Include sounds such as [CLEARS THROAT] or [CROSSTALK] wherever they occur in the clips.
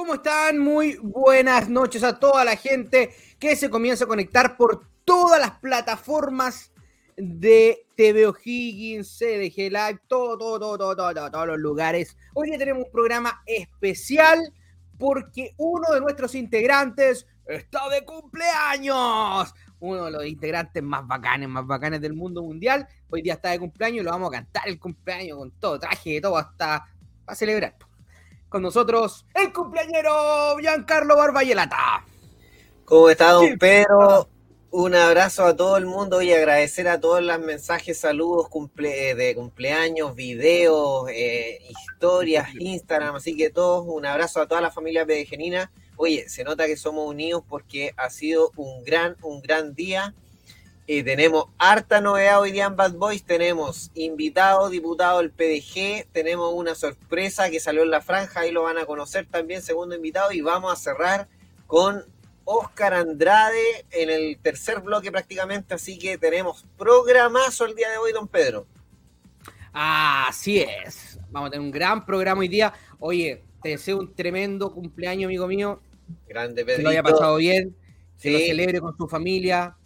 ¿Cómo están? Muy buenas noches a toda la gente que se comienza a conectar por todas las plataformas de TV O'Higgins, CDG Live, todo, todo, todo, todo, todo, todos los lugares. Hoy día tenemos un programa especial porque uno de nuestros integrantes está de cumpleaños. Uno de los integrantes más bacanes, más bacanes del mundo mundial. Hoy día está de cumpleaños y lo vamos a cantar el cumpleaños con todo, traje de todo, hasta para celebrar. Con nosotros, el cumpleañero Giancarlo Barbayelata. ¿Cómo está, don Pedro? Un abrazo a todo el mundo y agradecer a todos los mensajes, saludos de cumpleaños, videos, eh, historias, Instagram, así que todos, un abrazo a toda la familia pedegenina. Oye, se nota que somos unidos porque ha sido un gran, un gran día. Y tenemos harta novedad hoy día en Bad Boys. Tenemos invitado, diputado del PDG. Tenemos una sorpresa que salió en la franja. Ahí lo van a conocer también, segundo invitado. Y vamos a cerrar con Oscar Andrade en el tercer bloque prácticamente, así que tenemos programazo el día de hoy, don Pedro. Así es, vamos a tener un gran programa hoy día. Oye, te deseo un tremendo cumpleaños, amigo mío. Grande, Pedro. Que lo haya pasado bien, que lo celebre con su familia,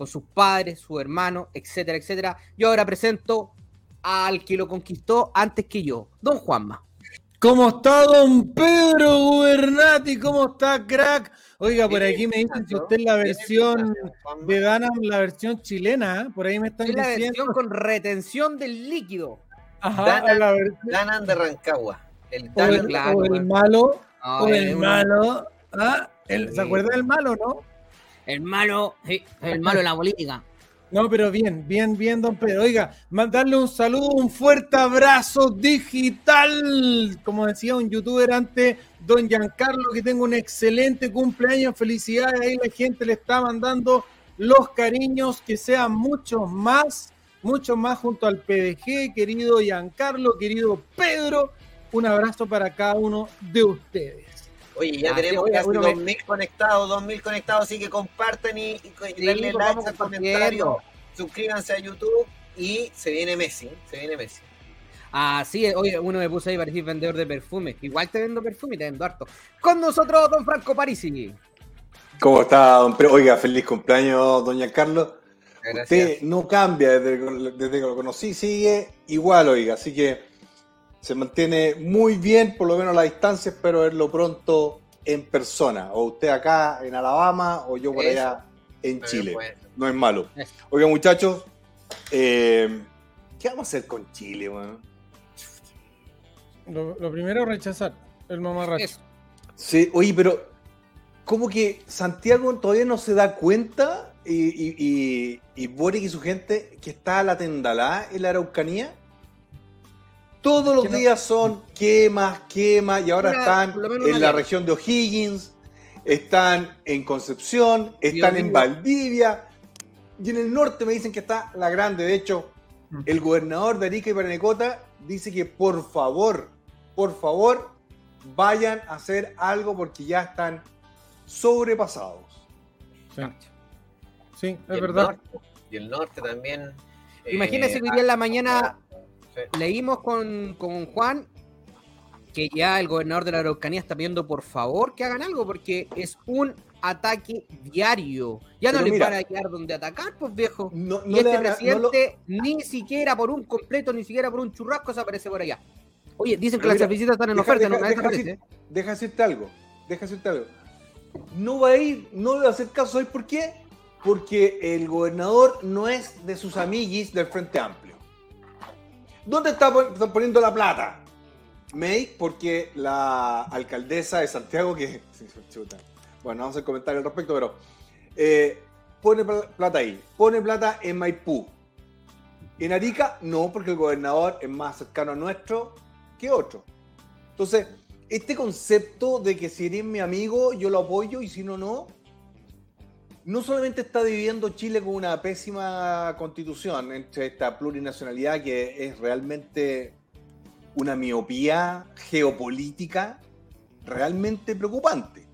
con sus padres, su hermano, etcétera, etcétera. Yo ahora presento al que lo conquistó antes que yo, don Juanma. ¿Cómo está don Pedro Gubernati? ¿Cómo está, crack? Oiga, por aquí me dicen que usted es la versión de Danam, la versión chilena. ¿eh? Por ahí me están diciendo. la versión con retención del líquido. Ajá, Danam, de Rancagua. El, o el, malo. o el malo. ¿ah? ¿Se acuerda del malo, no? El malo, el malo de la política. [LAUGHS] No, pero bien, bien, bien, don Pedro. Oiga, mandarle un saludo, un fuerte abrazo digital. Como decía un youtuber antes, don Giancarlo, que tenga un excelente cumpleaños. Felicidades. Ahí la gente le está mandando los cariños, que sean muchos más, muchos más junto al PDG, querido Giancarlo, querido Pedro. Un abrazo para cada uno de ustedes. Oye, ya tenemos casi 2.000 conectados, 2.000 conectados, así que comparten y, y denle like al comentario, suscríbanse a YouTube y se viene Messi, se viene Messi. Así es, oye, uno me puso ahí para decir vendedor de perfume. Igual te vendo perfume y te vendo harto. Con nosotros, don Franco Parisi. ¿Cómo está, don Pedro? Oiga, feliz cumpleaños, doña Carlos. Usted no cambia desde, desde que lo conocí, sigue igual, oiga, así que se mantiene muy bien, por lo menos a la distancia, espero verlo pronto en persona. O usted acá en Alabama o yo por allá en Chile. No es malo. Oiga, muchachos, eh, ¿qué vamos a hacer con Chile, Lo, primero, rechazar el mamarracho. Sí, oye, pero como que Santiago todavía no se da cuenta y, y, y, y Boric y su gente que está a la tendalá en la Araucanía todos los días son quemas, quemas, y ahora están en la región de O'Higgins, están en Concepción, están en Valdivia, y en el norte me dicen que está la grande. De hecho, mm. el gobernador de Arica y Paranecota dice que por favor, por favor, vayan a hacer algo porque ya están sobrepasados. Sí, es verdad. y el norte también. Imagínense que hoy día en la mañana leímos con, Juan que ya el gobernador de la Araucanía está pidiendo por favor que hagan algo porque es un ataque diario. Ya no les van a quedar donde atacar, pues viejo. y este presidente ni siquiera por un completo, ni siquiera por un churrasco se aparece por allá. Oye, dicen que las visitas están en oferta, deja, no deja, deja, decirte algo, deja decirte algo. No va a ir, no le va a hacer caso, ¿sabes por qué? Porque el gobernador no es de sus amiguis del Frente Amplio. ¿Dónde está poniendo la plata? May, porque la alcaldesa de Santiago, que. [LAUGHS] Bueno, vamos a hacer comentario al respecto, pero. Eh, pone plata ahí. Pone plata en Maipú. En Arica, no, porque el gobernador es más cercano a nuestro que otro. Entonces, este concepto de que si eres mi amigo, yo lo apoyo y si no, no, no solamente está dividiendo Chile con una pésima constitución entre esta plurinacionalidad que es realmente una miopía geopolítica realmente preocupante.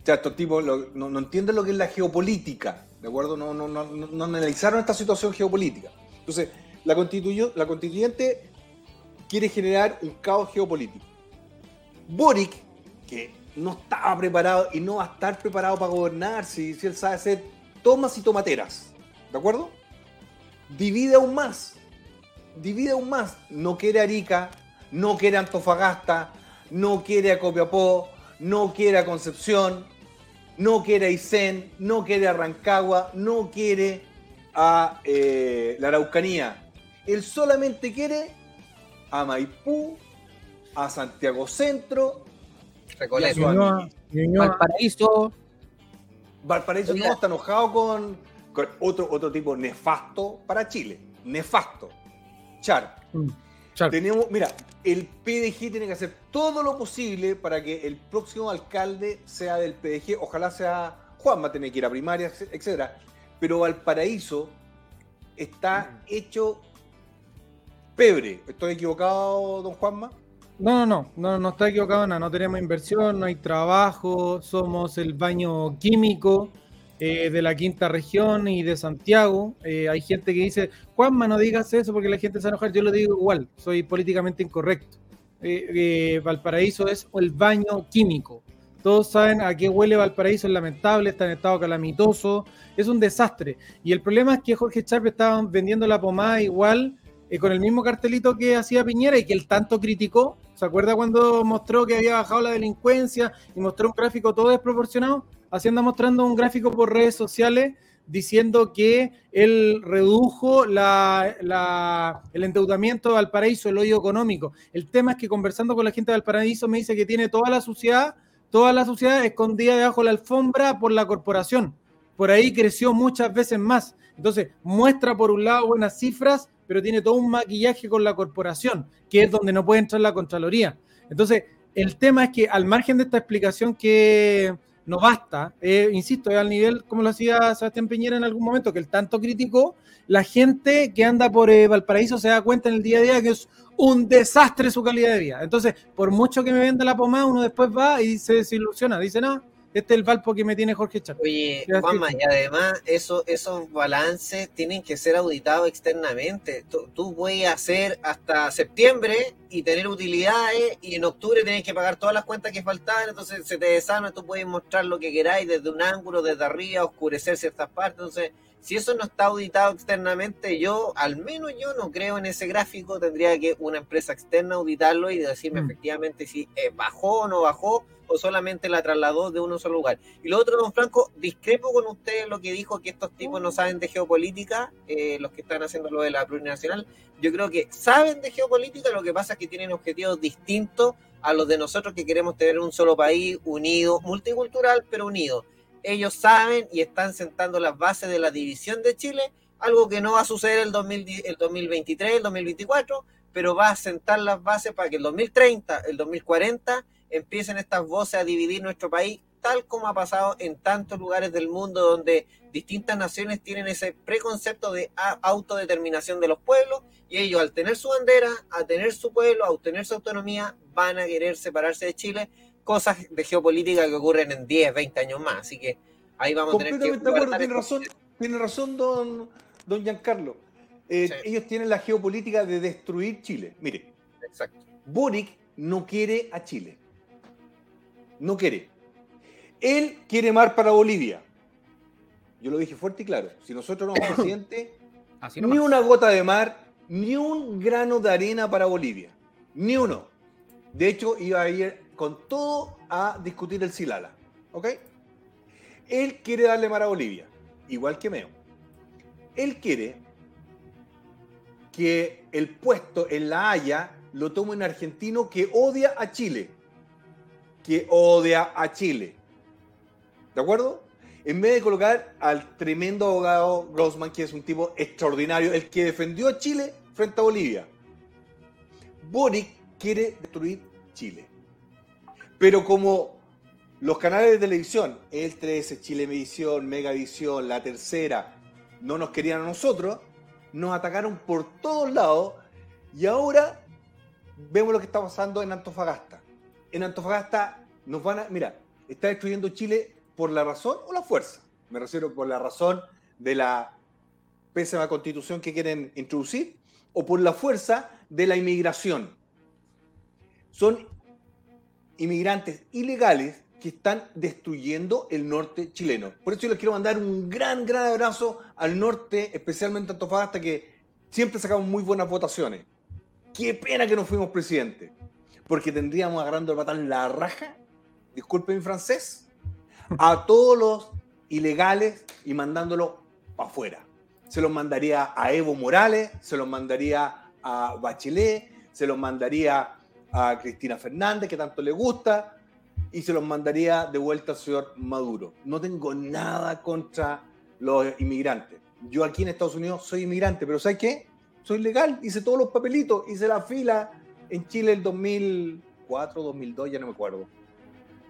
O sea, estos tipos no, entienden lo que es la geopolítica, ¿de acuerdo? No, no, no, no analizaron esta situación geopolítica. Entonces, la, la constituyente quiere generar un caos geopolítico. Boric, que no estaba preparado y no va a estar preparado para gobernar si, él sabe hacer tomas y tomateras. ¿De acuerdo? Divide aún más. Divide aún más. No quiere Arica, no quiere Antofagasta, no quiere a Copiapó, no quiere a Concepción, no quiere a Aysén, no quiere a Rancagua, no quiere a eh, la Araucanía. Él solamente quiere a Maipú, a Santiago Centro, Recoleta. Ñuñoa. Ñuñoa. Valparaíso. Valparaíso no está enojado con, con otro, otro tipo nefasto para Chile. Nefasto. Char. Mm, Char. Tenemos, mira, el PDG tiene que hacer todo lo posible para que el próximo alcalde sea del PDG. Ojalá sea Juan, va a tener que ir a primaria, etc. Pero Valparaíso está hecho pebre. ¿Estoy equivocado, don Juanma? No, no, no, no, no está equivocado nada. No tenemos inversión, no hay trabajo, somos el baño químico eh, de la quinta región y de Santiago. Eh, hay gente que dice, Juanma, no digas eso porque la gente se va enojar. Yo lo digo igual, soy políticamente incorrecto. Eh, Valparaíso es el baño químico. Todos saben a qué huele Valparaíso, es lamentable, está en estado calamitoso, es un desastre. Y el problema es que Jorge Chávez estaba vendiendo la pomada igual, eh, con el mismo cartelito que hacía Piñera y que él tanto criticó. ¿Se acuerda cuando mostró que había bajado la delincuencia y mostró un gráfico todo desproporcionado? Haciendo mostrando un gráfico por redes sociales diciendo que él redujo la- la- el endeudamiento de Valparaíso, el hoyo económico. El tema es que conversando con la gente de Valparaíso me dice que tiene toda la suciedad, toda la suciedad escondida debajo de la alfombra por la corporación. Por ahí creció muchas veces más. Entonces, muestra por un lado buenas cifras, pero tiene todo un maquillaje con la corporación, que es donde no puede entrar la Contraloría. Entonces, el tema es que al margen de esta explicación que no basta, eh, insisto, al nivel como lo hacía Sebastián Piñera en algún momento, que él tanto criticó, la gente que anda por eh, Valparaíso se da cuenta en el día a día que es un desastre su calidad de vida. Entonces, por mucho que me venda la pomada, uno después va y se desilusiona, dice, no, este es el Valpo que me tiene Jorge Chávez. Oye, Juanma, y además eso, esos balances tienen que ser auditados externamente. Tú, tú puedes hacer hasta septiembre y tener utilidades y en octubre tenés que pagar todas las cuentas que faltaban, entonces se te desana, tú puedes mostrar lo que queráis desde un ángulo, desde arriba, oscurecer ciertas partes. Entonces, si eso no está auditado externamente, yo, al menos yo no creo en ese gráfico, tendría que una empresa externa auditarlo y decirme Mm. efectivamente si eh, bajó o no bajó o solamente la trasladó de uno solo lugar. Y lo otro, don Franco, discrepo con usted en lo que dijo que estos tipos no saben de geopolítica, eh, los que están haciendo lo de la plurinacional. Yo creo que saben de geopolítica, lo que pasa es que tienen objetivos distintos a los de nosotros que queremos tener un solo país unido, multicultural, pero unido. Ellos saben y están sentando las bases de la división de Chile, algo que no va a suceder el, 2010 el 2023, el 2024, pero va a sentar las bases para que el 2030, el 2040 empiecen estas voces a dividir nuestro país, tal como ha pasado en tantos lugares del mundo donde distintas naciones tienen ese preconcepto de autodeterminación de los pueblos y ellos al tener su bandera, a tener su pueblo, a obtener su autonomía, van a querer separarse de Chile, cosas de geopolítica que ocurren en 10, 20 años más. Así que ahí vamos a tener que... Completamente tiene esto. razón, tiene razón don, don Giancarlo. Eh, Sí. Ellos tienen la geopolítica de destruir Chile. Mire, Exacto. Boric no quiere a Chile. No quiere. Él quiere mar para Bolivia. Yo lo dije fuerte y claro. Si nosotros no somos presidente, [COUGHS] Así ni una gota de mar, ni un grano de arena para Bolivia. Ni uno. De hecho, iba a ir con todo a discutir el Silala. ¿Ok? Él quiere darle mar a Bolivia, igual que Meo. Él quiere que el puesto en La Haya lo tome un argentino que odia a Chile. Que odia a Chile. ¿De acuerdo? En vez de colocar al tremendo abogado Grossman, que es un tipo extraordinario, el que defendió a Chile frente a Bolivia. Boric quiere destruir Chile. Pero como los canales de televisión, el 13, Chilevisión, Megavisión, La Tercera, no nos querían a nosotros, nos atacaron por todos lados y ahora vemos lo que está pasando en Antofagasta. En Antofagasta nos van a, mira, está destruyendo Chile por la razón o la fuerza. Me refiero por la razón de la pésima constitución que quieren introducir o por la fuerza de la inmigración. Son inmigrantes ilegales que están destruyendo el norte chileno. Por eso yo les quiero mandar un gran, gran abrazo al norte, especialmente a Antofagasta, que siempre sacamos muy buenas votaciones. Qué pena que no fuimos presidente, porque tendríamos agarrando el patán la raja, disculpen mi francés, a todos los ilegales y mandándolo para afuera. Se los mandaría a Evo Morales, se los mandaría a Bachelet, se los mandaría a Cristina Fernández, que tanto le gusta, y se los mandaría de vuelta al señor Maduro. No tengo nada contra los inmigrantes. Yo aquí en Estados Unidos soy inmigrante, pero ¿sabes qué? Soy legal, hice todos los papelitos, hice la fila en Chile el 2004, 2002, ya no me acuerdo.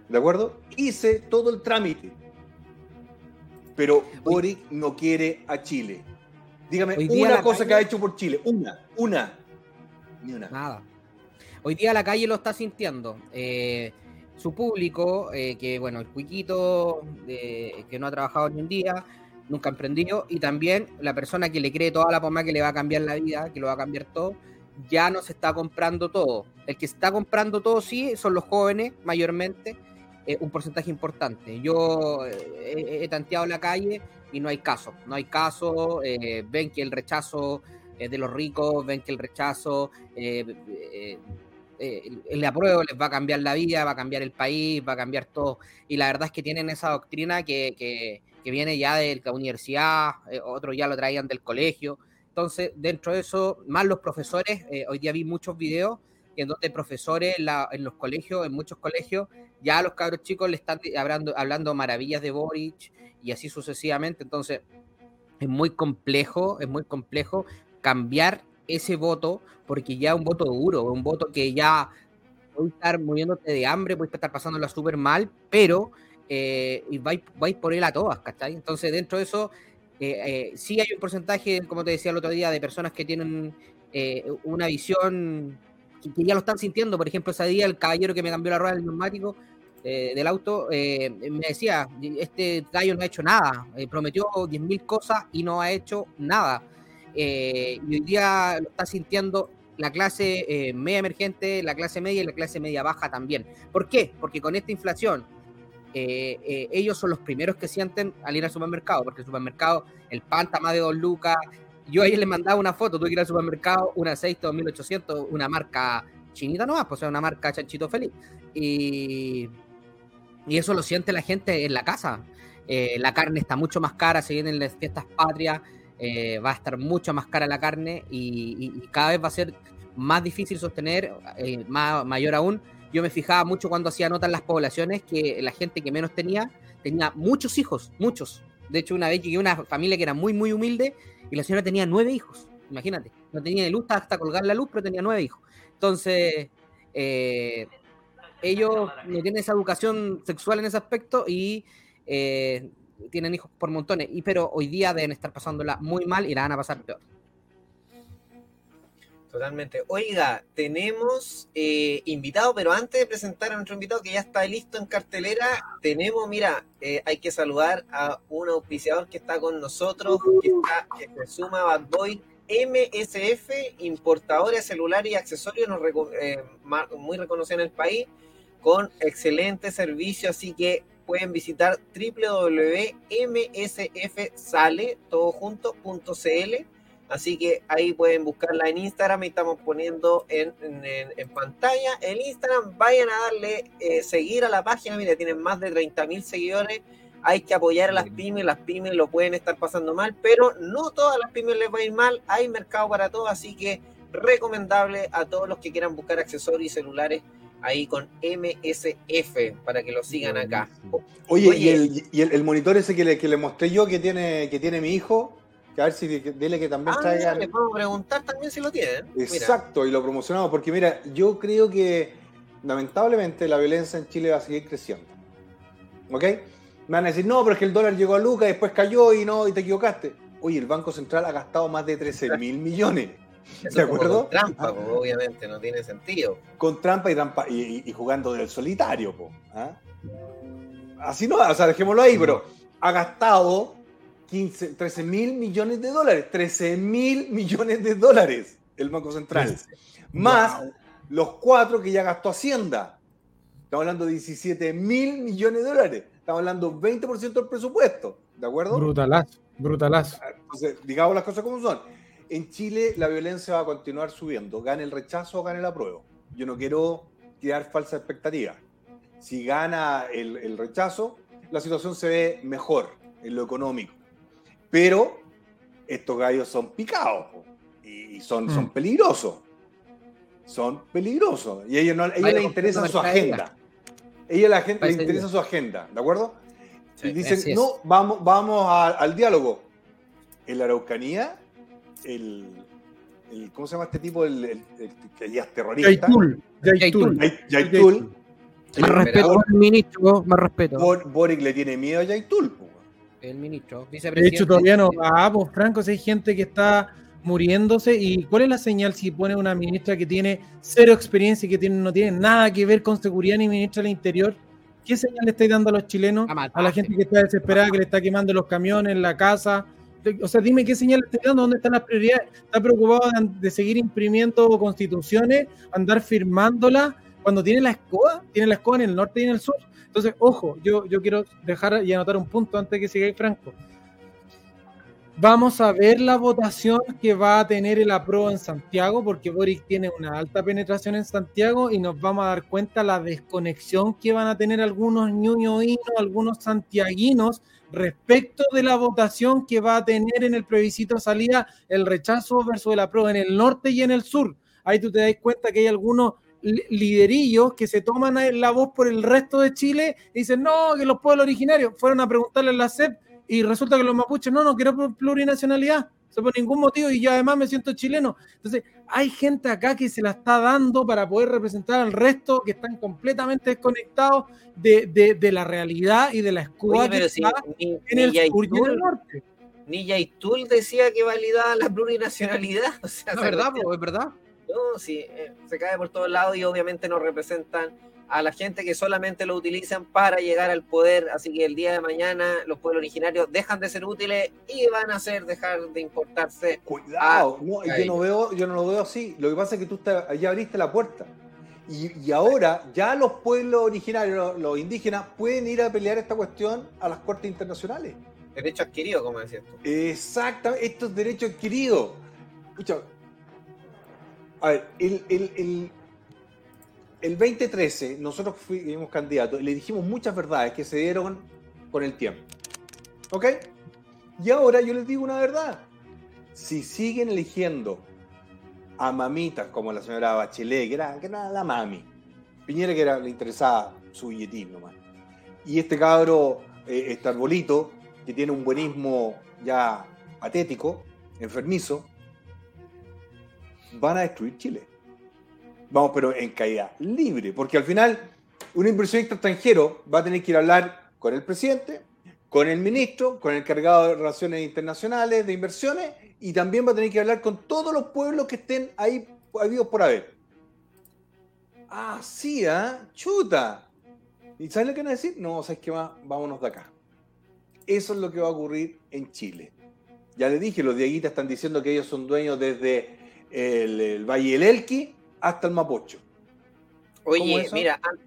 ¿De acuerdo? Hice todo el trámite. Pero Boric no quiere a Chile. Dígame una cosa que ha hecho por Chile. Una, una. Ni una. Nada. Hoy día la calle lo está sintiendo. Eh, su público, eh, que bueno, el cuiquito, que no ha trabajado ni un día, nunca emprendió, y también la persona que le cree toda la pomada que le va a cambiar la vida, que lo va a cambiar todo, ya no se está comprando todo. El que está comprando todo, sí, son los jóvenes mayormente, eh, un porcentaje importante. Yo eh, he, tanteado la calle y no hay caso, no hay caso, ven que el rechazo de los ricos, ven que el rechazo eh, el apruebo les va a cambiar la vida, va a cambiar el país, va a cambiar todo. Y la verdad es que tienen esa doctrina que, que, viene ya de la universidad, eh, otros ya lo traían del colegio. Entonces, dentro de eso, más los profesores, eh, hoy día vi muchos videos en donde profesores en los colegios, en muchos colegios, ya a los cabros chicos le están hablando, hablando maravillas de Boric y así sucesivamente. Entonces, es muy complejo, es muy complejo cambiar ese voto, porque ya es un voto duro, un voto que ya puede estar muriéndote de hambre, puede estar pasándola súper mal, pero eh, y vais, vais, por él a todas, ¿cachai? Entonces, dentro de eso, eh, eh, sí hay un porcentaje, como te decía el otro día, de personas que tienen eh, una visión que, ya lo están sintiendo. Por ejemplo, ese día el caballero que me cambió la rueda del neumático del auto me decía: Este gallo no ha hecho nada, prometió 10.000 cosas y no ha hecho nada. Eh, y hoy día lo está sintiendo la clase eh, media emergente, la clase media y la clase media baja también. ¿Por qué? Porque con esta inflación, eh, ellos son los primeros que sienten al ir al supermercado, porque el supermercado, el pan está más de dos lucas. Yo ayer les mandaba una foto, tuve que ir al supermercado, un aceite 2800, una marca chinita nomás, pues una marca chanchito feliz. Y, eso lo siente la gente en la casa. la carne está mucho más cara, se vienen las fiestas patrias. Eh, va a estar mucho más cara la carne y, cada vez va a ser más difícil sostener, eh, más, mayor aún. Yo me fijaba mucho cuando hacía notas en las poblaciones que la gente que menos tenía tenía muchos hijos, muchos. De hecho, una vez llegué a una familia que era muy, muy humilde y la señora tenía nueve hijos. Imagínate, no tenía luz hasta colgar la luz, pero tenía nueve hijos. Entonces, eh, ellos no tienen esa educación sexual en ese aspecto y tienen hijos por montones, y, pero hoy día deben estar pasándola muy mal y la van a pasar peor. Totalmente. Oiga, tenemos eh, invitado, pero antes de presentar a nuestro invitado que ya está listo en cartelera, tenemos, mira, eh, hay que saludar a un auspiciador que está con nosotros, que, está, suma a Bad Boy MSF, importadora de celulares y accesorios, eh, muy reconocido en el país, con excelente servicio, así que pueden visitar www.msfsale.cl. Así que ahí pueden buscarla en Instagram y estamos poniendo en, pantalla el Instagram. Vayan a darle eh, seguir a la página. Mira, tienen más de 30 mil seguidores. Hay que apoyar a las pymes. Las pymes lo pueden estar pasando mal, pero no todas las pymes les va a ir mal. Hay mercado para todo, así que recomendable a todos los que quieran buscar accesorios y celulares ahí con MSF para que lo sigan acá. Oye, y, el, y el, monitor ese que le, que le, mostré yo que tiene, que tiene mi hijo, que a ver si dile que también ah, traiga. Le puedo preguntar también si lo tienen. Exacto, y lo promocionamos, porque mira, yo creo que lamentablemente la violencia en Chile va a seguir creciendo. ¿Ok? Me van a decir, no, pero es que el dólar llegó a Lucas, después cayó y no, y te equivocaste. Oye, el Banco Central ha gastado más de 13 mil millones. ¿De acuerdo? Con trampa, obviamente, no tiene sentido. Con trampa y trampa y, jugando del solitario, ¿ah? Así no, o sea, dejémoslo ahí, pero ha gastado 15, 13 mil millones de dólares. 13 mil millones de dólares el Banco Central. Más los cuatro que ya gastó Hacienda. Estamos hablando de 17 mil millones de dólares. Estamos hablando 20% del presupuesto. ¿De acuerdo? Brutalazo, brutalazo. Entonces, digamos las cosas como son. En Chile la violencia va a continuar subiendo. Gane el rechazo o gane el apruebo. Yo no quiero crear falsas expectativas. Si gana el, el rechazo, la situación se ve mejor en lo económico. Pero estos gallos son picados po, y son, son Mm. peligrosos. Son peligrosos. Y a ellos, no, a ellos les interesa su agenda. A ellos la gente les interesa su agenda, ¿de acuerdo? Sí, y dicen, no, vamos, vamos a- al diálogo. En la Araucanía, el, el- ¿cómo se llama este tipo? El, el- el que ya es terrorista. Yaitul, Yaitul. Yai- Yaitul. Más respeto al ministro, más respeto. Bor- Boric le tiene miedo a Yaitul. El ministro, De vicepresidente. hecho, todavía no va, pues, Franco, si hay gente que está muriéndose. ¿Y cuál es la señal si pone una ministra que tiene cero experiencia y que tiene, no tiene nada que ver con seguridad ni ministra del Interior? ¿Qué señal le estáis dando a los chilenos? A la gente que está desesperada, que le está quemando los camiones, la casa. O sea, dime qué señal le estáis dando, dónde están las prioridades. ¿Está preocupado de, de seguir imprimiendo constituciones, andar firmándolas cuando tiene la escoba? Tiene la escoba en el norte y en el sur. Entonces, ojo, yo, yo quiero dejar y anotar un punto antes de que sigáis, Franco. Vamos a ver la votación que va a tener el apruebo en Santiago, porque Boric tiene una alta penetración en Santiago y nos vamos a dar cuenta la desconexión que van a tener algunos ñuñoínos, algunos santiaguinos respecto de la votación que va a tener en el plebiscito salida el rechazo versus el apruebo en el norte y en el sur. Ahí tú te das cuenta que hay algunos liderillos que se toman la voz por el resto de Chile y dicen, no, que los pueblos originarios fueron a preguntarle a la CEP y resulta que los mapuches, no, no quiero pl- plurinacionalidad, o sea, por ningún motivo y yo además me siento chileno. Entonces, hay gente acá que se la está dando para poder representar al resto que están completamente desconectados de, de- de la realidad y de la escuela que si está ni, en ni el sur y en el Yaitul, norte. ni Yaitul decía que validaba la plurinacionalidad. [LAUGHS] O sea, No, es verdad, po, es verdad. No, sí, eh, se cae por todos lados y obviamente no representan a la gente que solamente lo utilizan para llegar al poder. Así que el día de mañana los pueblos originarios dejan de ser útiles y van a ser dejar de importarse. Cuidado, no, yo, no veo, yo no lo veo así. Lo que pasa es que tú está- ya abriste la puerta. Y, y ahora ya los pueblos originarios, los, los indígenas, pueden ir a pelear esta cuestión a las cortes internacionales. Derecho adquirido, como decías tú. Exactamente, esto es derecho adquirido. Escucha, a ver, el, el, el, el 2013 nosotros fuimos candidatos y le dijimos muchas verdades que se dieron con el tiempo. ¿Ok? Y ahora yo les digo una verdad. Si siguen eligiendo a mamitas como la señora Bachelet, que era, que era la mami, Piñera que era, le interesaba su billetín nomás, y este cabro, eh, este arbolito, que tiene un buenismo ya patético, enfermizo, van a destruir Chile. Vamos, pero en caída libre, porque al final un inversionista extranjero va a tener que ir a hablar con el presidente, con el ministro, con el cargado de relaciones internacionales, de inversiones, y también va a tener que hablar con todos los pueblos que estén ahí habidos por haber. Ah, sí, ¿ah? Chuta. ¿Y sabes lo que van a decir? No, ¿sabes qué más? Vámonos de acá. Eso es lo que va a ocurrir en Chile. Ya les dije, los dieguitas están diciendo que ellos son dueños desde el, el Valle del Elqui hasta el Mapocho. ¿Cómo Oye, mira, an-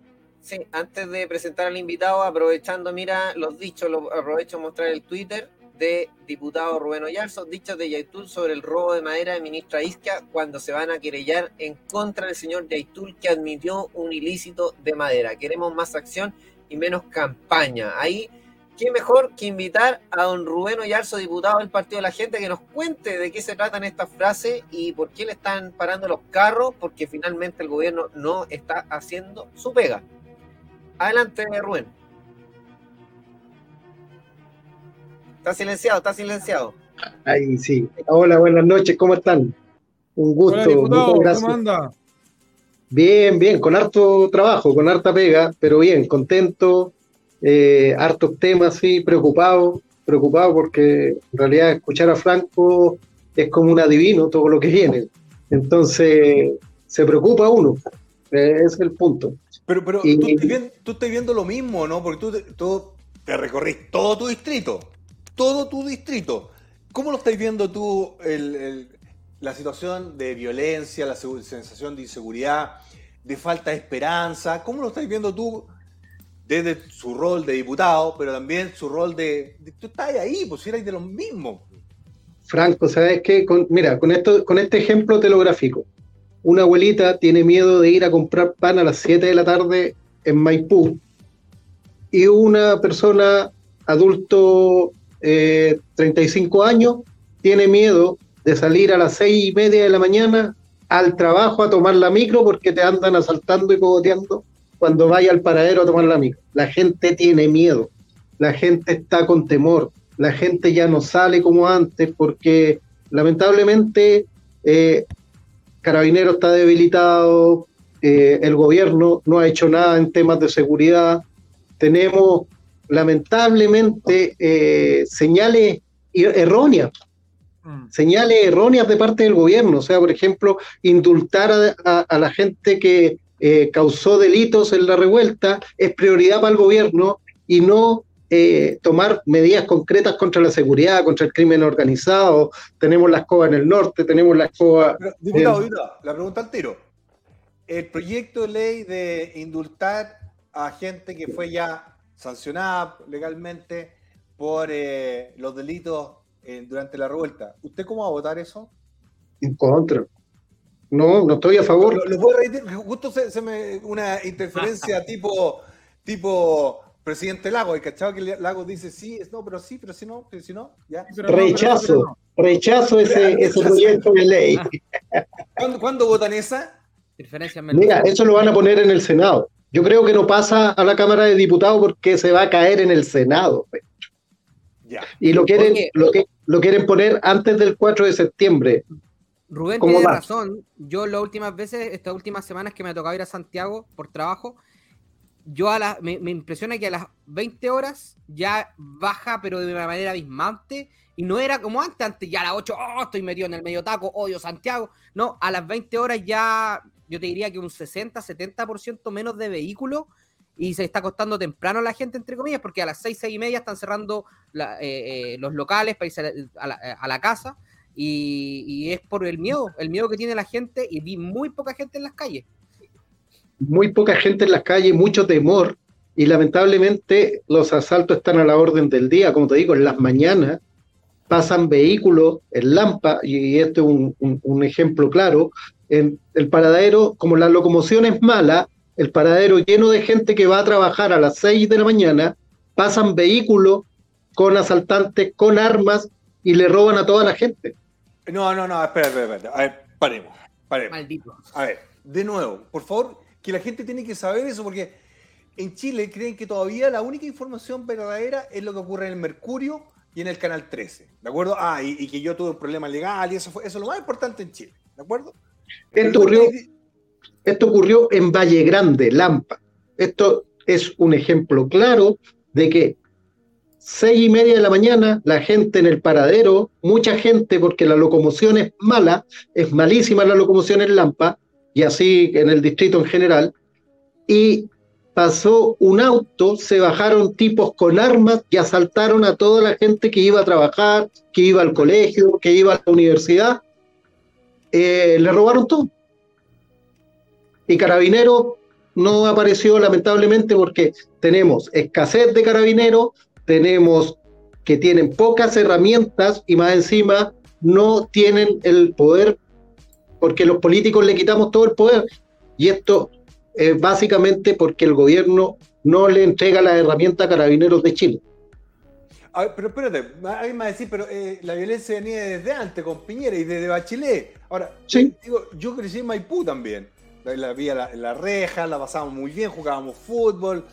sí, antes de presentar al invitado, aprovechando, mira, los dichos, lo, aprovecho a mostrar el Twitter de diputado Rubén Oyarzo, dichos de Yaitul sobre el robo de madera de ministra Isca cuando se van a querellar en contra del señor Yaitul que admitió un ilícito de madera. Queremos más acción y menos campaña. Ahí, ¿qué mejor que invitar a don Rubén Oyarzo, diputado del Partido de la Gente, que nos cuente de qué se tratan estas frases y por qué le están parando los carros? Porque finalmente el gobierno no está haciendo su pega. Adelante, Rubén. Está silenciado, está silenciado. Ahí sí. Hola, buenas noches, ¿cómo están? Un gusto, Hola, diputado, ¿cómo anda? Bien, bien, con harto trabajo, con harta pega, pero bien, contento, eh, hartos temas, sí, preocupado, preocupado porque en realidad escuchar a Franco es como un adivino todo lo que viene. Entonces, se preocupa uno, eh, ese es el punto. Pero, pero Y- tú, estás viendo, tú estás viendo lo mismo, ¿no? Porque tú, te- tú te recorrís todo tu distrito. Todo tu distrito. ¿Cómo lo estás viendo tú el- el- la situación de violencia, la sensación de inseguridad, de falta de esperanza. ¿Cómo lo estás viendo tú desde su rol de diputado, pero también su rol de... tú estás ahí, pues eres de los mismos. Franco, ¿sabes qué? mira, con, esto, con este ejemplo telegráfico, una abuelita tiene miedo de ir a comprar pan a las 7 de la tarde en Maipú y una persona adulto 35 eh, años tiene miedo de salir a las seis y media de la mañana al trabajo a tomar la micro porque te andan asaltando y cogoteando cuando vaya al paradero a tomar la micro. La gente tiene miedo, la gente está con temor, la gente ya no sale como antes porque lamentablemente eh, Carabinero está debilitado, eh, el gobierno no ha hecho nada en temas de seguridad, tenemos lamentablemente eh, señales erróneas, mm. señales erróneas de parte del gobierno, o sea, por ejemplo, indultar a la gente que eh, causó delitos en la revuelta es prioridad para el gobierno y no eh, tomar medidas concretas contra la seguridad, contra el crimen organizado. Tenemos la escoba en el norte, tenemos la escoba... diputado, la pregunta al tiro. El proyecto de ley de indultar a gente que fue ya sancionada legalmente por eh, los delitos durante la revuelta, ¿usted cómo va a votar eso? En contra. No, no estoy a favor. Lo, puedo repetir, justo se, me una interferencia [LAUGHS] tipo, tipo presidente Lago, ¿y cachado que Lago dice sí, es no, pero sí, pero si no, si no, ya. rechazo, rechazo ese, ese proyecto de ley. [LAUGHS] ¿Cuándo, votan esa? Mira, eso lo van a poner en el Senado. Yo creo que no pasa a la Cámara de Diputados porque se va a caer en el Senado. Ya. Y lo quieren, lo, que, lo quieren poner antes del 4 de septiembre. Rubén tiene razón. Yo las últimas veces, estas últimas semanas que me ha tocado ir a Santiago por trabajo, yo a la, me, impresiona que a las 20 horas ya baja, pero de una manera abismante. Y no era como antes, antes ya a las 8, oh, estoy metido en el medio taco, odio Santiago. No, a las 20 horas ya, yo te diría que un 60, 70% menos de vehículos y se está costando temprano la gente, entre comillas, porque a las 6, 6 y media están cerrando eh, eh, los locales para irse a la, a la casa y, es por el miedo, el miedo que tiene la gente y vi muy poca gente en las calles. Muy poca gente en las calles, mucho temor y lamentablemente los asaltos están a la orden del día, como te digo, en las mañanas pasan vehículos en Lampa, y este es un, un, ejemplo claro, en el paradero, como la locomoción es mala, el paradero lleno de gente que va a trabajar a las 6 de la mañana, pasan vehículos con asaltantes, con armas, y le roban a toda la gente. No, no, no, espera, espera, espera. A ver, paremos, paremos. Maldito. A ver, de nuevo, por favor, que la gente tiene que saber eso porque en Chile creen que todavía la única información verdadera es lo que ocurre en el Mercurio y en el Canal 13, ¿de acuerdo? Ah, y, que yo tuve un problema legal y eso fue, eso es lo más importante en Chile, ¿de acuerdo? Esto ocurrió, esto ocurrió en Valle Grande, Lampa. Esto es un ejemplo claro de que seis y media de la mañana, la gente en el paradero, mucha gente porque la locomoción es mala, es malísima la locomoción en Lampa, y así en el distrito en general, y pasó un auto, se bajaron tipos con armas y asaltaron a toda la gente que iba a trabajar, que iba al colegio, que iba a la universidad, eh, le robaron todo. Y Carabinero no apareció lamentablemente porque tenemos escasez de carabineros, tenemos que tienen pocas herramientas y más encima no tienen el poder porque los políticos le quitamos todo el poder. Y esto es básicamente porque el gobierno no le entrega las herramientas a carabineros de Chile. pero espérate, alguien me va a decir, pero eh, la violencia venía desde antes, con Piñera y desde Bachelet. Ahora, digo, yo crecí en Maipú también. La, vi la, la reja, la pasábamos muy bien, jugábamos fútbol,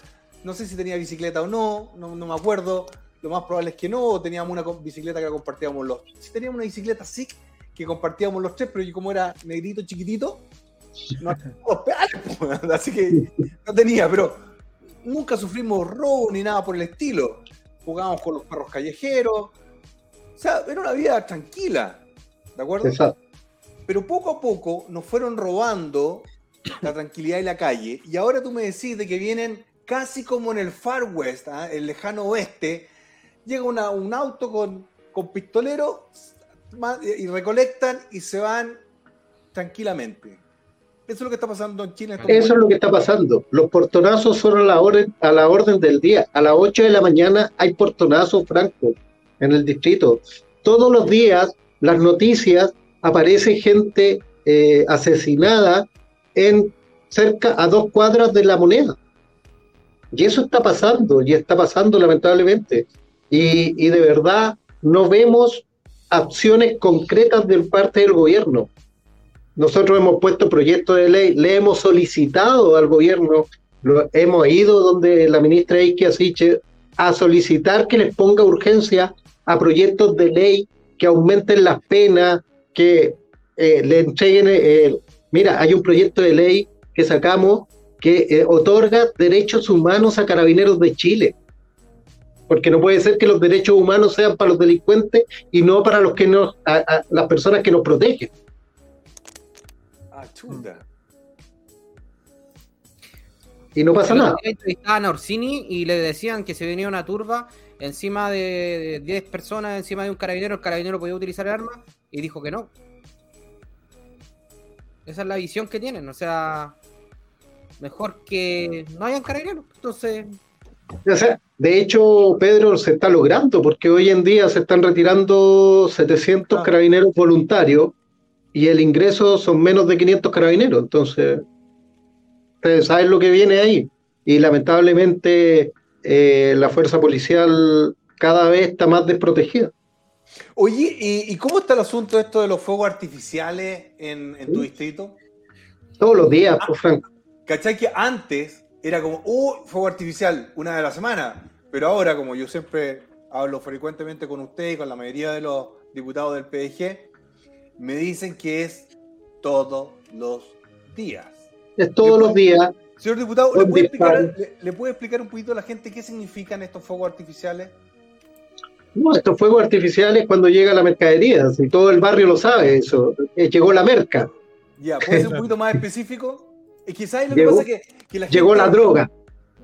no sé si tenía bicicleta o no, no, me acuerdo. Lo más probable es que no, teníamos una bicicleta que compartíamos los. Sí, teníamos una bicicleta SIC que compartíamos los tres, pero yo como era negrito, chiquitito, no [LAUGHS] así que no tenía, pero nunca sufrimos robo ni nada por el estilo. Jugábamos con los perros callejeros. O sea, era una vida tranquila, ¿de acuerdo? Exacto. Pero poco a poco nos fueron robando la tranquilidad y la calle. Y ahora tú me decís de que vienen casi como en el Far West, ¿ah? el lejano oeste, llega un auto con, con pistolero y recolectan y se van tranquilamente. Eso es lo que está pasando en Chile. Eso es lo que está pasando. Los portonazos son a la, orden, a la orden del día. A las 8 de la mañana hay portonazos francos en el distrito. Todos los días, las noticias, aparece gente eh, asesinada en cerca a dos cuadras de la moneda. Y eso está pasando, y está pasando lamentablemente. Y, y de verdad no vemos acciones concretas de parte del gobierno. Nosotros hemos puesto proyectos de ley, le hemos solicitado al gobierno, lo, hemos ido donde la ministra Ike Asiche a solicitar que les ponga urgencia a proyectos de ley que aumenten las penas, que eh, le entreguen. Eh, mira, hay un proyecto de ley que sacamos que eh, otorga derechos humanos a carabineros de Chile. Porque no puede ser que los derechos humanos sean para los delincuentes y no para los que nos, las personas que nos protegen. Y no pasa nada. Estaban a Orsini y le decían que se venía una turba encima de 10 personas, encima de un carabinero, el carabinero podía utilizar el arma y dijo que no. Esa es la visión que tienen, o sea, mejor que no hayan carabineros. Entonces. de hecho, Pedro se está logrando porque hoy en día se están retirando 700 carabineros voluntarios y el ingreso son menos de 500 carabineros. Entonces, ustedes saben lo que viene ahí. Y lamentablemente eh, la fuerza policial cada vez está más desprotegida. Oye, ¿y, cómo está el asunto esto de los fuegos artificiales en, tu distrito? Todos los días, ah, pues, Franco. ¿Cachai que antes era como, uh, fuego artificial, una de la semana? Pero ahora, como yo siempre hablo frecuentemente con usted y con la mayoría de los diputados del PDG, me dicen que es todos los días. Es todos los días. Señor diputado, ¿le puede, explicar, un poquito a la gente qué significan estos fuegos artificiales? No, estos fuegos artificiales cuando llega la mercadería, si todo el barrio lo sabe, eso, eh, llegó la merca. Ya, ¿puede ser un [LAUGHS] poquito más específico? Es que lo que pasa que, la Llegó la droga.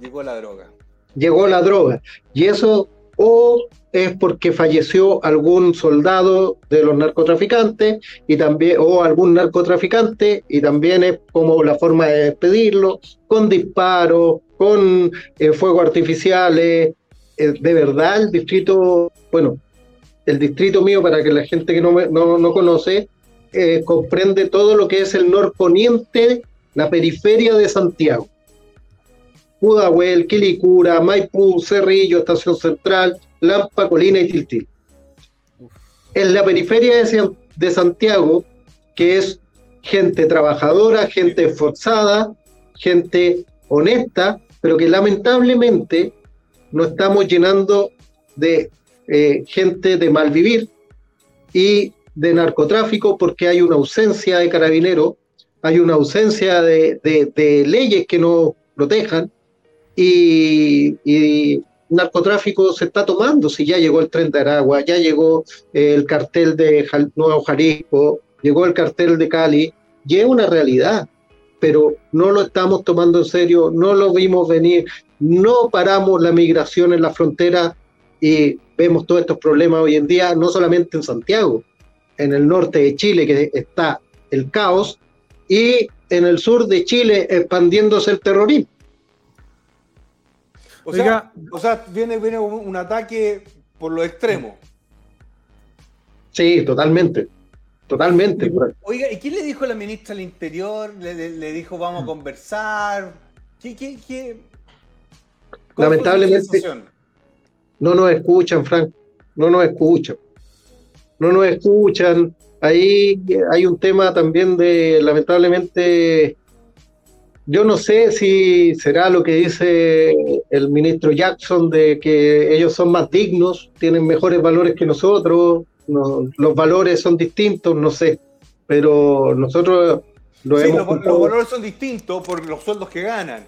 Llegó la droga. Llegó la droga. Y eso o es porque falleció algún soldado de los narcotraficantes y también o algún narcotraficante y también es como la forma de despedirlo con disparos, con eh, fuegos artificiales. Eh, de verdad el distrito, bueno, el distrito mío para que la gente que no, no, no conoce eh, comprende todo lo que es el norponiente, la periferia de Santiago. Pudahuel, Quilicura, Maipú, Cerrillo, Estación Central, Lampa, Colina y Tiltil. En la periferia de Santiago, que es gente trabajadora, gente esforzada, gente honesta, pero que lamentablemente nos estamos llenando de eh, gente de mal vivir y de narcotráfico porque hay una ausencia de carabineros, hay una ausencia de, de leyes que nos protejan y, narcotráfico se está tomando, si ya llegó el tren de Aragua, ya llegó el cartel de Nuevo Jalisco, llegó el cartel de Cali, y es una realidad, pero no lo estamos tomando en serio, no lo vimos venir, no paramos la migración en la frontera y vemos todos estos problemas hoy en día, no solamente en Santiago, en el norte de Chile que está el caos y en el sur de Chile expandiéndose el terrorismo. O sea, o sea viene, viene un ataque por lo extremo. Sí, totalmente. Totalmente. Oiga, ¿y quién le dijo a la ministra del Interior? ¿Le, dijo vamos a conversar? ¿Qué, qué, qué? Lamentablemente no nos escuchan, Frank. No nos escuchan. No nos escuchan. Ahí hay un tema también de, lamentablemente, yo no sé si será lo que dice el ministro Jackson de que ellos son más dignos, tienen mejores valores que nosotros, los valores son distintos, no sé, pero nosotros lo sí, hemos los, los, valores son distintos por los sueldos que ganan,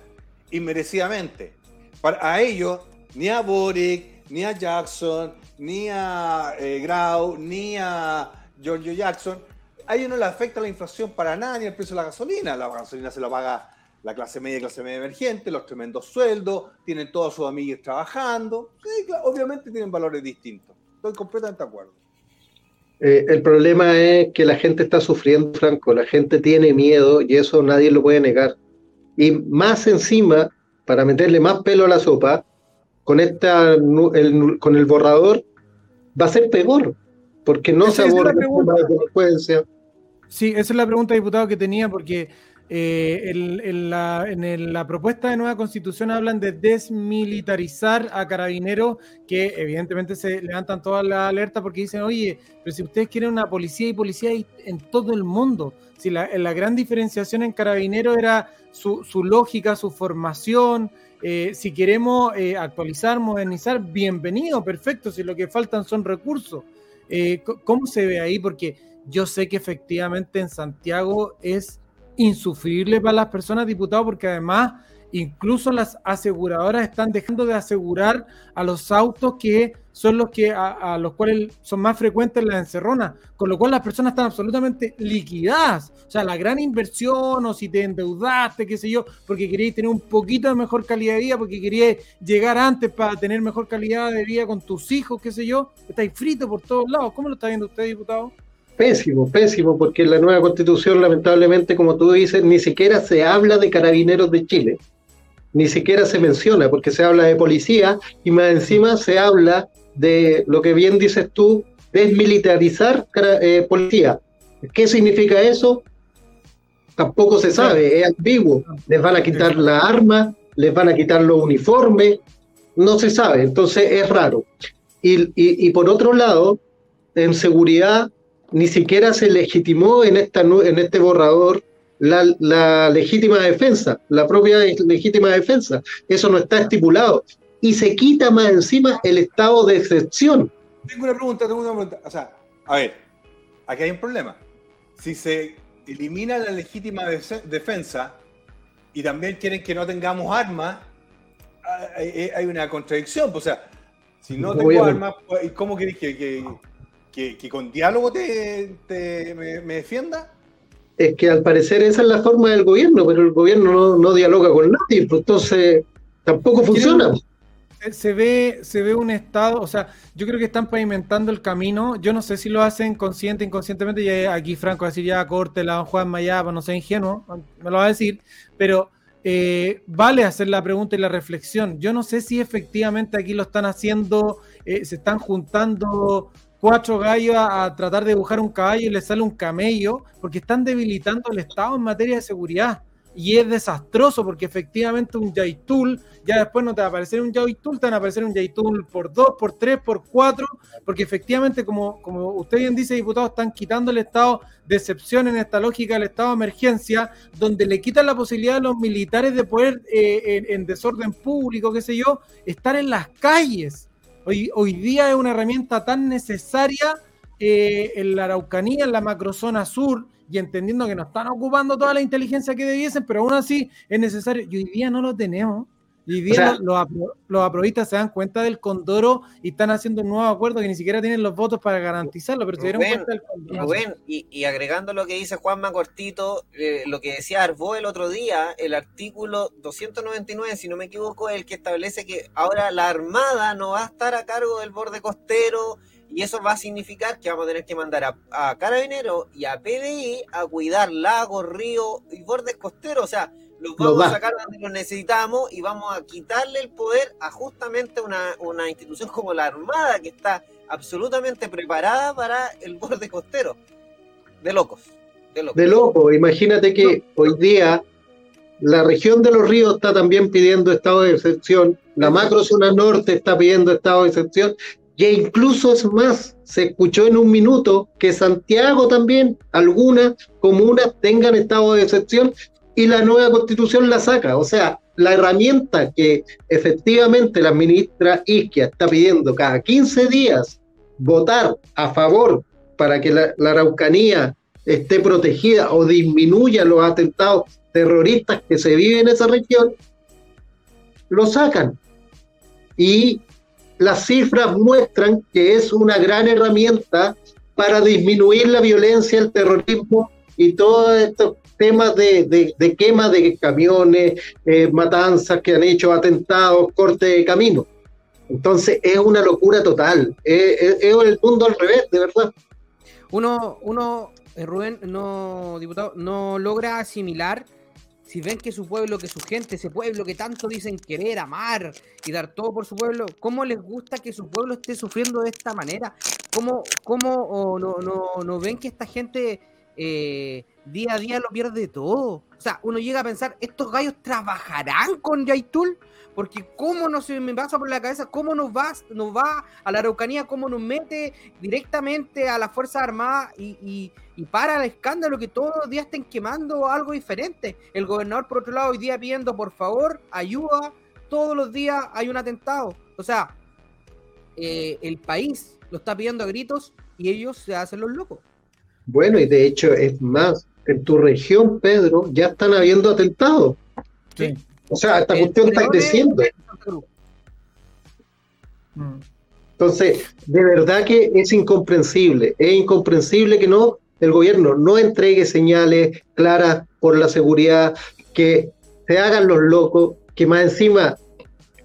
inmerecidamente. Para, a ellos, ni a Boric, ni a Jackson, ni a eh, Grau, ni a Giorgio Jackson, a ellos no les afecta la inflación para nada ni el precio de la gasolina. La gasolina se la paga la clase media y clase media emergente, los tremendos sueldos, tienen todos sus amigos trabajando. obviamente tienen valores distintos. Estoy completamente de acuerdo. Eh, el problema es que la gente está sufriendo, Franco, la gente tiene miedo y eso nadie lo puede negar. Y más encima, para meterle más pelo a la sopa, con, esta, el, con el borrador va a ser peor, porque no se aborda la delincuencia. Sí, esa es la pregunta, diputado, que tenía, porque eh, en, la, propuesta de nueva constitución hablan de desmilitarizar a carabineros, que evidentemente se levantan toda la alerta porque dicen, oye, pero si ustedes quieren una policía y policía en todo el mundo, si la, gran diferenciación en carabineros era su, lógica, su formación, eh, si queremos eh, actualizar, modernizar, bienvenido, perfecto, si lo que faltan son recursos. ¿Cómo se ve ahí? Porque yo sé que efectivamente en Santiago es insufrible para las personas diputados porque además incluso las aseguradoras están dejando de asegurar a los autos que son los que a, los cuales son más frecuentes las encerronas, con lo cual las personas están absolutamente liquidadas. O sea, la gran inversión o si te endeudaste, qué sé yo, porque querías tener un poquito de mejor calidad de vida, porque querías llegar antes para tener mejor calidad de vida con tus hijos, qué sé yo, estáis frito por todos lados. ¿Cómo lo está viendo usted, diputado? Pésimo, pésimo, porque la nueva constitución, lamentablemente, como tú dices, ni siquiera se habla de carabineros de Chile, ni siquiera se menciona, porque se habla de policía y más encima se habla de lo que bien dices tú, desmilitarizar eh, policía. ¿Qué significa eso? Tampoco se sabe, es ambiguo. Les van a quitar la arma, les van a quitar los uniformes, no se sabe, entonces es raro. Y, y por otro lado, en seguridad ni siquiera se legitimó en, esta, en este borrador la, legítima defensa, la propia legítima defensa. Eso no está estipulado. Y se quita más encima el estado de excepción. Tengo una pregunta, tengo una pregunta. O sea, a ver, aquí hay un problema. Si se elimina la legítima defensa y también quieren que no tengamos armas, hay, una contradicción. O sea, si no tengo armas, pues, ¿cómo querés que que, con diálogo te, me, defienda? Es que al parecer esa es la forma del gobierno, pero el gobierno no, dialoga con nadie, pues entonces tampoco funciona. Se ve, se ve un estado, o sea, yo creo que están pavimentando el camino. Yo no sé si lo hacen consciente, inconscientemente. Y aquí Franco va a decir ya corte la Juan Mayaba, no sé ingenuo, me lo va a decir, pero eh, vale hacer la pregunta y la reflexión. Yo no sé si efectivamente aquí lo están haciendo, eh, se están juntando cuatro gallos a, tratar de dibujar un caballo y le sale un camello, porque están debilitando el Estado en materia de seguridad. Y es desastroso porque efectivamente un Yaitul, ya después no te va a aparecer un Yaitul, te van a aparecer un Yaitul por dos, por tres, por cuatro, porque efectivamente, como, como usted bien dice, diputado, están quitando el estado de excepción en esta lógica del estado de emergencia, donde le quitan la posibilidad a los militares de poder, eh, en desorden público, qué sé yo, estar en las calles. Hoy, hoy día es una herramienta tan necesaria eh, en la Araucanía, en la macrozona sur, y entendiendo que no están ocupando toda la inteligencia que debiesen, pero aún así es necesario. Y hoy día no lo tenemos. Y hoy día los, los, se dan cuenta del condoro y están haciendo un nuevo acuerdo que ni siquiera tienen los votos para garantizarlo, pero se dieron cuenta del condoro. y, agregando lo que dice Juanma Cortito, eh, lo que decía Arbó el otro día, el artículo 299, si no me equivoco, es el que establece que ahora la Armada no va a estar a cargo del borde costero y eso va a significar que vamos a tener que mandar a, a Carabineros y a PDI a cuidar lagos, ríos y bordes costeros, o sea los vamos a sacar donde los necesitamos y vamos a quitarle el poder a justamente una, una institución como la Armada que está absolutamente preparada para el borde costero. De locos. De locos. De locos. Imagínate que hoy día la región de los ríos está también pidiendo estado de excepción, la macrozona norte está pidiendo estado de excepción, e incluso es más, se escuchó en un minuto que Santiago también, algunas comunas tengan estado de excepción y la nueva constitución la saca. O sea, la herramienta que efectivamente la ministra Isquia está pidiendo cada 15 días votar a favor para que la, Araucanía esté protegida o disminuya los atentados terroristas que se viven en esa región, lo sacan. Y las cifras muestran que es una gran herramienta para disminuir la violencia, el terrorismo y todo esto temas de, de, quema de camiones, eh, matanzas que han hecho atentados, corte de camino. Entonces es una locura total, es, el mundo al revés, de verdad. Uno, uno, eh, Rubén, no, diputado, no logra asimilar si ven que su pueblo, que su gente, ese pueblo que tanto dicen querer, amar y dar todo por su pueblo, ¿cómo les gusta que su pueblo esté sufriendo de esta manera? ¿Cómo, cómo no, no, no, ven que esta gente eh, día a día lo pierde todo? O sea, uno llega a pensar, ¿estos gallos trabajarán con Yaitul? Porque cómo no se me pasa por la cabeza, cómo nos va, nos va a la Araucanía, cómo nos mete directamente a las Fuerzas Armadas y, para el escándalo que todos los días estén quemando algo diferente. El gobernador, por otro lado, hoy día pidiendo, por favor, ayuda, todos los días hay un atentado. O sea, eh, el país lo está pidiendo a gritos y ellos se hacen los locos. Bueno, y de hecho es más, en tu región, Pedro, ya están habiendo atentados. Sí. O sea, esta cuestión está creciendo. Entonces, de verdad que es incomprensible, es incomprensible que no el gobierno no entregue señales claras por la seguridad, que se hagan los locos, que más encima,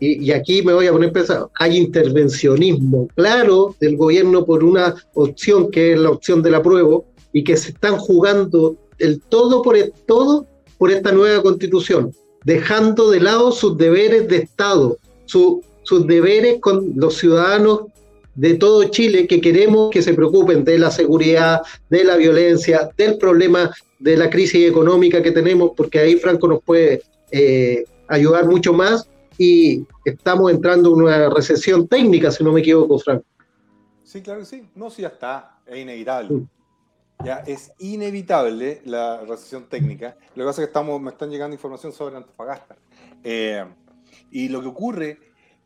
y, aquí me voy a poner pesado, hay intervencionismo claro del gobierno por una opción que es la opción del apruebo y que se están jugando el todo por el todo por esta nueva constitución dejando de lado sus deberes de Estado, sus deberes con los ciudadanos de todo Chile que queremos que se preocupen de la seguridad, de la violencia, del problema de la crisis económica que tenemos, porque ahí Franco nos puede eh, ayudar mucho más y estamos entrando en una recesión técnica, si no me equivoco, Franco. Sí, claro que sí. No, sí, ya está, es inevitable. Ya es inevitable la recesión técnica. Lo que pasa es que estamos, me están llegando información sobre Antofagasta. Eh, y lo que ocurre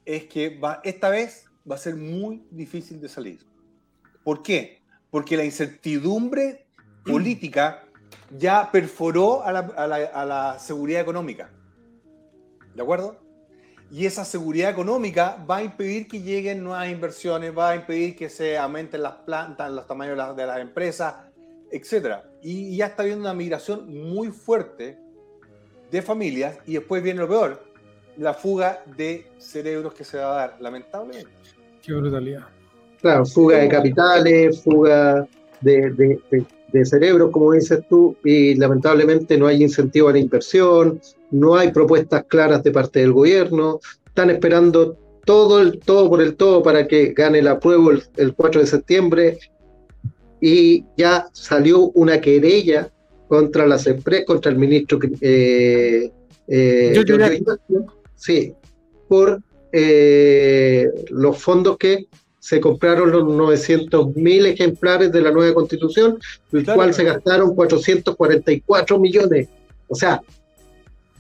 es que va, esta vez va a ser muy difícil de salir. ¿Por qué? Porque la incertidumbre [CLEARS THROAT] política ya perforó a la, a la, a la seguridad económica. ¿De acuerdo? Y esa seguridad económica va a impedir que lleguen nuevas inversiones, va a impedir que se aumenten las plantas, los tamaños de las, de las empresas, etcétera. Y ya está habiendo una migración muy fuerte de familias y después viene lo peor, la fuga de cerebros que se va a dar, lamentablemente. Qué brutalidad. Claro, fuga de capitales, fuga de, de, cerebros, como dices tú, y lamentablemente no hay incentivo a la inversión, no hay propuestas claras de parte del gobierno, están esperando todo el todo por el todo para que gane la prueba el, el 4 de septiembre y ya salió una querella contra las empresas, contra el ministro eh, eh, sí, por eh, los fondos que se compraron los 900 mil ejemplares de la nueva constitución, el cual se gastaron 444 millones. O sea,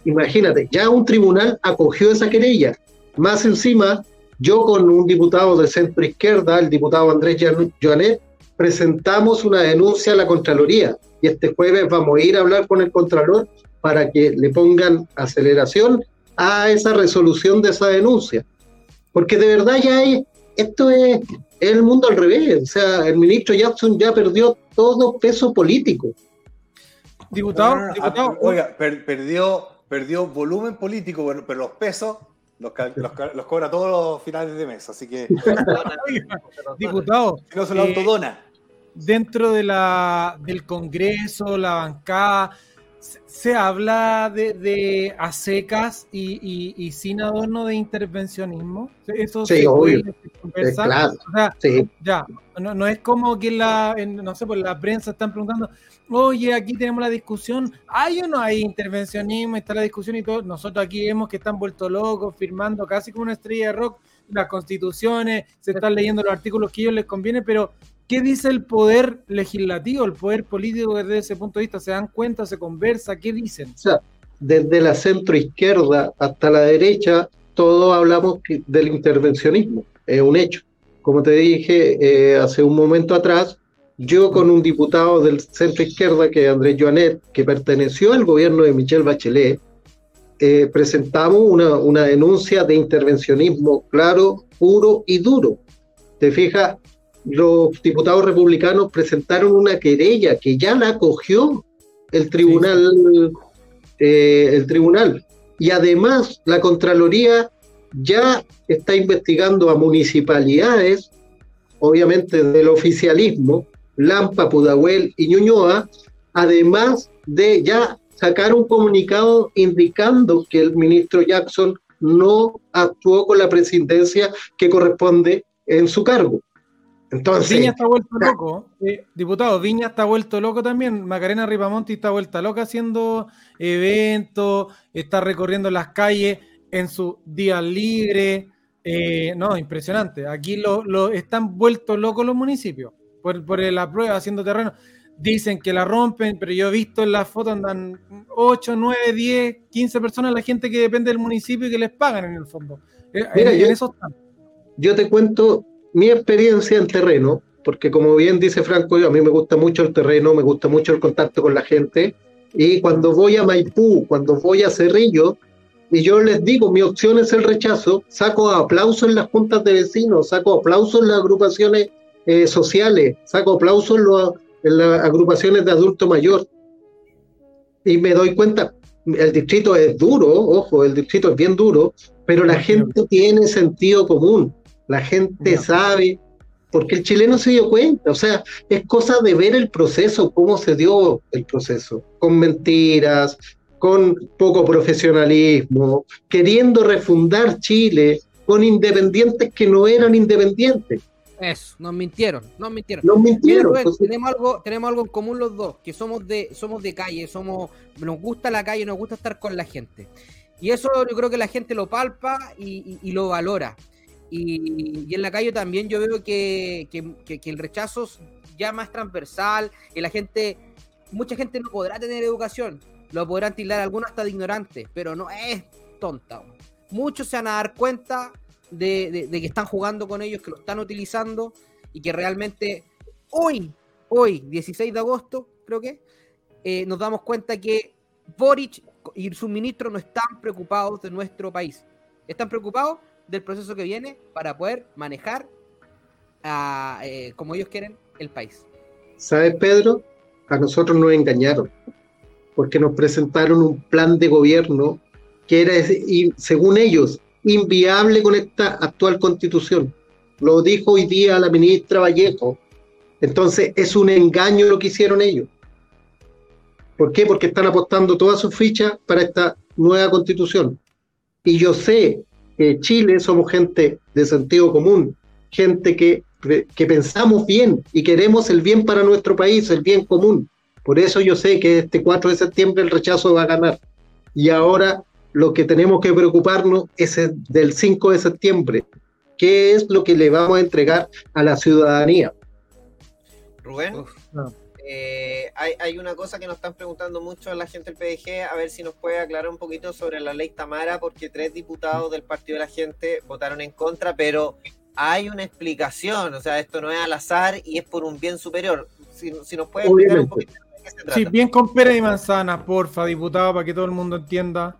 imagínate, ya un tribunal acogió esa querella. Más encima, yo con un diputado de centro izquierda, el diputado Andrés Joanet, presentamos una denuncia a la Contraloría y este jueves vamos a ir a hablar con el Contralor para que le pongan aceleración a esa resolución de esa denuncia. Porque de verdad ya hay, esto es, el mundo al revés. O sea, el ministro Jackson ya perdió todo peso político. Diputado, ah, diputado. Oiga, perdió, perdió volumen político, pero los pesos los, los, cobra todos los finales de mes, así que. [LAUGHS] diputado. no se lo autodona dentro de la, del Congreso, la bancada, se, habla de, de, a secas y, y, sin adorno de intervencionismo. Eso sí, obvio. Claro, Ya, no, no, es como que la, no sé, por la prensa están preguntando, oye, aquí tenemos la discusión, ¿hay o no hay intervencionismo? Está la discusión y todo. Nosotros aquí vemos que están vueltos locos, firmando casi como una estrella de rock las constituciones, se están leyendo los artículos que ellos les conviene, pero ¿Qué dice el poder legislativo, el poder político desde ese punto de vista? ¿Se dan cuenta, se conversa? ¿Qué dicen? O sea, desde la centro izquierda hasta la derecha, todos hablamos del intervencionismo, es un hecho. Como te dije eh, hace un momento atrás, yo con un diputado del centro izquierda, que es Andrés Joanet, que perteneció al gobierno de Michelle Bachelet, eh, presentamos una, denuncia de intervencionismo claro, puro y duro. Te fijas, los diputados republicanos presentaron una querella que ya la acogió el tribunal, eh, el tribunal. Y además la Contraloría ya está investigando a municipalidades, obviamente del oficialismo, Lampa, Pudahuel y Ñuñoa, además de ya sacar un comunicado indicando que el ministro Jackson no actuó con la presidencia que corresponde en su cargo. Entonces, Viña está vuelto loco, eh, diputado, Viña está vuelto loco también, Macarena Ripamonti está vuelta loca haciendo eventos, está recorriendo las calles en su día libre, eh, no, impresionante, aquí lo, lo, están vueltos locos los municipios por, por la prueba, haciendo terreno, dicen que la rompen, pero yo he visto en las fotos andan 8, 9, 10, 15 personas, la gente que depende del municipio y que les pagan en el fondo. Eh, Mira, en, yo- en eso están. yo te cuento mi experiencia en terreno, porque como bien dice Franco, yo- a mí me gusta mucho el terreno, me gusta mucho el contacto con la gente, y cuando voy a Maipú, cuando voy a Cerrillo, y yo les digo, mi opción es el rechazo, saco aplausos en las juntas de vecinos, saco aplausos en las agrupaciones eh, sociales, saco aplausos en, los- en las agrupaciones de adulto mayor, y me doy cuenta, el distrito es duro, ojo, el distrito es bien duro, pero la gente tiene sentido común, la gente Ya. sabe, porque el chileno se dio cuenta, o sea, es cosa de ver el proceso, cómo se dio el proceso, con mentiras, con poco profesionalismo, queriendo refundar Chile con independientes que no eran independientes, Eso, nos mintieron, nos mintieron. nos Mira, mintieron. Rubén, entonces, tenemos algo, tenemos algo en común los dos, que somos de, somos de calle, somos, nos gusta la calle, nos gusta estar con la gente. Y eso yo creo que la gente lo palpa y, y- y lo valora. Y, y en la calle también yo veo que, que- que- que el rechazo ya más transversal, y la gente, mucha gente no podrá tener educación, lo podrán tildar algunos hasta de ignorante, pero no es tonta. Muchos se van a dar cuenta de, que están jugando con ellos, que lo están utilizando y que realmente hoy, hoy, 16 de agosto, creo que, eh, nos damos cuenta que Boric y sus ministros no están preocupados de nuestro país. Están preocupados del proceso que viene para poder manejar a, eh, como ellos quieren el país. ¿Sabes, Pedro? A nosotros nos engañaron, porque nos presentaron un plan de gobierno que era, según ellos, inviable con esta actual constitución. Lo dijo hoy día la ministra Vallejo. Entonces, es un engaño lo que hicieron ellos. ¿Por qué? Porque están apostando todas sus fichas para esta nueva constitución. Y yo sé que Chile somos gente de sentido común, gente que, que pensamos bien y queremos el bien para nuestro país, el bien común. Por eso yo sé que este 4 de septiembre el rechazo va a ganar. Y ahora lo que tenemos que preocuparnos es el del 5 de septiembre. ¿Qué es lo que le vamos a entregar a la ciudadanía? Rubén, Uf, no. eh, hay, hay una cosa que nos están preguntando mucho la gente del PDG, a ver si nos puede aclarar un poquito sobre la ley Tamara, porque tres diputados del Partido de la Gente votaron en contra, pero hay una explicación, o sea, esto no es al azar y es por un bien superior. Si, si nos puede explicar un Obviamente. poquito de qué se trata. Sí, bien con pera y manzana, porfa, diputado, para que todo el mundo entienda.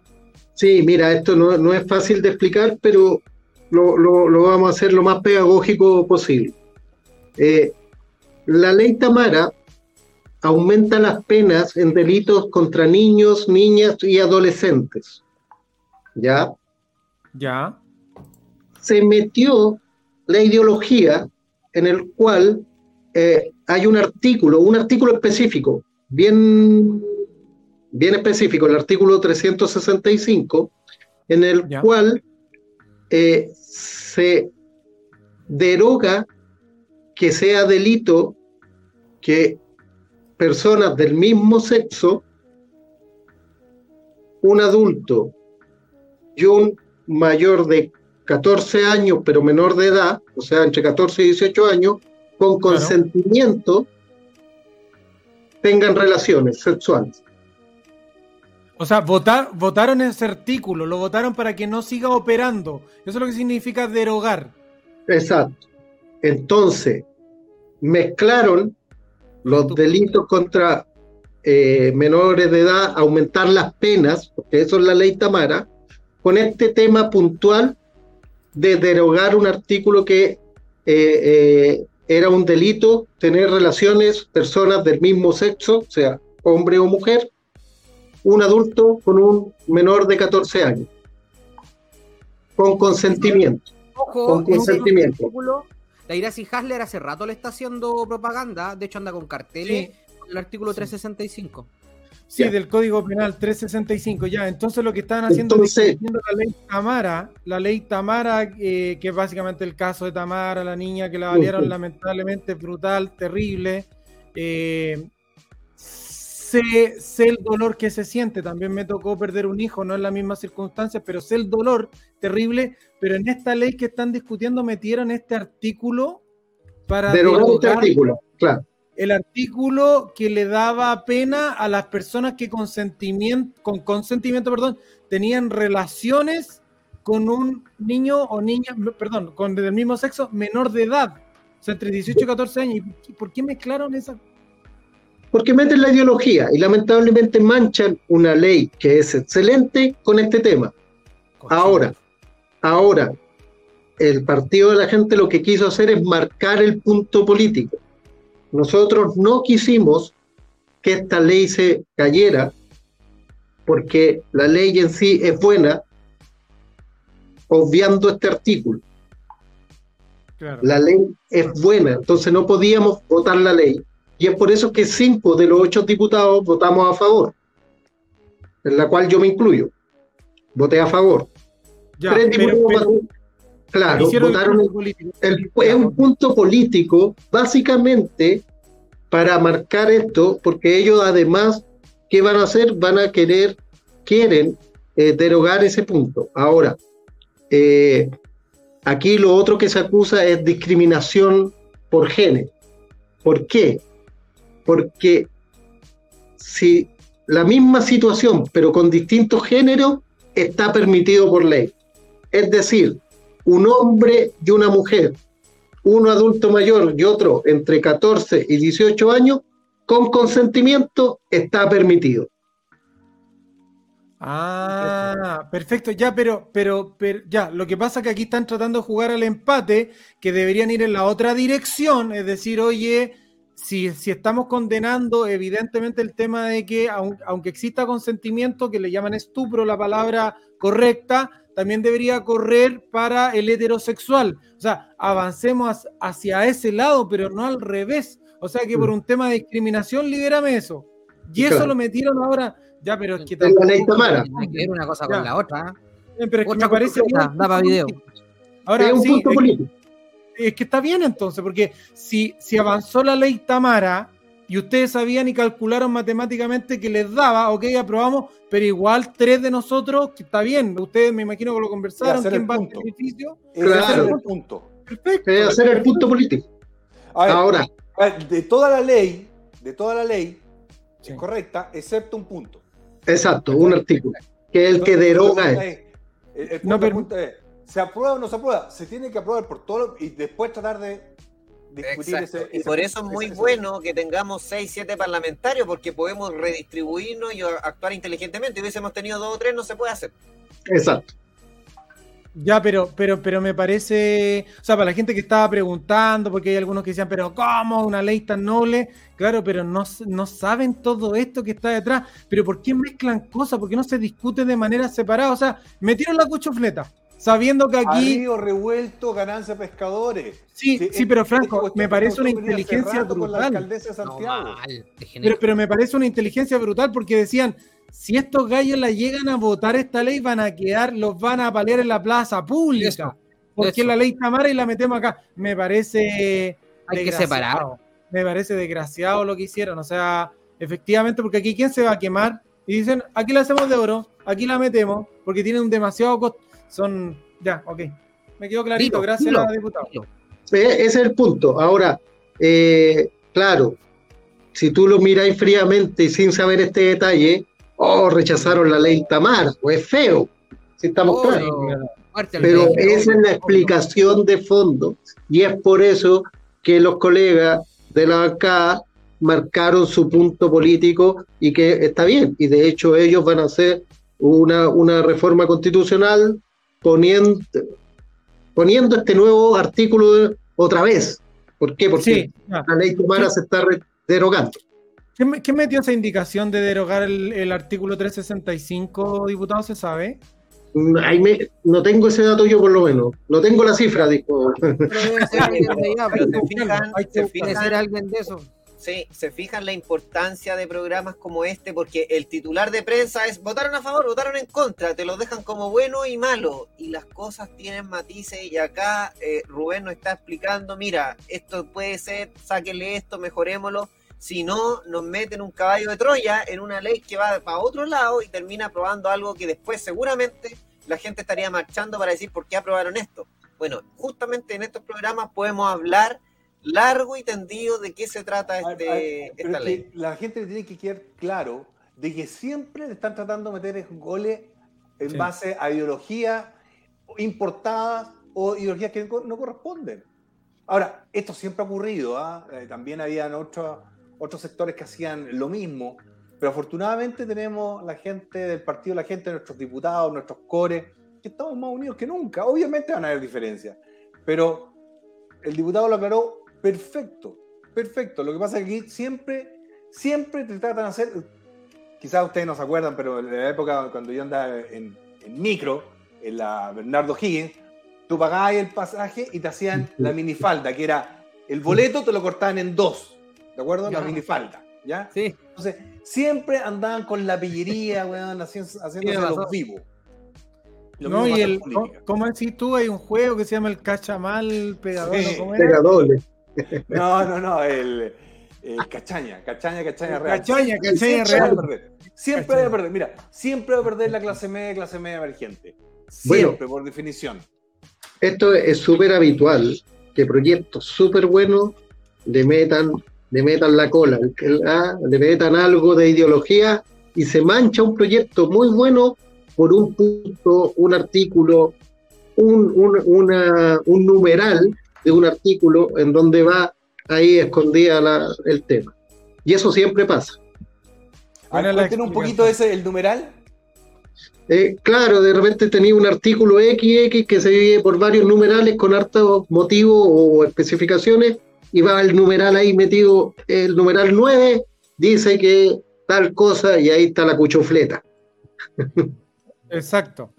Sí, mira, esto no, no es fácil de explicar, pero lo, lo- lo vamos a hacer lo más pedagógico posible. Eh, la ley Tamara aumenta las penas en delitos contra niños, niñas y adolescentes. ¿Ya? Ya. se metió la ideología en el cual eh, hay un artículo, un artículo específico, bien, bien específico, el artículo 365, en el cual eh, se deroga que sea delito que personas del mismo sexo, un adulto y un mayor de 14 años, pero menor de edad, o sea, entre 14 y 18 años, con Claro. consentimiento, tengan relaciones sexuales. O sea, votar, votaron ese artículo, lo votaron para que no siga operando. Eso es lo que significa derogar. Exacto. Entonces, mezclaron los delitos contra eh, menores de edad, aumentar las penas, porque eso es la ley Tamara, con este tema puntual de derogar un artículo que eh, eh, era un delito tener relaciones personas del mismo sexo, sea, hombre o mujer, un adulto con un menor de 14 años, con consentimiento. Ojo, Con consentimiento. La Iracy Hasler hace rato le está haciendo propaganda, de hecho anda con carteles Sí. con el artículo Sí. 365. Sí, Ya. del Código Penal 365, ya. Entonces lo que estaban haciendo Entonces- es la ley Tamara, la ley Tamara, eh, que es básicamente el caso de Tamara, la niña que la valieron lamentablemente brutal, terrible. Eh, sé, sé el dolor que se siente, también me tocó perder un hijo, no en las mismas circunstancias, pero sé el dolor terrible, pero en esta ley que están discutiendo metieron este artículo para Derogar este derogar artículo, claro. el artículo que le daba pena a las personas que consentimiento, con consentimiento, perdón, tenían relaciones con un niño o niña, perdón, con del mismo sexo menor de edad, o sea, entre 18 y 14 años. ¿Y por qué mezclaron esa? Porque meten la ideología y lamentablemente manchan una ley que es excelente con este tema. Ahora, ahora, el partido de la gente lo que quiso hacer es marcar el punto político. Nosotros no quisimos que esta ley se cayera porque la ley en sí es buena, obviando este artículo. Claro. La ley es buena, entonces no podíamos votar la ley. Y es por eso que cinco de los ocho diputados votamos a favor, en la cual yo me incluyo. Voté a favor. Ya, Tres pero- diputados pero claro, el votaron político. el- es un punto político, básicamente, para marcar esto, porque ellos además, ¿qué van a hacer? Van a querer, quieren eh, derogar ese punto. Ahora, eh, aquí lo otro que se acusa es discriminación por género. ¿Por qué? Porque si la misma situación, pero con distintos géneros, está permitido por ley. Es decir, un hombre y una mujer, uno adulto mayor y otro entre 14 y 18 años, con consentimiento está permitido. Ah, perfecto, ya, pero, pero, pero, ya, lo que pasa es que aquí están tratando de jugar al empate, que deberían ir en la otra dirección, es decir, oye, si, si estamos condenando evidentemente el tema de que aun- aunque exista consentimiento, que le llaman estupro la palabra correcta, también debería correr para el heterosexual. O sea, avancemos hacia- ese lado, pero no al revés. O sea que por un tema de discriminación, libérame eso. Y eso Claro. lo metieron ahora. Ya, pero es que tampoco-. Hay que ver una cosa Ya. con la otra. ¿eh? Eh, Pero es que Otra me parece da video. Ahora es un sí, punto es, político. Es que está bien entonces, porque si, si avanzó la ley Tamara y ustedes sabían y calcularon matemáticamente que les daba, ok, aprobamos, pero igual tres de nosotros, que está bien, ustedes me imagino que lo conversaron, hacer quién el va al punto. beneficio, Ese Claro. es el punto. perfecto. Hacer el punto político. A ver, Ahora, a ver, de toda la ley, de toda la ley, Sí. es correcta, excepto un punto. exacto, un artículo, que es el que deroga es, el- el punto, No, pero- el punto es, ¿se aprueba o no se aprueba? Se tiene que aprobar por todo y después tratar de discutir Exacto. ese, y ese por punto, eso es muy ese- bueno que tengamos 6, 7 parlamentarios porque podemos redistribuirnos y actuar inteligentemente. Si hubiésemos tenido dos o tres, no se puede hacer. Exacto. Ya, pero, pero, pero me parece, o sea, para la gente que estaba preguntando, porque hay algunos que decían, pero ¿cómo una ley tan noble? Claro, pero no, no saben todo esto que está detrás. Pero ¿por qué mezclan cosas? ¿Por qué no se discute de manera separada? O sea, metieron la cuchufleta, sabiendo que A aquí, río revuelto, ganancia pescadores. sí, Sí, sí, pero esta Franco, me parece una inteligencia la brutal. No, mal, Pero, me parece una inteligencia brutal porque decían, si estos gallos la llegan a votar esta ley, van a quedar, los van a palear en la plaza pública. Eso, porque eso. la ley Tamara y la metemos acá. Me parece. Hay que desgraciado. separar. Me parece desgraciado lo que hicieron. O sea, efectivamente, porque aquí quién se va a quemar. Y dicen, aquí la hacemos de oro, aquí la metemos, porque tienen un demasiado costo. Son. Ya, ok. Me quedó clarito, Dilo, gracias dilo, diputada. dilo. Ese es el punto. Ahora, eh, claro, si tú lo miráis fríamente y sin saber este detalle, oh, rechazaron la ley Tamar, o es feo, si estamos Oh, claros. Pero esa es la explicación de fondo y es por eso que los colegas de la bancada marcaron su punto político y que está bien. Y de hecho ellos van a hacer una, una reforma constitucional poniendo, poniendo este nuevo artículo de- otra vez. ¿Por qué? Porque Sí, la ley Tumara se está derogando. ¿Quién, me- quién metió esa indicación de derogar el, el artículo 365, diputado? ¿Se sabe? Mm, ahí me- no tengo ese dato yo por lo menos. No tengo la cifra, dijo. Pero debe ser [LAUGHS] alguien de allá, Pero se fijan, hay que se Debe ser fijan, alguien de eso. Sí, se fijan la importancia de programas como este, porque el titular de prensa es votaron a favor, votaron en contra, te lo dejan como bueno y malo, y las cosas tienen matices, y acá eh, Rubén nos está explicando, mira, esto puede ser, sáquenle esto, mejorémoslo, si no, nos meten un caballo de Troya en una ley que va para otro lado y termina aprobando algo que después seguramente la gente estaría marchando para decir por qué aprobaron esto. Bueno, justamente en estos programas podemos hablar largo y tendido de qué se trata A- este, a- esta es ley. que la gente tiene que quedar claro de que siempre le están tratando de meter goles en Sí. base a ideologías importadas o ideologías que no no corresponden. Ahora, esto siempre ha ocurrido, ¿ah? Eh, también habían otros otros sectores que hacían lo mismo, pero afortunadamente tenemos la gente del partido, la gente de nuestros diputados, nuestros cores, que estamos más unidos que nunca. Obviamente van a haber diferencias, pero el diputado lo aclaró perfecto, perfecto. Lo que pasa es que aquí siempre, siempre te tratan de hacer, quizás ustedes no se acuerdan, pero en la época cuando yo andaba en, en micro, en la Bernardo Higgins, tú pagabas el pasaje y te hacían la minifalda, que era el boleto te lo cortaban en dos, ¿de acuerdo? La minifalda, ¿ya? Sí. Entonces, siempre andaban con la pillería, [LAUGHS] weón, haciendo- haciéndose los vivos. Lo No, y el. ¿cómo decís tú? Hay un juego que se llama el cachamal pegador, Sí. No, no, no, el, el cachaña, cachaña, cachaña real. Cachaña, cachaña Siempre real. va a perder. Siempre va a perder. Mira, siempre va a perder la clase media, clase media emergente. Bueno. Siempre, por definición. Esto es súper habitual, que proyectos súper buenos le metan, le metan la cola, el- ah, le metan algo de ideología y se mancha un proyecto muy bueno por un punto, un artículo, un, un- una- un numeral de un artículo en donde va ahí escondida la- el tema. Y eso siempre pasa. A ver, Buena la cuéntenos un poquito ese, el numeral. Eh, claro, de repente tenía un artículo XX que se divide por varios numerales con hartos motivos o especificaciones y va el numeral ahí metido, el numeral 9 dice que tal cosa y ahí está la cuchufleta. [LAUGHS] Exacto.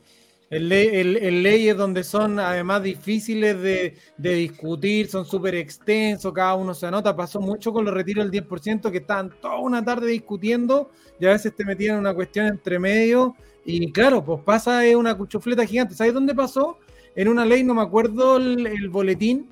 Ley- el- leyes donde son además difíciles de, de discutir, son súper extensos, cada uno se anota. Pasó mucho con los retiros del 10%, que estaban toda una tarde discutiendo y a veces te metían una cuestión entre medio. Y claro, pues pasa una cuchufleta gigante. ¿Sabes dónde pasó? En una ley, no me acuerdo el, el boletín,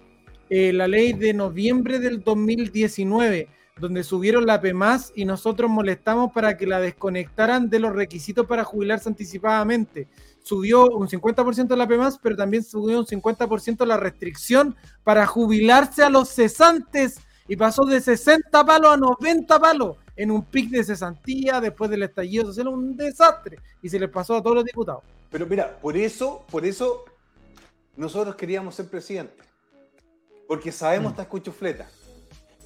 eh, la ley de noviembre del 2019, donde subieron la PMAS y nosotros molestamos para que la desconectaran de los requisitos para jubilarse anticipadamente. Subió un 50% la PMAS, pero también subió un 50% la restricción para jubilarse a los cesantes y pasó de 60 palos a 90 palos en un pic de cesantía después del estallido social, un desastre. Y se les pasó a todos los diputados. Pero mira, por eso, por eso nosotros queríamos ser presidente. Porque sabemos estas cuchufletas.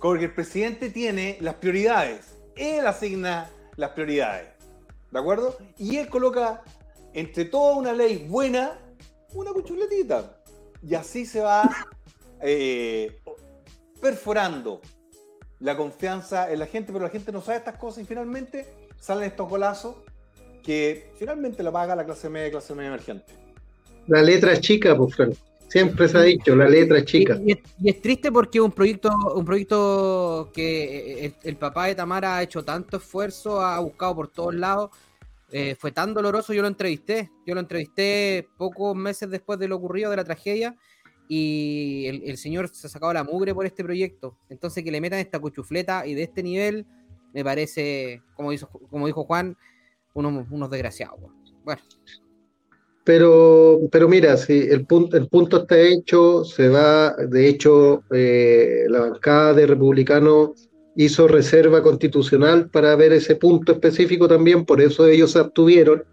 Porque el presidente tiene las prioridades. Él asigna las prioridades. ¿De acuerdo? Y él coloca entre toda una ley buena una cuchufletita. Y así se va eh, perforando la confianza en la gente, pero la gente no sabe estas cosas y finalmente salen estos golazos que finalmente la paga la clase media, clase media emergente. La letra es chica, pues Franco. Siempre se ha dicho, la letra es chica. Y, y es, y es triste porque un proyecto, un proyecto que el, el papá de Tamara ha hecho tanto esfuerzo, ha buscado por todos lados. Eh, fue tan doloroso, yo lo entrevisté. Yo lo entrevisté pocos meses después de lo ocurrido, de la tragedia. Y el, señor se ha sacado la mugre por este proyecto. Entonces que le metan esta cuchufleta y de este nivel, me parece, como, hizo, como dijo Juan, unos, unos desgraciados. Bueno, Pero, pero mira, si el punto, el punto está hecho, se va, de hecho, eh, la bancada de republicanos hizo reserva constitucional para ver ese punto específico también, por eso ellos se abstuvieron.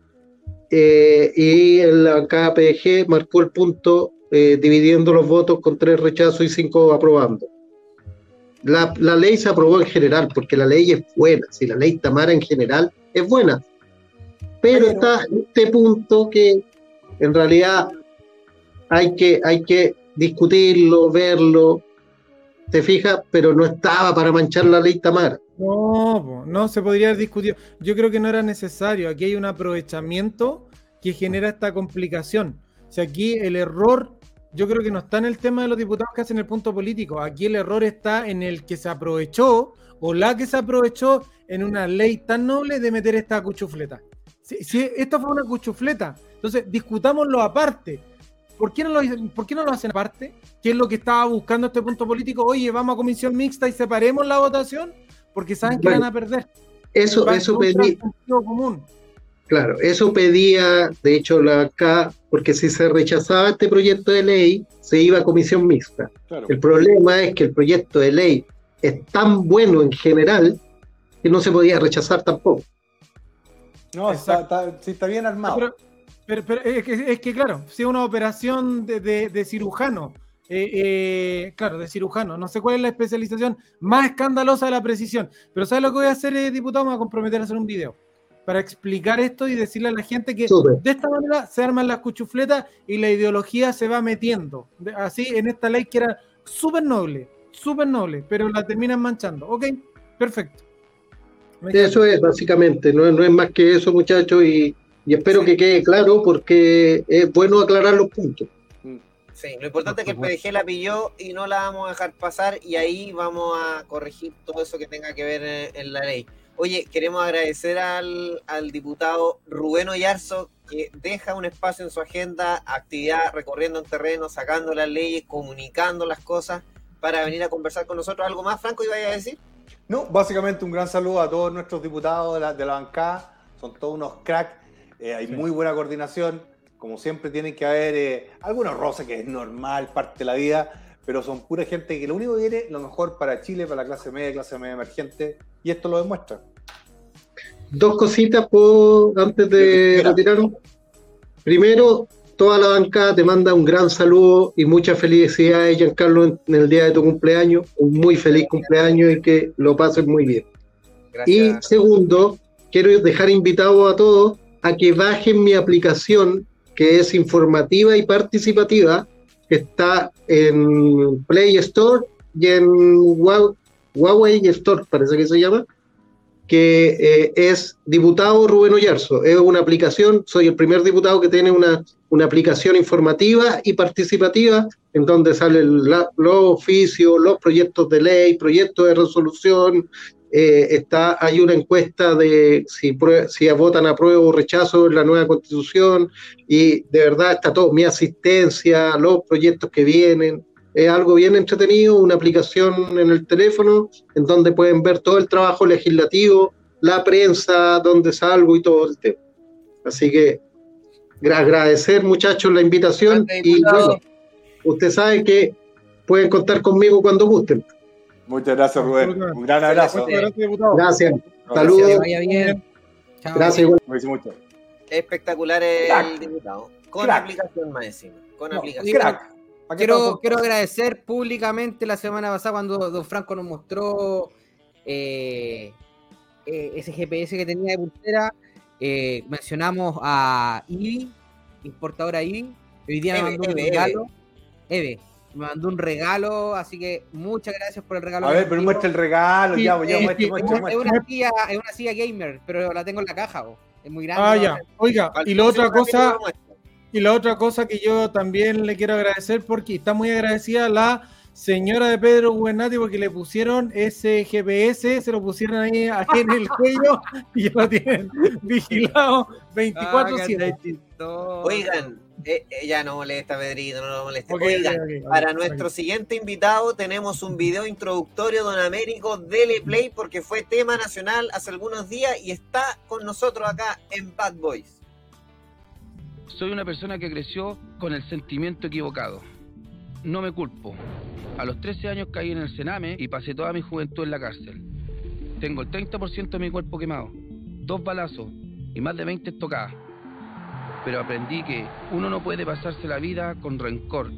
Eh, y en la bancada PDG marcó el punto eh, dividiendo los votos con tres rechazos y cinco aprobando. La, la ley se aprobó en general, porque la ley es buena, si la ley Tamara en general es buena, pero Pero- está este punto que en realidad hay que, hay que discutirlo, verlo, te fijas, pero no estaba para manchar la ley Tamara. No, no se podría haber discutido. Yo creo que no era necesario. Aquí hay un aprovechamiento que genera esta complicación. O sea, aquí el error, yo creo que no está en el tema de los diputados que hacen el punto político. Aquí el error está en el que se aprovechó o la que se aprovechó en una ley tan noble de meter esta cuchufleta. Si, si esto fue una cuchufleta, entonces discutámoslo aparte. ¿Por qué, no lo, ¿Por qué no lo hacen aparte? ¿Qué es lo que estaba buscando este punto político? Oye, vamos a comisión mixta y separemos la votación porque saben que Bueno, van a perder. Eso, eso pedí, sentido común. claro, eso pedía, de hecho, la acá, porque si se rechazaba este proyecto de ley, se iba a comisión mixta. Claro. El problema es que el proyecto de ley es tan bueno en general que no se podía rechazar tampoco. No, está, está- sí, está bien armado. Pero, pero- pero es, que, es que, claro, si es una operación de, de- de cirujano, eh, eh, claro, de cirujano, no sé cuál es la especialización más escandalosa de la precisión, pero ¿sabes lo que voy a hacer, eh, diputado? Me voy a comprometer a hacer un video para explicar esto y decirle a la gente que de esta manera se arman las cuchufletas y la ideología se va metiendo, así en esta ley que era súper noble, súper noble, pero la terminan manchando. Ok, perfecto. Me. Eso es, básicamente, no, no es más que eso, muchachos, y, y espero Sí. que quede claro porque es bueno aclarar los puntos. Sí, lo importante es que el. PDG la pilló y no la vamos a dejar pasar y ahí vamos a corregir todo eso que tenga que ver en, en la ley. Oye, queremos agradecer al, al diputado Rubén Oyarzo que deja un espacio en su agenda, actividad recorriendo en terreno, sacando las leyes, comunicando las cosas para venir a conversar con nosotros. ¿Algo más, Franco, iba a decir? No, básicamente un gran saludo a todos nuestros diputados de la, de la bancada. Son todos unos cracks. Eh, hay Sí. muy buena coordinación. Como siempre, tienen que haber eh, algunos roces que es normal, parte de la vida. Pero son pura gente que lo único que quiere lo mejor para Chile, para la clase media, clase media emergente. Y esto lo demuestra. Dos cositas por, antes de retirarnos. Primero, toda la bancada te manda un gran saludo y muchas felicidades, Giancarlo, en, en el día de tu cumpleaños. Un muy feliz cumpleaños y que lo pases muy bien. Y segundo, quiero dejar invitado a todos a que bajen mi aplicación, que es informativa y participativa, que está en Play Store y en Hua- Huawei Store, parece que se llama, que eh, es Diputado Rubén Oyarzo. Es una aplicación, soy el primer diputado que tiene una, una aplicación informativa y participativa, en donde salen los oficios, los proyectos de ley, proyectos de resolución, eh, está, hay una encuesta de si, si votan apruebo o rechazo en la nueva constitución y de verdad está todo, mi asistencia, los proyectos que vienen, es algo bien entretenido, una aplicación en el teléfono en donde pueden ver todo el trabajo legislativo, la prensa, donde salgo y todo el tema. Así que gra- agradecer muchachos la invitación y bueno, usted sabe que pueden contar conmigo cuando gusten. Muchas gracias, Rubén. Un gran abrazo. Muchas gracias, diputado. Gracias, Que saludos, vaya bien. Chao. gracias. Mucho. Espectacular el Crack. diputado. Con Crack. aplicación más encima. Con No, aplicación. crack. ¿Para qué Quiero, quiero agradecer públicamente la semana pasada cuando Don Franco nos mostró eh, eh, ese GPS que tenía de pulsera. eh, mencionamos a IBI, importadora IBI. Hoy día me mandó un Eve, regalo. Eve, me mandó un regalo, así que muchas gracias por el regalo. A ver, pero muestra el regalo. Sí, ya, ya, es muestra, muestra, Es muestra. una, silla, es una silla gamer, pero la tengo en la caja. bo. Es muy grande. Ah, ya. Oiga, y la otra cosa. Y la otra cosa que yo también le quiero agradecer porque está muy agradecida la señora de Pedro Gubernati porque le pusieron ese GPS, se lo pusieron ahí aquí en el cuello y ya lo tienen [LAUGHS] vigilado Ah, 24/7. qué chistoso. Oigan, eh, ya no molesta, Pedrito, no lo molesta. Ok, Oigan, para nuestro siguiente invitado tenemos un video introductorio, don Américo, dele play porque fue tema nacional hace algunos días y está con nosotros acá en Bad Boys. Soy una persona que creció con el sentimiento equivocado. No me culpo. A los 13 años caí en el cename y pasé toda mi juventud en la cárcel. Tengo el 30% de mi cuerpo quemado, dos balazos y más de 20 estocadas. Pero aprendí que uno no puede pasarse la vida con rencor.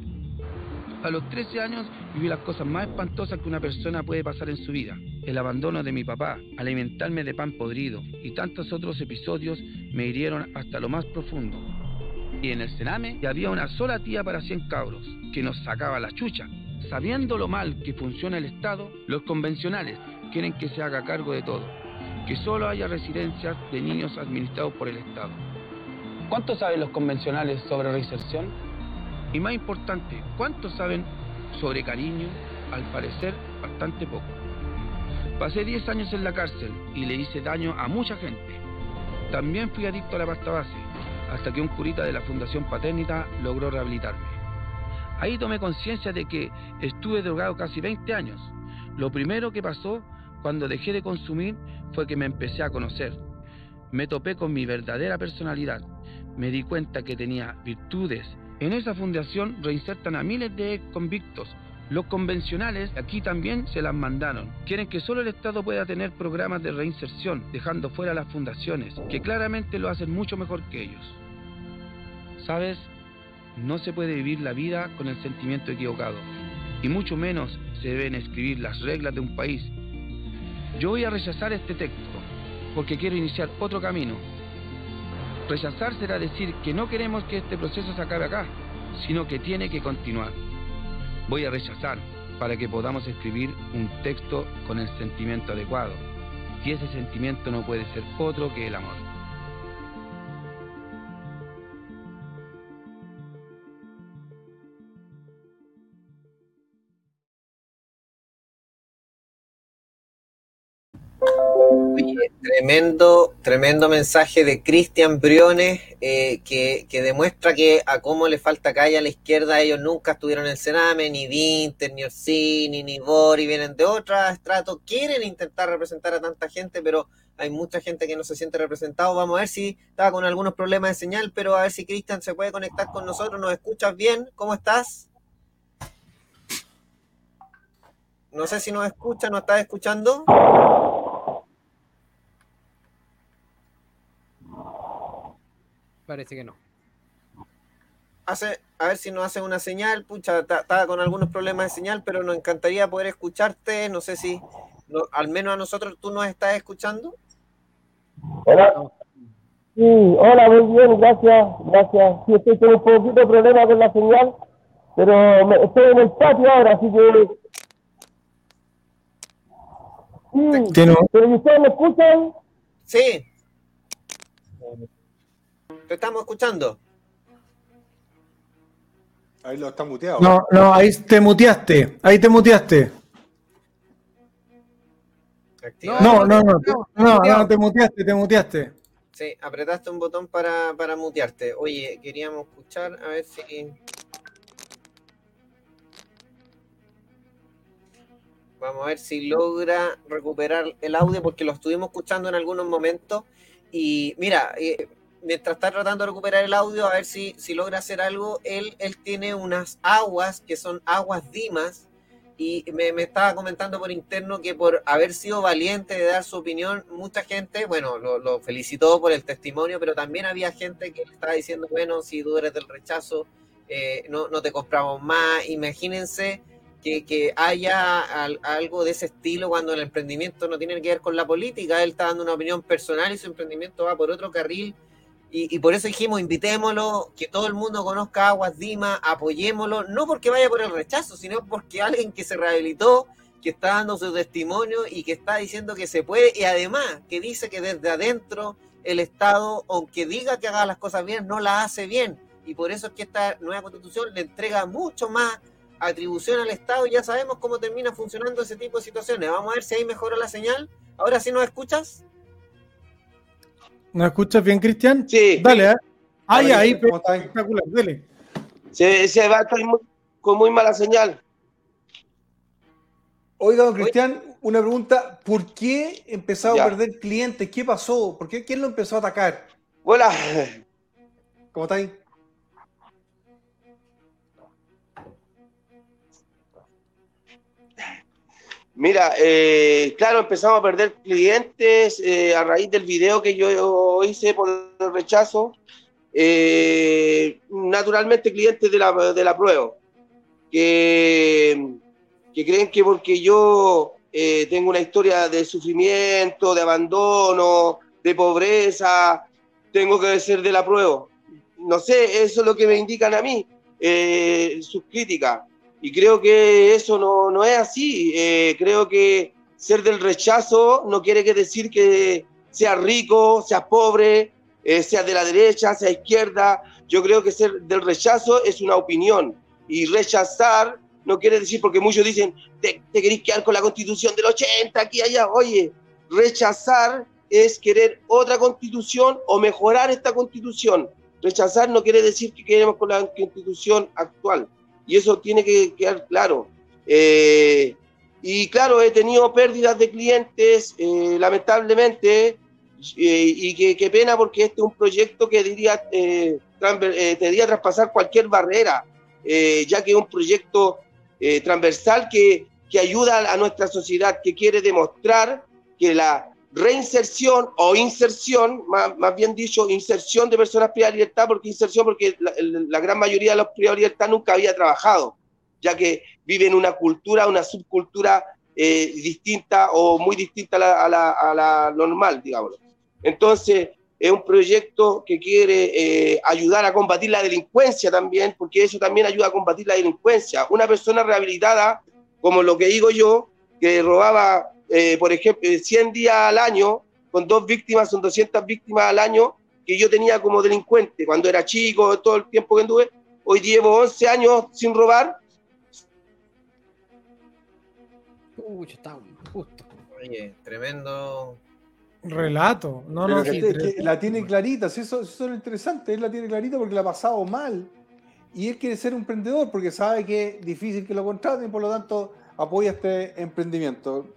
A los 13 años viví las cosas más espantosas que una persona puede pasar en su vida. El abandono de mi papá, alimentarme de pan podrido y tantos otros episodios me hirieron hasta lo más profundo. Y en el cename ya había una sola tía para 100 cabros, que nos sacaba la chucha. Sabiendo lo mal que funciona el Estado, los convencionales quieren que se haga cargo de todo, que solo haya residencias de niños administrados por el Estado. ¿Cuánto saben los convencionales sobre reinserción? Y más importante, ¿cuánto saben sobre cariño? Al parecer, bastante poco. Pasé 10 años en la cárcel y le hice daño a mucha gente. También fui adicto a la pasta base, hasta que un curita de la Fundación Paternita logró rehabilitarme. Ahí tomé conciencia de que estuve drogado casi 20 años. Lo primero que pasó cuando dejé de consumir fue que me empecé a conocer. Me topé con mi verdadera personalidad. Me di cuenta que tenía virtudes. En esa fundación reinsertan a miles de convictos los convencionales aquí también se las mandaron. Quieren que solo el Estado pueda tener programas de reinserción, dejando fuera las fundaciones, que claramente lo hacen mucho mejor que ellos. ¿Sabes? No se puede vivir la vida con el sentimiento equivocado, y mucho menos se deben escribir las reglas de un país. Yo voy a rechazar este texto, porque quiero iniciar otro camino. Rechazar será decir que no queremos que este proceso se acabe acá, sino que tiene que continuar voy a rechazar para que podamos escribir un texto con el sentimiento adecuado. Y ese sentimiento no puede ser otro que el amor. Tremendo, tremendo mensaje de Cristian Briones eh, que, demuestra que a cómo le falta calle a la izquierda, ellos nunca estuvieron en el Sename, ni Vinter, ni Orsini, ni Bori, vienen de otro estrato, quieren intentar representar a tanta gente, pero hay mucha gente que no se siente representado. Vamos a ver si estaba con algunos problemas de señal, pero a ver si Cristian se puede conectar con nosotros. ¿Nos escuchas bien? ¿Cómo estás? No sé si nos escucha, ¿nos estás escuchando? Parece que no. Hace, a ver si nos hace una señal, pucha, estaba con algunos problemas de señal, pero nos encantaría poder escucharte. No sé si al menos a nosotros tú nos estás escuchando. Hola. Sí, hola, muy bien, gracias, gracias. Sí, estoy con un poquito de problema con la señal, pero estoy en el patio ahora, así que... Sí, ¿pero ustedes me escuchan? Sí. Te estamos escuchando. Ahí lo está muteado. No, no, ahí te muteaste. Ahí te muteaste. No, no, no, no, no, te muteaste, te muteaste. Sí, apretaste un botón para, para mutearte. Oye, queríamos escuchar, a ver si. Vamos a ver si logra recuperar el audio porque lo estuvimos escuchando en algunos momentos. Y mira, eh, mientras está tratando de recuperar el audio, a ver si, si logra hacer algo, él, él tiene unas aguas que son aguas dimas y me, estaba comentando por interno que por haber sido valiente de dar su opinión, mucha gente, bueno, lo, felicitó por el testimonio, pero también había gente que estaba diciendo, bueno, si tú eres del rechazo, eh, no, no te compramos más. Imagínense que, que haya algo de ese estilo cuando el emprendimiento no tiene que ver con la política, él está dando una opinión personal y su emprendimiento va por otro carril y, por eso dijimos, invitémoslo, que todo el mundo conozca Aguas Dima, apoyémoslo, no porque vaya por el rechazo, sino porque alguien que se rehabilitó, que está dando su testimonio y que está diciendo que se puede, y además que dice que desde adentro el Estado, aunque diga que haga las cosas bien, no las hace bien. Y por eso es que esta nueva constitución le entrega mucho más atribución al Estado ya sabemos cómo termina funcionando ese tipo de situaciones. Vamos a ver si ahí mejora la señal. Ahora sí nos escuchas. ¿Nos escuchas bien, Cristian? Sí. Dale, ¿eh? Ahí, ahí, espectacular, dale. Se, se va con muy mala señal. Oiga, don Cristian, una pregunta. ¿Por qué empezó a perder clientes? ¿Qué pasó? ¿Por qué? ¿Quién lo empezó a atacar? Hola. ¿Cómo está ahí? Mira, eh, claro, empezamos a perder clientes eh, a raíz del video que yo hice por el rechazo. Eh, naturalmente clientes de la, de la prueba, que, que creen que porque yo tengo una historia de sufrimiento, de abandono, de pobreza, tengo que ser de la prueba. No sé, eso es lo que me indican a mí, sus críticas. Y creo que eso no, no es así. Eh, creo que ser del rechazo no quiere que decir que sea rico, sea pobre. eh, sea de la derecha, sea izquierda. Yo creo que ser del rechazo es una opinión y rechazar no quiere decir, porque muchos dicen, te, te querés quedar con la constitución del 80, aquí, allá. Oye, rechazar es querer otra constitución o mejorar esta constitución. Rechazar no quiere decir que queremos con la constitución actual. Y eso tiene que quedar claro. Eh, y claro, he tenido pérdidas de clientes, eh, lamentablemente, eh, y qué pena porque este es un proyecto que diría, eh, traspasar cualquier barrera, ya que es un proyecto transversal que, que ayuda a nuestra sociedad, que quiere demostrar que la reinserción o inserción, más, más, bien dicho, inserción de personas privadas de libertad, porque inserción, porque la, gran mayoría de los privados de libertad nunca había trabajado, ya que viven una cultura, una subcultura eh, distinta o muy distinta a la, a, normal, digamos. Entonces, es un proyecto que quiere eh, ayudar a combatir la delincuencia también, porque eso también ayuda a combatir la delincuencia. Una persona rehabilitada, como lo que digo yo, que robaba eh, por ejemplo, 100 días al año, con dos víctimas, son 200 víctimas al año, que yo tenía como delincuente cuando era chico, todo el tiempo que anduve. Hoy llevo 11 años sin robar. Uy, está justo. Oye, tremendo relato. No, no, que sí, te- que la tiene clarita, sí, eso, eso es lo interesante, él la tiene clarita porque la ha pasado mal. Y él quiere ser un emprendedor porque sabe que es difícil que lo contraten y por lo tanto apoya este emprendimiento.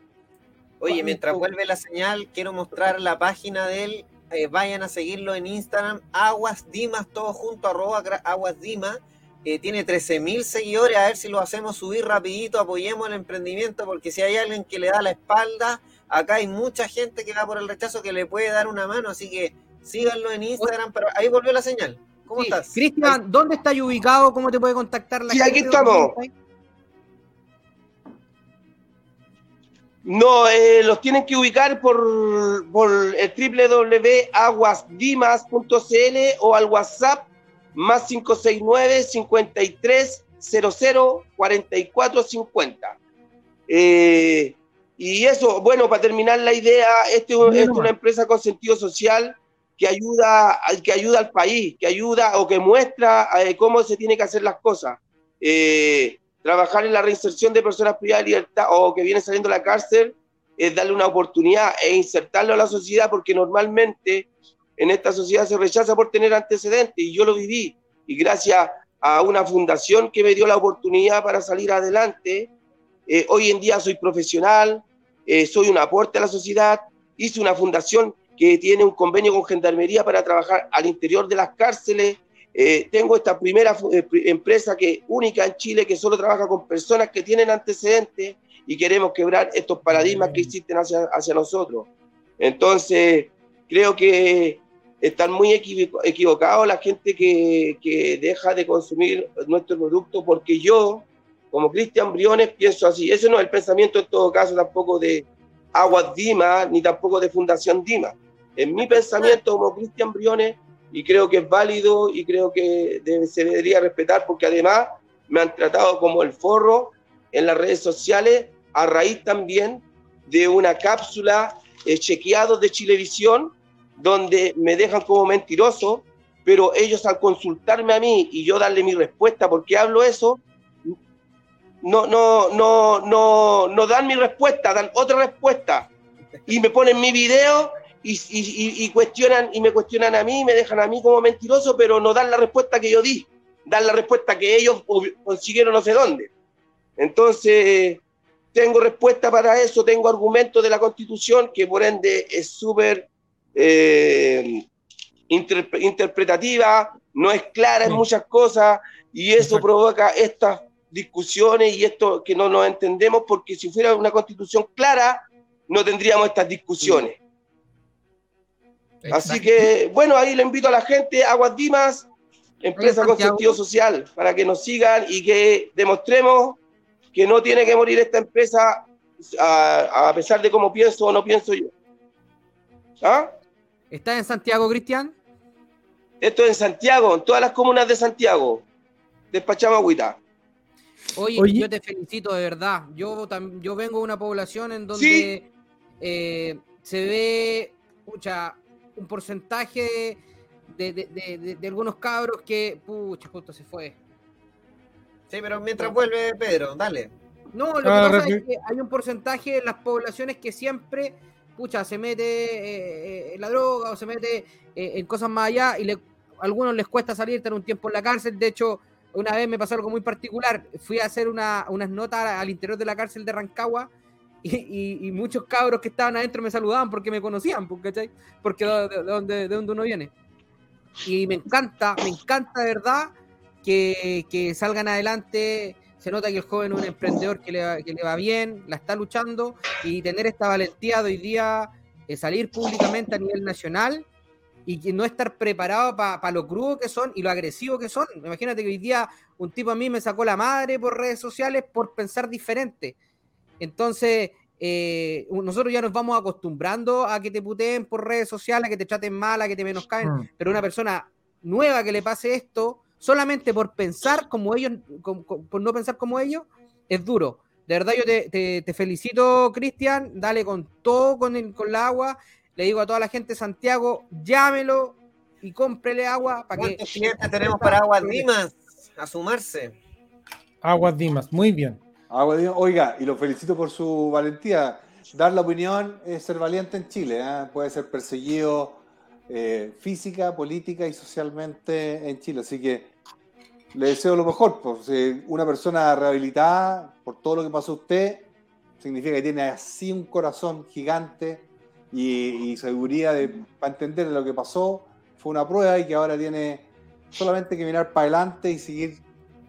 Oye, mientras vuelve la señal, quiero mostrar la página de él. Eh, vayan a seguirlo en Instagram, Aguas Dimas, todo junto, arroba Aguas Dimas. Eh, tiene 13.000 seguidores, a ver si lo hacemos subir rapidito, apoyemos el emprendimiento, porque si hay alguien que le da la espalda, acá hay mucha gente que va por el rechazo que le puede dar una mano, así que síganlo en Instagram, pero ahí volvió la señal. ¿Cómo Sí. estás? Cristian, ¿dónde estás ubicado? ¿Cómo te puede contactar la Sí, gente? aquí estamos. No, eh, los tienen que ubicar por, por el www.aguasdimas.cl o al WhatsApp más 569 53 00 44 50. Eh, y eso, bueno, para terminar la idea, este es Bien, es una empresa con sentido social que ayuda, al- que ayuda al país, que ayuda o que muestra eh, cómo se tiene que hacer las cosas. Eh, trabajar en la reinserción de personas privadas de libertad o que vienen saliendo de la cárcel es darle una oportunidad e insertarlo a la sociedad porque normalmente en esta sociedad se rechaza por tener antecedentes y yo lo viví y gracias a una fundación que me dio la oportunidad para salir adelante, eh, hoy en día soy profesional, eh, soy un aporte a la sociedad, hice una fundación que tiene un convenio con Gendarmería para trabajar al interior de las cárceles, eh, tengo esta primera eh, empresa que única en Chile que solo trabaja con personas que tienen antecedentes y queremos quebrar estos paradigmas que existen hacia, hacia nosotros. Entonces, creo que están muy equivo- equivocados la gente que, que deja de consumir nuestro producto porque yo, como Cristian Briones, pienso así. Ese no es el pensamiento en todo caso tampoco de Aguas Dima, ni tampoco de Fundación Dima. En mi pensamiento como Cristian Briones, y creo que es válido y creo que debe- se debería respetar porque además me han tratado como el forro en las redes sociales a raíz también de una cápsula eh, chequeados de Chilevisión donde me dejan como mentiroso, pero ellos al consultarme a mí y yo darle mi respuesta porque hablo eso, no, no, no, no, no dan mi respuesta, dan otra respuesta. Y me ponen mi video y, y- cuestionan y me cuestionan a mí, me dejan a mí como mentiroso, pero no dan la respuesta que yo di, dan la respuesta que ellos consiguieron no sé dónde. Entonces, tengo respuesta para eso, tengo argumentos de la Constitución que por ende es súper eh, interpre- interpretativa, no es clara en muchas cosas y eso provoca estas discusiones y esto que no nos entendemos porque si fuera una constitución clara no tendríamos estas discusiones. Así que, bueno, ahí le invito a la gente, Aguas Dimas, empresa con Santiago. sentido social, para que nos sigan y que demostremos que no tiene que morir esta empresa a, a pesar de cómo pienso o no pienso yo. ¿Ah? ¿Estás en Santiago, Cristian? Esto es en Santiago, en todas las comunas de Santiago. Despachamos agüita. Oye, Oye. yo te felicito de verdad. Yo, tam- yo vengo de una población en donde Sí. eh, se ve pucha, un porcentaje de, de- de- de algunos cabros que, pucha, justo se fue. Sí, pero mientras vuelve Pedro, dale. No, lo que Ah, pasa refi- es que hay un porcentaje en las poblaciones que siempre, pucha, se mete eh, eh, en la droga o se mete eh, en cosas más allá y le, a algunos les cuesta salir, tener un tiempo en la cárcel. De hecho, una vez me pasó algo muy particular. Fui a hacer una- unas notas al interior de la cárcel de Rancagua y, muchos cabros que estaban adentro me saludaban porque me conocían, pues, ¿cachai? Porque de, de- de donde, de uno viene. Y me encanta, me encanta de verdad que, que salgan adelante. Se nota que el joven es un emprendedor que le, que le va bien, la está luchando y tener esta valentía de hoy día, de salir públicamente a nivel nacional y no estar preparado para lo crudo que son y lo agresivo que son. Imagínate que hoy día un tipo a mí me sacó la madre por redes sociales por pensar diferente. Entonces, eh, nosotros ya nos vamos acostumbrando a que te puteen por redes sociales, a que te traten mal, a que te menoscaben, Mm. pero una persona nueva que le pase esto, solamente por pensar como ellos, por no pensar como ellos, es duro. De verdad, yo te, te- te felicito, Cristian. Dale con todo con el, con la agua. Le digo a toda la gente de Santiago, llámelo y cómprele agua para que. ¿Cuántos clientes tenemos para Aguas Dimas? A sumarse. Aguas Dimas, muy bien. Oiga, y lo felicito por su valentía. Dar la opinión es ser valiente en Chile. ¿eh? Puede ser perseguido eh, física, política y socialmente en Chile. Así que le deseo lo mejor. Pues, Si una persona rehabilitada por todo lo que pasó usted, significa que tiene así un corazón gigante y, y seguridad de, para entender lo que pasó. Fue una prueba y que ahora tiene solamente que mirar para adelante y seguir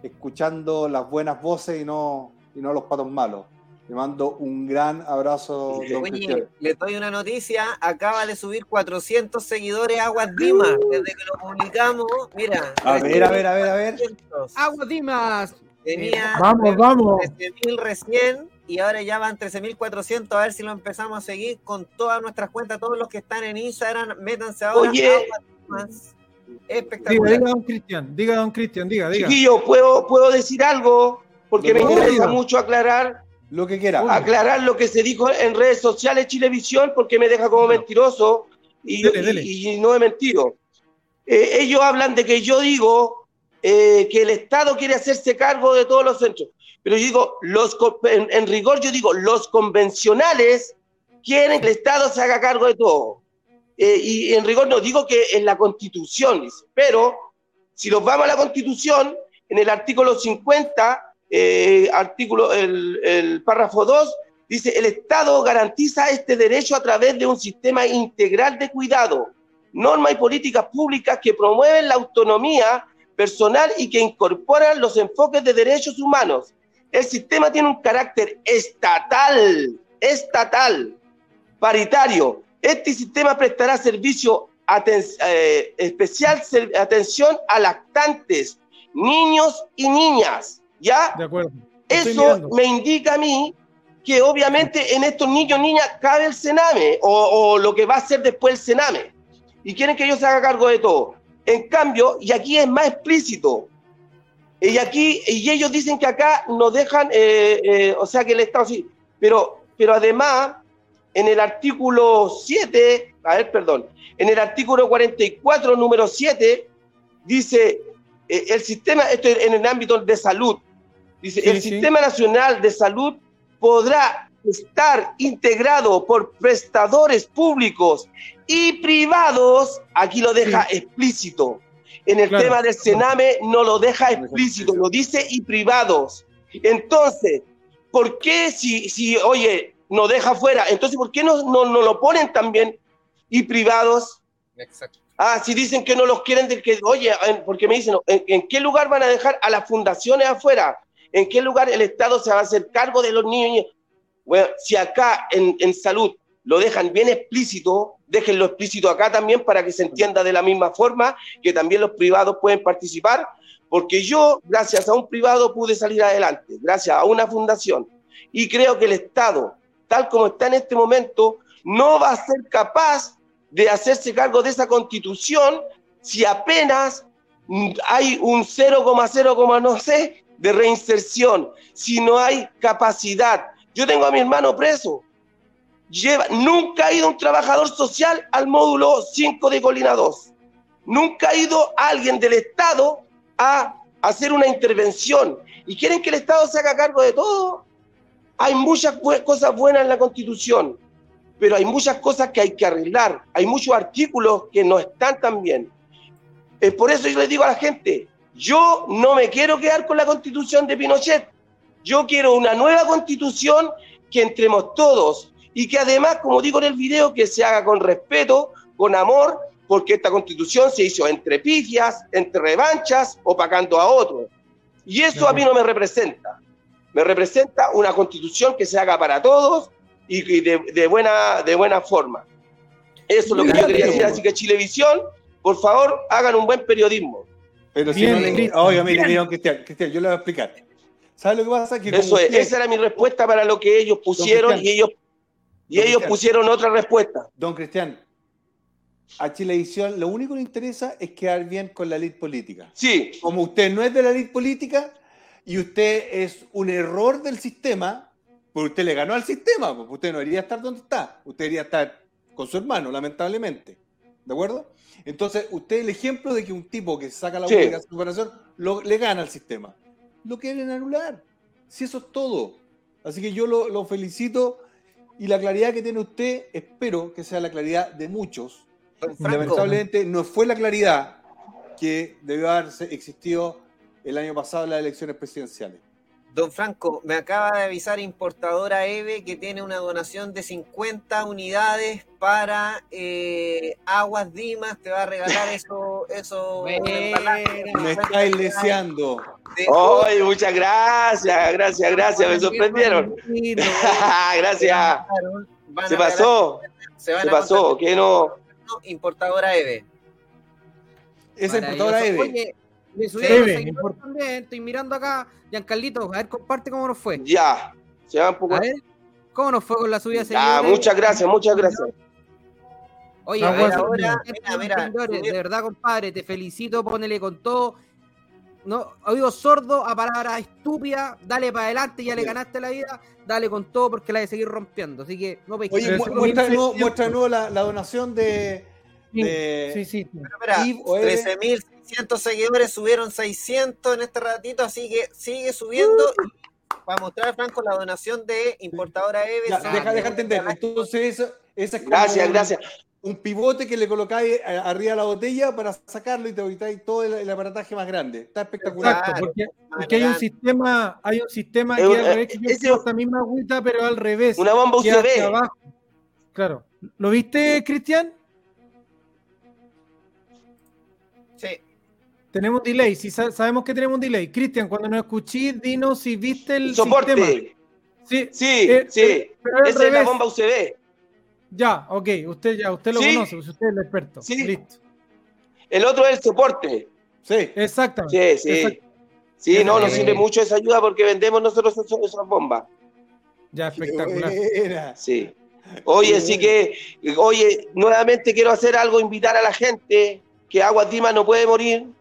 escuchando las buenas voces y no, y no los patos malos. Le mando un gran abrazo, don Oye, Cristian. les doy una noticia. Acaba de subir 400 seguidores Aguas Dimas. Desde que lo publicamos, mira. A ver, a ver, a ver, a ver. 400. Agua Dimas. Tenía Vamos, vamos. 13.000 recién y ahora ya van 13.400. A ver si lo empezamos a seguir con todas nuestras cuentas. Todos los que están en Instagram, métanse ahora. Oye. Aguas Dimas. Diga, Espectacular. diga, don Cristian, diga, don Cristian, diga, diga. Chiquillo, ¿puedo, ¿puedo decir algo? Porque me interesa mucho aclarar, Lo que quiera. aclarar lo que se dijo en redes sociales Chilevisión, porque me deja como mentiroso y, Dele, dele. y- y no he mentido. Eh, ellos hablan de que yo digo eh, que el Estado quiere hacerse cargo de todos los centros. Pero yo digo, los, en, en rigor yo digo, los convencionales quieren que el Estado se haga cargo de todo. Eh, y en rigor no digo que en la Constitución, pero si nos vamos a la Constitución, en el artículo 50, eh, artículo, el, el párrafo 2, dice, el Estado garantiza este derecho a través de un sistema integral de cuidado, normas y políticas públicas que promueven la autonomía personal y que incorporan los enfoques de derechos humanos. El sistema tiene un carácter estatal, estatal, paritario. Este sistema prestará servicio aten- eh, especial ser- atención a lactantes, niños y niñas, ¿ya? De acuerdo. Estoy Eso mirando. me indica a mí que obviamente en estos niños niñas cabe el Sename o, o lo que va a ser después el Sename. Y quieren que yo se haga cargo de todo. En cambio, y aquí es más explícito, y aquí, y ellos dicen que acá nos dejan, eh, eh, o sea que el Estado sí, pero, pero además, en el artículo 7, a ver, perdón, en el artículo 44, número 7, dice, eh, el sistema, esto en el ámbito de salud, dice, Sí, el sí. Sistema Nacional de Salud podrá estar integrado por prestadores públicos y privados, aquí lo deja explícito. En el Claro. tema del Sename no lo deja explícito, lo dice y privados. Entonces, ¿por qué si, si oye, no deja fuera? Entonces, ¿por qué no, no, no lo ponen también y privados? Exacto. Ah, si dicen que no los quieren, de que, oye, en- porque me dicen, ¿en, en qué lugar van a dejar a las fundaciones afuera? ¿En qué lugar el Estado se va a hacer cargo de los niños? Bueno, si acá en, en salud lo dejan bien explícito, déjenlo explícito acá también para que se entienda de la misma forma que también los privados pueden participar, porque yo, gracias a un privado, pude salir adelante, gracias a una fundación. Y creo que el Estado, tal como está en este momento, no va a ser capaz de hacerse cargo de esa constitución si apenas hay un 0,0, no sé, de reinserción, si no hay capacidad. Yo tengo a mi hermano preso. Nunca ha ido un trabajador social al módulo 5 de Colina 2. Nunca ha ido alguien del Estado a hacer una intervención y quieren que el Estado se haga cargo de todo. Hay muchas cosas buenas en la Constitución, pero hay muchas cosas que hay que arreglar. Hay muchos artículos que no están tan bien. Es por eso yo les digo a la gente, yo no me quiero quedar con la Constitución de Pinochet. Yo quiero una nueva Constitución que entremos todos y que además, como digo en el video, que se haga con respeto, con amor, porque esta constitución se hizo entre pifias, entre revanchas, opacando a otros. Y eso a mí no me representa. Me representa una constitución que se haga para todos y de, buena, de buena forma. Eso es lo que yo quería decir. Así que Chilevisión, por favor, hagan un buen periodismo. Pero si no le... Oiga, mire, mire, Cristian, Cristian, yo le voy a explicar. ¿Sabe lo que pasa? Que Eso es, esa era mi respuesta para lo que ellos pusieron y ellos, y ellos pusieron otra respuesta. Don Cristian, a Chilevisión lo único que le interesa es quedar bien con la elite política. Sí. Como usted no es de la elite política y usted es un error del sistema, porque usted le ganó al sistema, porque usted no debería estar donde está, usted debería estar con su hermano, lamentablemente. ¿De acuerdo? Entonces, usted es el ejemplo de que un tipo que saca la sí. de su corazón lo, le gana al sistema. Lo quieren anular. Si eso es todo. Así que yo lo, lo felicito y la claridad que tiene usted, espero que sea la claridad de muchos Lamentablemente no fue la claridad que debió haber existido el año pasado en las elecciones presidenciales. Don Franco, me acaba de avisar importadora EVE que tiene una donación de 50 unidades para eh, Aguas Dimas. Te va a regalar eso. eso me está deseando. ¡Ay, muchas gracias! Gracias, gracias. Me sorprendieron. [LAUGHS] gracias. Se pasó. Se, pasó. Que no importadora EVE. Esa importadora EVE. Oye, me subí Eve, también, estoy mirando acá. Giancarlito, a ver, comparte cómo nos fue. Ya, se va un poco. A ver, ¿cómo nos fue con la subida? Ya, muchas gracias, muchas gracias. Oye, a ver, ahora, mira, mira, de verdad, compadre, te felicito, ponele con todo. No, oído sordo a palabras estúpidas, dale para adelante, ya le ganaste la vida, dale con todo porque la de seguir rompiendo. Así que no Oye, muestra, de nuevo, muestra nuevo la, la, donación de. de... Sí, sí. sí. 13.600 seguidores, subieron 600 en este ratito, así que sigue subiendo. Uh. Para mostrar, Franco, la donación de importadora EVE. deja, deja entender. Entonces, esa es como Gracias, gracias un pivote que le colocáis eh, arriba de la botella para sacarlo y te evitáis todo el, aparataje más grande. Está espectacular. Exacto, porque, hay un sistema, hay un sistema que al revés, que yo esa misma agüita, pero al revés. Una bomba USB. Claro. ¿Lo viste, Cristian? Tenemos delay, si sabemos que tenemos un delay. Cristian, cuando nos escuchís, dinos si viste el soporte. Sistema. Sí, sí, eh, sí. Esa es la bomba USB. Ya, ok, usted ya, usted lo conoce, usted es el experto. Sí. Listo. El otro es el soporte. Sí. Exactamente. Sí, sí. Sí, no, nos sirve mucho esa ayuda porque vendemos nosotros esas bombas. Ya, espectacular. Sí. Oye, sí que, oye, nuevamente quiero hacer algo, invitar a la gente que Agua Dima no puede morir.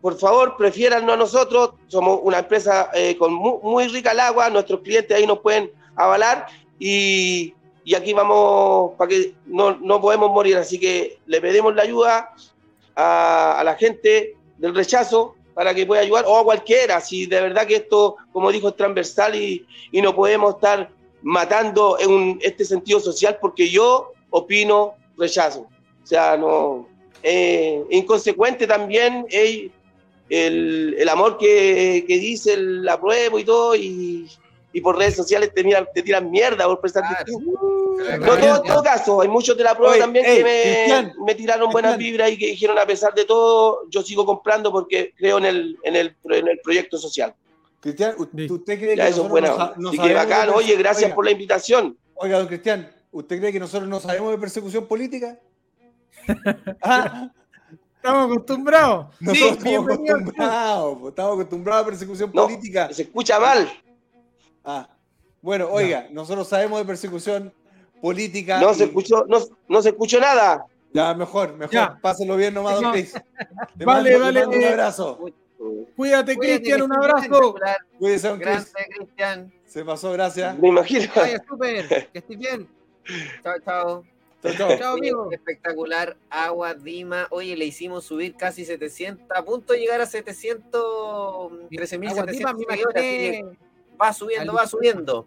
Por favor, prefiéranlo a nosotros. Somos una empresa eh, con muy, rica el agua, nuestros clientes ahí nos pueden avalar y aquí vamos para que no, no, podemos morir. Así que le pedimos la ayuda a, la gente del rechazo para que pueda ayudar, o a cualquiera, si de verdad que esto, como dijo, es transversal y, y no podemos estar matando en este sentido social, porque yo opino rechazo. O sea, no. Eh, inconsecuente también el, el, amor que, que dice el apruebo y todo, y, y por redes sociales te, te tiran mierda por prestar No todo, en todo caso, hay muchos de la prueba también que me, tiraron buenas vibras y que dijeron a pesar de todo, yo sigo comprando porque creo en el, en el, en el proyecto social. Cristian, ¿usted cree que eso es bueno. Así que bacán, oye, gracias por la invitación. Oiga, don Cristian, ¿usted cree que nosotros no sabemos de persecución política? [LAUGHS] ¿Ah? Estamos acostumbrados. sí, estamos acostumbrados, estamos acostumbrados a persecución política. Se escucha mal. Ah, bueno, oiga, nosotros sabemos de persecución política. No se escuchó, no, no, se escuchó nada. Ya, mejor, mejor. Pásenlo bien nomás, don Cris. [LAUGHS] Vale, vale. un abrazo. Cuídate, Cristian, un abrazo. Cuídese, don Cristian. Se pasó, gracias. Me imagino. Vaya, súper. Que estés bien. [LAUGHS] Chao, chao. Chao. Chao, amigo. Espectacular, Agua, Dima. Oye, le hicimos subir casi 700, a punto de llegar a 700, 13.700 Agua Dima, me seguidores, así que imaginé. Va subiendo, va subiendo.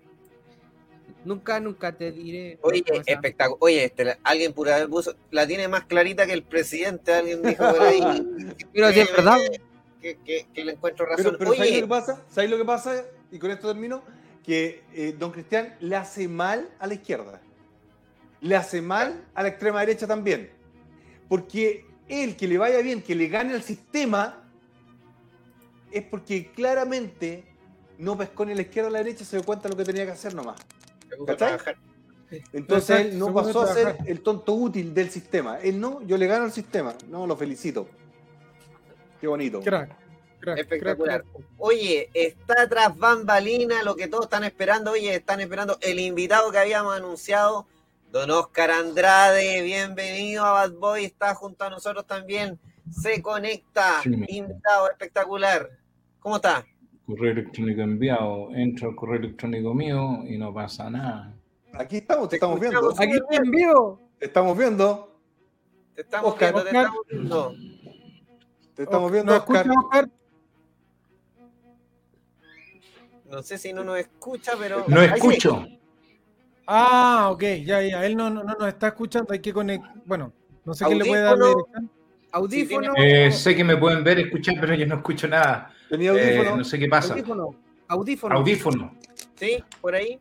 Nunca, nunca te diré. Oye, espectacular. Oye, este, alguien por ahí puso, la tiene más clarita que el presidente, alguien dijo por ahí. [LAUGHS] Pero si es verdad. Que, que- que le encuentro razón. Pero, pero ¿sabéis lo Oye, que pasa? ¿Sabéis lo que pasa? Y con esto termino. Que eh, don Cristian le hace mal a la izquierda. Le hace mal a la extrema derecha también. Porque él, que le vaya bien, que le gane al sistema, es porque claramente no pescó ni a la izquierda ni a la derecha, se dio cuenta de lo que tenía que hacer nomás. ¿cachai? Entonces él no pasó a ser el tonto útil del sistema. Él no, yo le gano al sistema. No, lo felicito. Qué bonito. Crack. crack, Espectacular. crack, crack. Oye, está tras bambalina lo que todos están esperando. Oye, están esperando el invitado que habíamos anunciado, don Oscar Andrade. Bienvenido a Bad Boy, está junto a nosotros también. Se conecta, Sí, invitado espectacular. ¿Cómo está? correo electrónico enviado, entro al correo electrónico mío y no pasa nada. Aquí estamos, te estamos viendo. Aquí estoy en vivo. Te estamos viendo. Te estamos Oscar, viendo, te estamos viendo. Te estamos viendo, ¿Nos Oscar. escucha, Oscar? No sé si no nos escucha, pero. No sí. Ah, ok, ya, ya. Él no, no, no nos está escuchando. Hay que conectar. Bueno, no sé quién le puede dar la Audífono. dirección. Audífono. Eh, sé que me pueden ver, escuchar, pero yo no escucho nada. Tenía Eh, audífono. no sé qué pasa. Audífono. Audífono. Audífono. Sí, por ahí.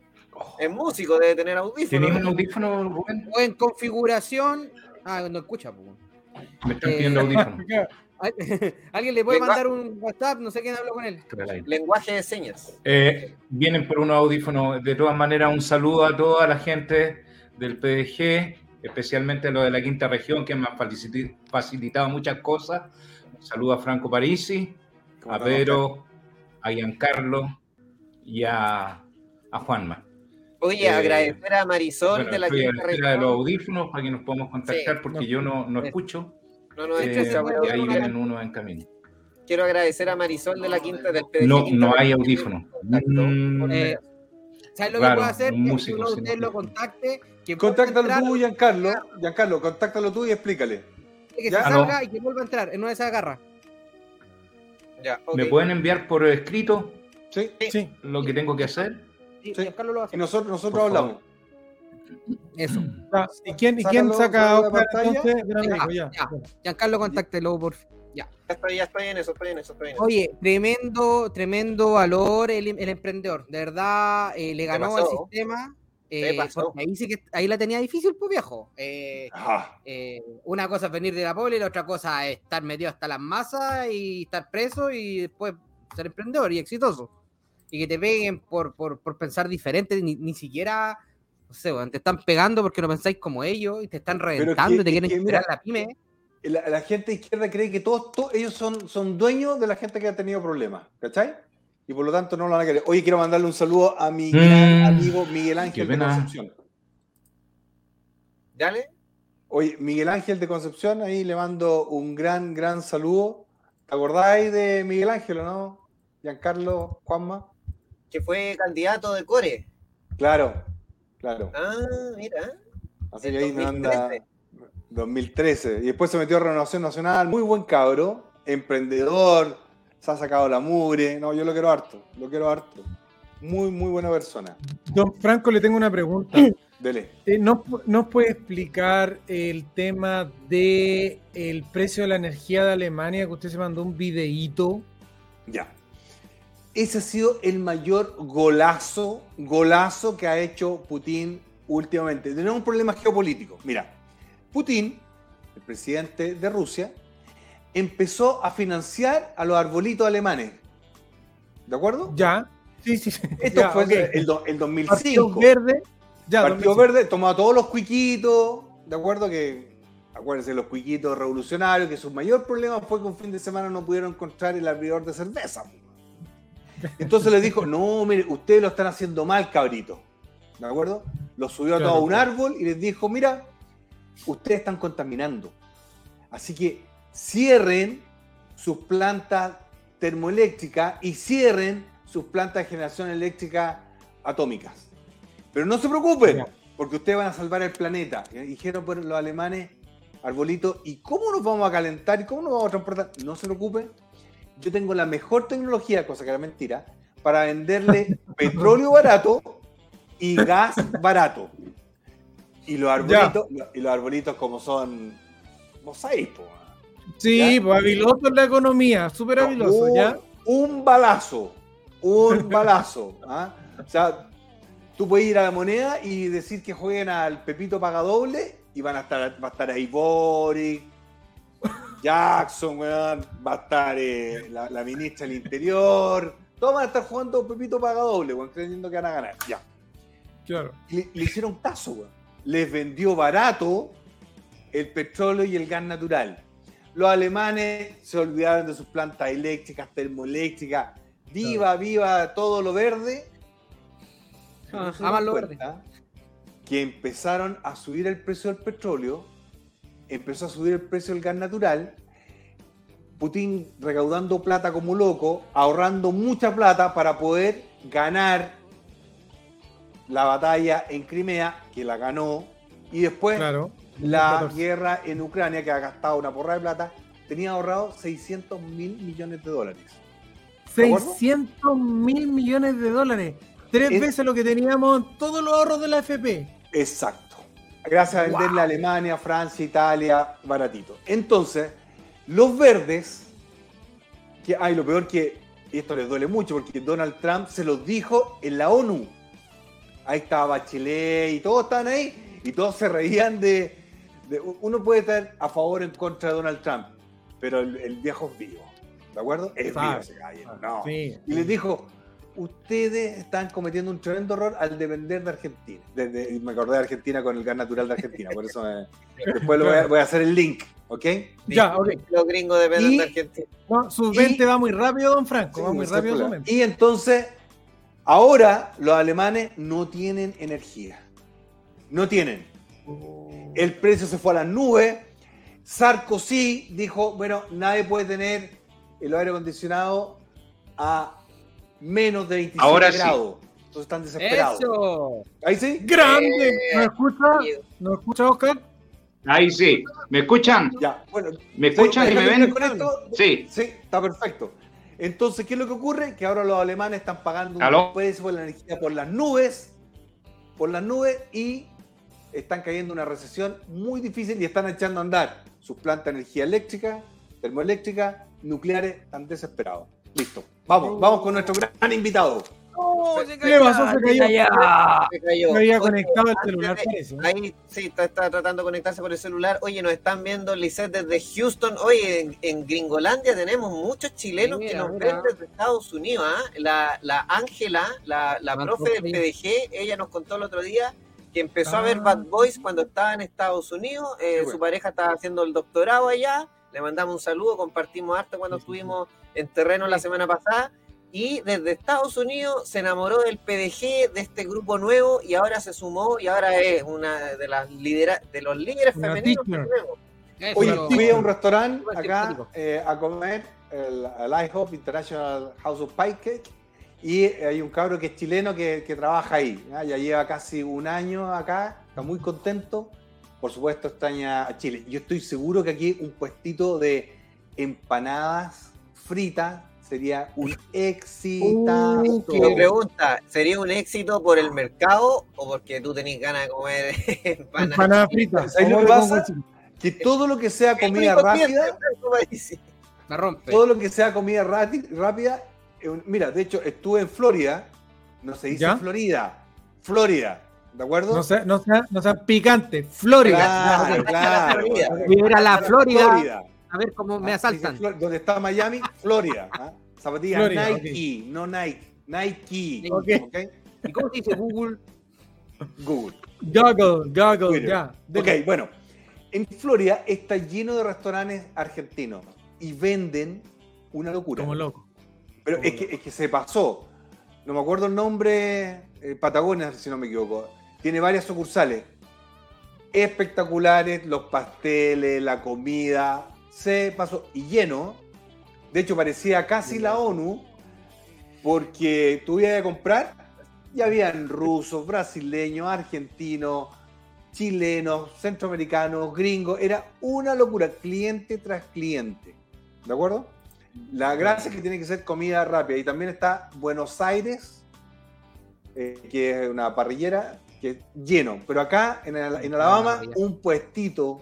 Es músico, debe tener audífonos. ¿Tenéis un audífono, Rubén? O en configuración. Ah, no escucha. po. Me están Eh, pidiendo audífono. [LAUGHS] [LAUGHS] Alguien le puede Venga. mandar un WhatsApp, no sé quién habló con él. Lenguaje de señas. Eh, vienen por unos audífonos. De todas maneras, un saludo a toda la gente del PDG, especialmente a los de la quinta región, que me han facilitado muchas cosas. Un saludo a Franco Parisi, ¿Cómo a Pedro, a Giancarlo y a, a Juanma. Oye, Eh, agradecer a Marisol Bueno, de la estoy a la quinta espera de los región. audífonos para que nos podamos contactar Sí. porque yo no, no escucho. No Eh, escucha, pero y ahí vienen unos en camino. quiero agradecer a Marisol de la quinta del PDG. No, no hay. Contacto. Mm, Eh, ¿Sabes lo que puede hacer? Que uno de ustedes lo audífono. contacte. Que Contáctalo entrar, tú, Giancarlo. Giancarlo, contáctalo tú y explícale. Que ¿Ya? se no. salga y que vuelva a entrar en una de esas garras. Ya, ok. ¿Me pueden enviar por escrito ¿Sí? Sí. lo que tengo que hacer? Sí, Sí. Giancarlo lo a Y nosotros, nosotros Por favor. Eso. Ya, ¿Y quién, y quién saca Oscar entonces? Gran Ya, ya. ya. Giancarlo, contáctelo por fin. Ya. Ya estoy, ya estoy en eso, estoy en eso, estoy en eso. Oye, tremendo, tremendo valor el, el emprendedor. De verdad, eh, le ganó al sistema. ¿Qué eh, ahí sí que ahí la tenía difícil, pues viejo. Eh, Ajá. eh, una cosa es venir de la pobre y la otra cosa es estar metido hasta las masas y estar preso y después ser emprendedor y exitoso. Y que te peguen por, por, por pensar diferente, ni, ni siquiera, no sé, te están pegando porque no pensáis como ellos y te están reventando que- y te quieren que mira, la pyme. La, la gente izquierda cree que todos, todos ellos son, son dueños de la gente que ha tenido problemas, ¿cachai? Y por lo tanto no lo van a querer. Oye, quiero mandarle un saludo a mi gran Mm, amigo Miguel Ángel de. Concepción. Dale. Oye, Miguel Ángel de Concepción, ahí le mando un gran, gran saludo. ¿Te acordáis de Miguel Ángel o no? Giancarlo, Juanma. Que fue candidato de Core. Claro, claro. Ah, mira. Así que ahí me 2013. anda 2013. Y después se metió a Renovación Nacional. Muy buen cabro, emprendedor, se ha sacado la mugre. No, yo lo quiero harto, lo quiero harto. Muy, muy buena persona. Don Franco, le tengo una pregunta. [COUGHS] Dele. Eh, ¿Nos nos puede explicar el tema de el precio de la energía de Alemania? Que usted se mandó un videíto. Ya. Ese ha sido el mayor golazo, golazo que ha hecho Putin últimamente. Tenemos un problema geopolítico. Mira, Putin, el presidente de Rusia, empezó a financiar a los arbolitos alemanes. ¿De acuerdo? Ya. Sí, sí, sí. Esto Ya, fue ok. el, el Partido 2005. Verde. Ya, Partido 2005. Verde tomó a todos los cuiquitos, ¿de acuerdo? Que, acuérdense, los cuiquitos revolucionarios, que su mayor problema fue que un fin de semana no pudieron encontrar el abridor de cerveza. Entonces les dijo, no, mire, ustedes lo están haciendo mal, cabrito. ¿De acuerdo? Los subió a todo un árbol y les dijo, mira, ustedes están contaminando. Así que cierren sus plantas termoeléctricas y cierren sus plantas de generación eléctrica atómicas. Pero no se preocupen, porque ustedes van a salvar el planeta. Y dijeron por los alemanes, arbolito, ¿y cómo nos vamos a calentar? ¿Y cómo nos vamos a transportar? No se preocupen, yo tengo la mejor tecnología, cosa que era mentira, para venderle [LAUGHS] petróleo barato y gas barato. Y los arbolitos, y los arbolitos como son, po, Sí, pues habiloso en la economía, súper habiloso, un, ¿ya? un balazo, un [LAUGHS] balazo. ¿ah? O sea, tú puedes ir a la moneda y decir que jueguen al Pepito Paga Doble y van a estar, va a estar ahí Boric, Jackson, weón, va a estar eh, la, la ministra del Interior, todos van a estar jugando Pepito Paga Doble, weón, creyendo que van a ganar. Ya. Claro. Le, le hicieron caso, weón. Les vendió barato el petróleo y el gas natural. Los alemanes se olvidaron de sus plantas eléctricas, termoeléctricas. Viva, viva todo lo verde. Ah, dan lo cuenta Que empezaron a subir el precio del petróleo, empezó a subir el precio del gas natural. Putin recaudando plata como loco, ahorrando mucha plata para poder ganar la batalla en Crimea, que la ganó, y después Claro. la 14. guerra en Ucrania, que ha gastado una porra de plata, tenía ahorrado 600 mil millones de dólares. ¿De acuerdo? 600 mil millones de dólares. Tres Es- veces lo que teníamos en todos los ahorros de la FP. Exacto. Gracias a venderle a Alemania, Francia, Italia, baratito. Entonces, los verdes, que hay lo peor que, y esto les duele mucho, porque Donald Trump se los dijo en la ONU. Ahí estaba Bachelet y todos estaban ahí, y todos se reían de, de- uno puede estar a favor o en contra de Donald Trump, pero el, el viejo es vivo. ¿De acuerdo? Es vivo ese gallo, no. Sí. Y les dijo, ustedes están cometiendo un tremendo error al depender de Argentina. De- de- y me acordé de Argentina con el gas natural de Argentina, por eso me- [LAUGHS] después lo voy, a, voy a hacer el link, ¿ok? Ya, ok. Los gringos dependen Y- de Argentina. No, su Y- 20 va muy rápido, don Franco. va muy rápido su. 20. Y entonces, ahora los alemanes no tienen energía. No tienen. El precio se fue a las nubes. Sarkozy dijo, bueno, nadie puede tener el aire acondicionado a menos de 27 Ahora sí. grados. Entonces están desesperados. Eso. ¿Ahí sí? ¡Grande! ¿No escucha? Eh, ¿No escucha, Oscar? Ahí sí. ¿Me escuchan? Ya, bueno. ¿Me escuchan ¿sí? y me ¿Déjame ven? con esto? Sí. Sí, está perfecto. Entonces, ¿qué es lo que ocurre? Que ahora los alemanes están pagando ¿Aló? un precio por la energía por las nubes, por las nubes y están cayendo en una recesión muy difícil y están echando a andar sus plantas de energía eléctrica, termoeléctrica, nucleares, están desesperados. Listo. Vamos, vamos con nuestro gran invitado. ¿Qué pasó? Se cayó. Se cayó. Me había Oye, conectado el celular, parece. Ahí sí, está, está tratando de conectarse por el celular. Oye, nos están viendo Lisette desde Houston. Oye, en, en Gringolandia tenemos muchos chilenos que Mira, nos mira. ven desde Estados Unidos. ¿ah? La la Ángela, la, la Manto profe del. PDG, ella nos contó el otro día que empezó a ver Ah. Bad Boys cuando estaba en Estados Unidos. Eh, Qué Su bueno. pareja estaba haciendo el doctorado allá. Le mandamos un saludo, compartimos harto cuando Sí, sí, sí. En terreno la semana pasada. Y desde Estados Unidos se enamoró del PDG, de este grupo nuevo, y ahora se sumó y ahora es una de las lidera de los líderes Una femeninos que tenemos. Eso. Oye, fui a un restaurante acá eh, a comer, el, el IHOP International House of Pancake, y hay un cabro que es chileno que, que trabaja ahí. ¿ya? Ya lleva casi un año acá, está muy contento. Por supuesto, extraña a Chile. Yo estoy seguro que aquí un puestito de empanadas fritas sería un éxito. Mi pregunta, ¿sería un éxito por el mercado o porque tú tenés ganas de comer [LAUGHS] empanadas? Empanada frita. ¿Sabes lo que pasa? Que todo lo que sea comida rápida. La rompe. todo lo que sea comida rápida, mira, de hecho estuve en Florida, no se dice ¿Ya? Florida, Florida, ¿de acuerdo? No sea, no sea, no sea picante. Florida. Claro, [LAUGHS] la Florida. Florida. A ver cómo me Ah, asaltan. Donde está Miami, Florida. ¿ah? Zapatillas Florida, Nike, no Nike, Nike. ¿Y cómo se dice Google? Google. Goggle, goggle, Twitter. ya. Ok, bueno. En Florida está lleno de restaurantes argentinos y venden una locura. Como loco. Pero Como es que, es que se pasó. No me acuerdo el nombre, eh, Patagonia, si no me equivoco. Tiene varias sucursales. Espectaculares, los pasteles, la comida. Se pasó. Y lleno. De hecho, parecía casi la ONU. Porque tú ibas a comprar Y habían rusos, brasileños, argentinos, chilenos, centroamericanos, gringos. Era una locura, cliente tras cliente. ¿De acuerdo? La gracia es que tiene que ser comida rápida. Y también está Buenos Aires, eh, que es una parrillera, que es lleno. Pero acá, en, en Alabama, un puestito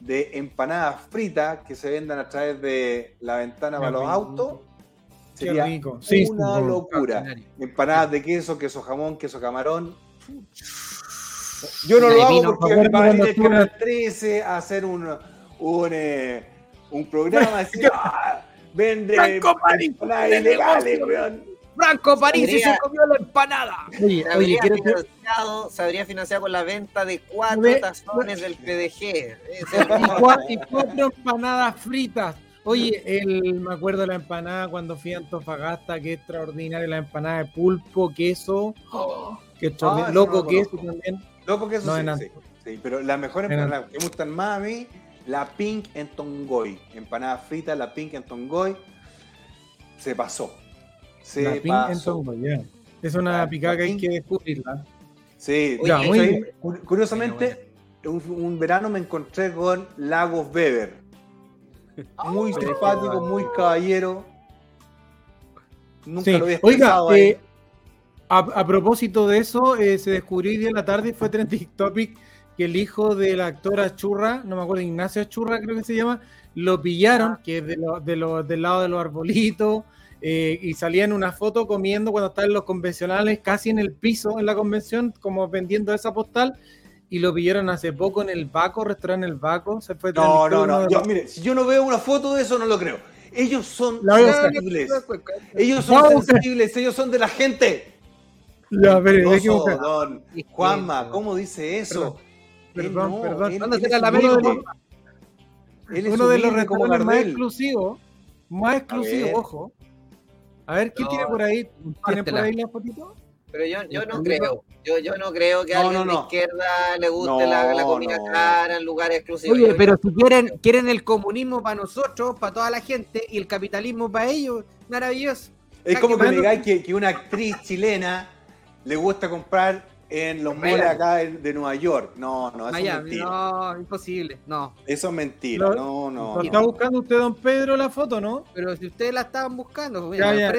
de empanadas fritas que se vendan a través de la ventana Qué para los rico. autos. Qué Sería rico. Sí, sí, una sí. locura. Empanadas de queso, queso jamón, queso camarón. Yo no lo hago porque cuando el estuve- Canal 13 a hacer un, un, eh, un programa [LAUGHS] así, ah, vende empanadas ilegales, weón. Franco París se comió la empanada. Oye, Se oye, habría, que- financiado, se habría financiado con la venta de cuatro Ve- tazones del PDG. Y cua- y cuatro empanadas fritas. Oye, el, me acuerdo de la empanada cuando fui a Antofagasta, que extraordinaria la empanada de pulpo, queso, que extraordinario, Ah, loco no queso también. Loco que eso No, sí, en sí, sí, pero las mejores En empanadas que me gustan más a mí, la Pink en Tongoy. Empanada frita, la Pink en Tongoy. Se pasó. Es una picada que hay que descubrirla. Sí, Ya, muy bien. Curiosamente, un, un verano me encontré con Lagos Weber. Muy Oh, simpático, muy caballero. Nunca Sí. lo había Oiga, ahí. eh, a, a propósito de eso, eh, se descubrió hoy día en la tarde fue trending topic que el hijo de la actora Churra, no me acuerdo, Ignacio Churra creo que se llama, lo pillaron, que es de lo- de lo- del lado de los arbolitos, eh, y salía en una foto comiendo cuando estaba en los convencionales, casi en el piso en la convención, como vendiendo esa postal, y lo pillaron hace poco en el Baco, restaurante El Baco, se fue No, no, no. uno de Yo, mire, si yo no veo una foto de eso, no lo creo. Ellos son sensibles. Ellos son sensibles, ellos son de la gente. Ya, buscar. don Juanma, ¿cómo dice eso? Él Perdón, no, perdón. él- Mándasela él es a la América, humilde. Él es uno de los restaurantes más exclusivos, más exclusivos, ojo. A ver, ¿qué No, tiene por ahí? ¿Tiene por ahí la fotito? Pero yo, yo no creo. Yo, yo no creo que a No, alguien no, de izquierda le guste No, la, la comida no. cara en lugares exclusivos. Oye, Yo- pero si quieren, quieren el comunismo para nosotros, para toda la gente, y el capitalismo para ellos, maravilloso. Es como que me digáis que, que una actriz chilena le gusta comprar en los malls acá de, de Nueva York. No, no, eso es Miami, mentira. no, imposible, no. Eso es mentira. No, no. ¿Lo no. ¿Está buscando usted, don Pedro, la foto, no? Pero si ustedes la estaban buscando, Ya, ya,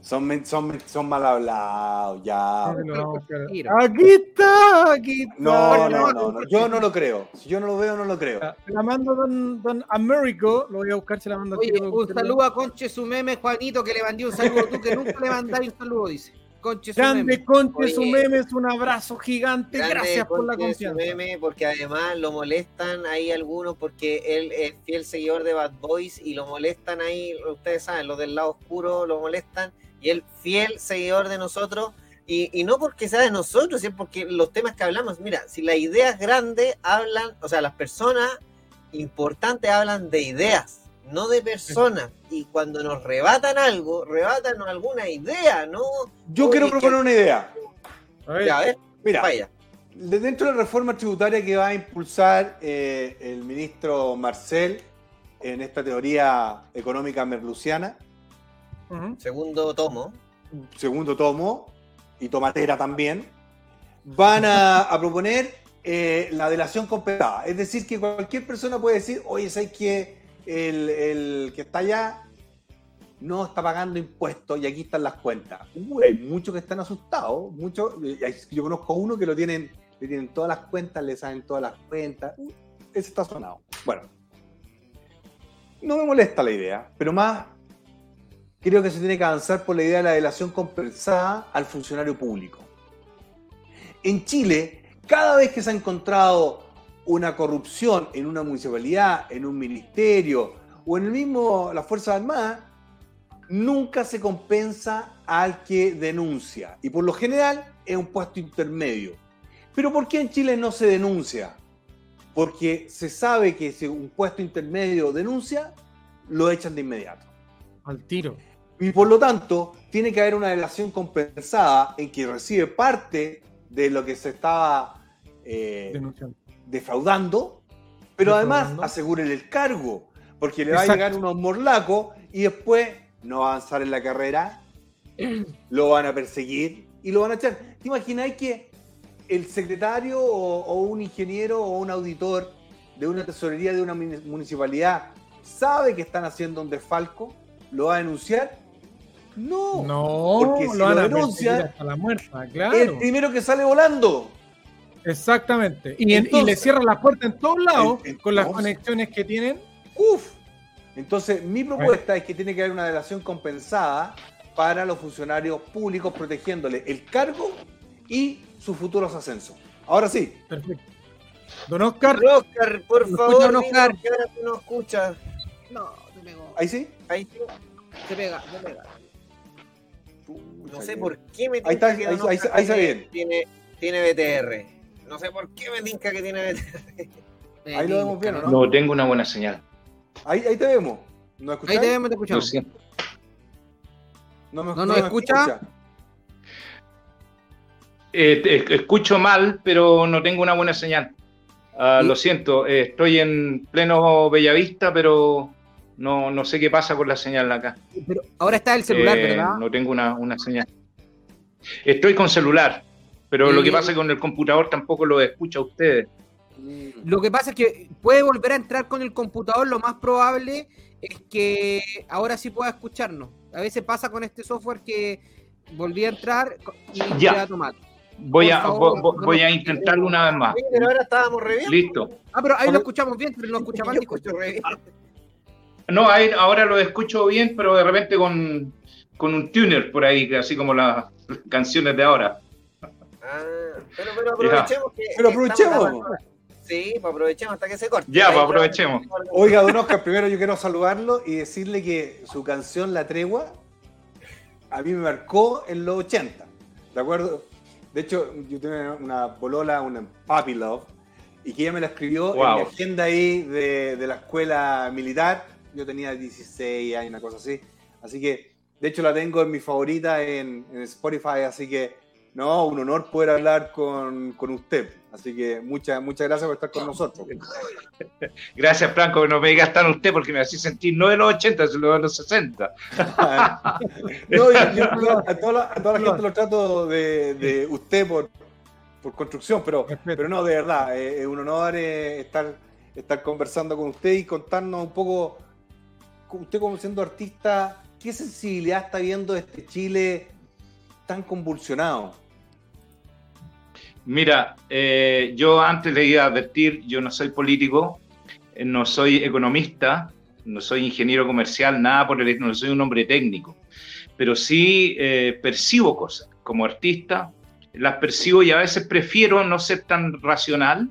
Son, son, mal hablados, ya. Aquí está, aquí está. No, no, no, no. Yo no lo creo. Si yo no lo veo, no lo creo. La mando don, don Américo, lo voy a buscar, se la mando Oye, aquí, un saludo a Conche su meme, Juanito, que le mandé un saludo. Tú que nunca le mandáis un saludo, dice. Conche Grande. Conche, Oye. su memes, un abrazo gigante, Grande gracias por la confianza. meme, porque además lo molestan ahí algunos porque él es fiel seguidor de Bad Boys y lo molestan ahí, ustedes saben, los del lado oscuro lo molestan y él fiel seguidor de nosotros y, y no porque sea de nosotros, sino porque los temas que hablamos, mira, si las ideas grandes hablan, o sea, las personas importantes hablan de ideas, no de personas y cuando nos rebatan algo, rebatan alguna idea, ¿no? Yo quiero proponer una idea. A ver, Ya, a ver, Mira, vaya. de dentro de la reforma tributaria que va a impulsar eh, el ministro Marcel en esta teoría económica merluciana. Segundo tomo. segundo tomo, y tomatera también, van a, a proponer eh, la delación completada. Es decir, que cualquier persona puede decir, oye, ¿sabes que el, el que está allá no está pagando impuestos y aquí están las cuentas? Uh, hay muchos que están asustados, muchos, eh, yo conozco a uno que lo tienen, le tienen todas las cuentas, le saben todas las cuentas. Uh, ese está sonado. Bueno, no me molesta la idea, pero más creo que se tiene que avanzar por la idea de la delación compensada al funcionario público. En Chile, cada vez que se ha encontrado una corrupción en una municipalidad, en un ministerio o en el mismo las Fuerzas Armadas, nunca se compensa al que denuncia. Y por lo general es un puesto intermedio. Pero ¿por qué en Chile no se denuncia? Porque se sabe que si un puesto intermedio denuncia, lo echan de inmediato. Al tiro. Y por lo tanto, tiene que haber una delación compensada en que recibe parte de lo que se estaba eh, Denunciando. Defraudando, pero además aseguren el cargo, porque le va a llegar unos morlacos y después no va a avanzar en la carrera, [CLEARS THROAT] lo van a perseguir y lo van a echar. ¿Te imagináis que el secretario o, o un ingeniero o un auditor de una tesorería de una muni- municipalidad sabe que están haciendo un desfalco? ¿Lo va a denunciar? No. No, Porque si lo van lo a denuncia, hasta la claro. El primero que sale volando. Exactamente. Y, le cierran las puertas en todos lados En- en- con las conexiones que tienen. Uf. Entonces, mi propuesta es que tiene que haber una delación compensada para los funcionarios públicos protegiéndole el cargo y sus futuros ascensos. Ahora sí, Perfecto. Don Oscar, Oscar, por ¿Me favor, don Oscar? que ahora tú no escuchas. No, se pegó. ahí sí. Ahí sí. Se pega, se pega. No sé por qué me Ahí está, ahí- Don ahí- Oscar ahí está bien. Tiene, tiene BTR. No sé por qué me tinca que tiene BTR. Ahí lo vemos bien, ¿o no? No tengo una buena señal. Ahí, ahí te vemos. ¿No Ahí escucháis? te vemos, te Lo escuchamos. siento. No, me- ¿No nos escucha? Eh, te- escucho mal, pero no tengo una buena señal. Ah, lo siento, eh, estoy en pleno Bellavista, pero no, no sé qué pasa con la señal acá. Pero ahora está el celular, Eh, ¿verdad? No tengo una, una señal. Estoy con celular, pero lo que Sí. pasa con el computador tampoco lo escucho a ustedes. Lo que pasa es que puede volver a entrar con el computador, lo más probable es que ahora sí pueda escucharnos. A veces pasa con este software que volví a entrar y Ya. queda automático. Voy a, favor, vo- vo- no voy nos- a intentarlo una vez más. Pero ahora estábamos re bien. Listo. Ah, pero ahí lo escuchamos bien, pero no escucha mal. Yo escucho re bien. No, ahí- ahora lo escucho bien, pero de repente con, con un tuner por ahí, así como las canciones de ahora. Ah, pero, pero aprovechemos que. Pero aprovechemos. Sí, pues aprovechemos hasta que se corte. Ya, pues aprovechemos. Oiga, don Oscar, primero yo quiero saludarlo y decirle que su canción La Tregua a mí me marcó en los 80. ¿De acuerdo? De hecho, yo tenía una polola, una Papi Love, y que ella me la escribió en mi agenda ahí de, de la escuela militar. Yo tenía 16 años, una cosa así. Así que, de hecho, la tengo en mi favorita en, en Spotify. Así que, no, un honor poder hablar con, con usted. Así que, muchas muchas gracias por estar con nosotros. [LAUGHS] Gracias, Franco, que no me digas tan usted porque me hacía sentir no de los 80, sino de los 60. [LAUGHS] No, yo, a, toda la, a toda la gente lo trato de, de usted por, por construcción, pero, pero no, de verdad, eh, es un honor eh, estar, estar conversando con usted y contarnos un poco, usted como siendo artista, qué sensibilidad está viendo este Chile tan convulsionado. Mira, eh, yo antes le iba a advertir, yo no soy político, eh, no soy economista, no soy ingeniero comercial, nada por el no soy un hombre técnico, pero sí eh, percibo cosas como artista, las percibo y a veces prefiero no ser tan racional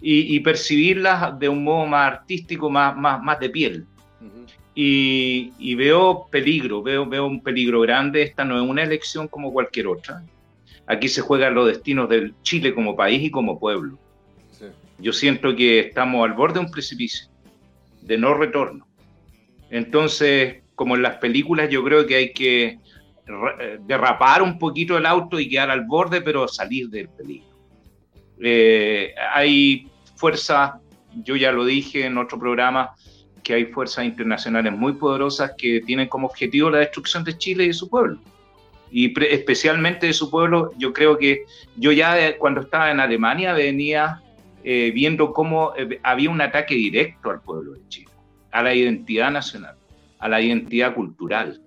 y, y percibirlas de un modo más artístico, más, más, más de piel. Y, y veo peligro, veo, veo un peligro grande. Esta no es una elección como cualquier otra. Aquí se juegan los destinos del Chile como país y como pueblo. Sí. Yo siento que estamos al borde de un precipicio, de no retorno. Entonces, como en las películas, yo creo que hay que eh, derrapar un poquito el auto y quedar al borde, pero salir del peligro. Eh, hay fuerzas, yo ya lo dije en otro programa, que hay fuerzas internacionales muy poderosas que tienen como objetivo la destrucción de Chile y de su pueblo. Y especialmente de su pueblo, yo creo que yo ya eh, cuando estaba en Alemania venía eh, viendo cómo eh, había un ataque directo al pueblo de Chile, a la identidad nacional, a la identidad cultural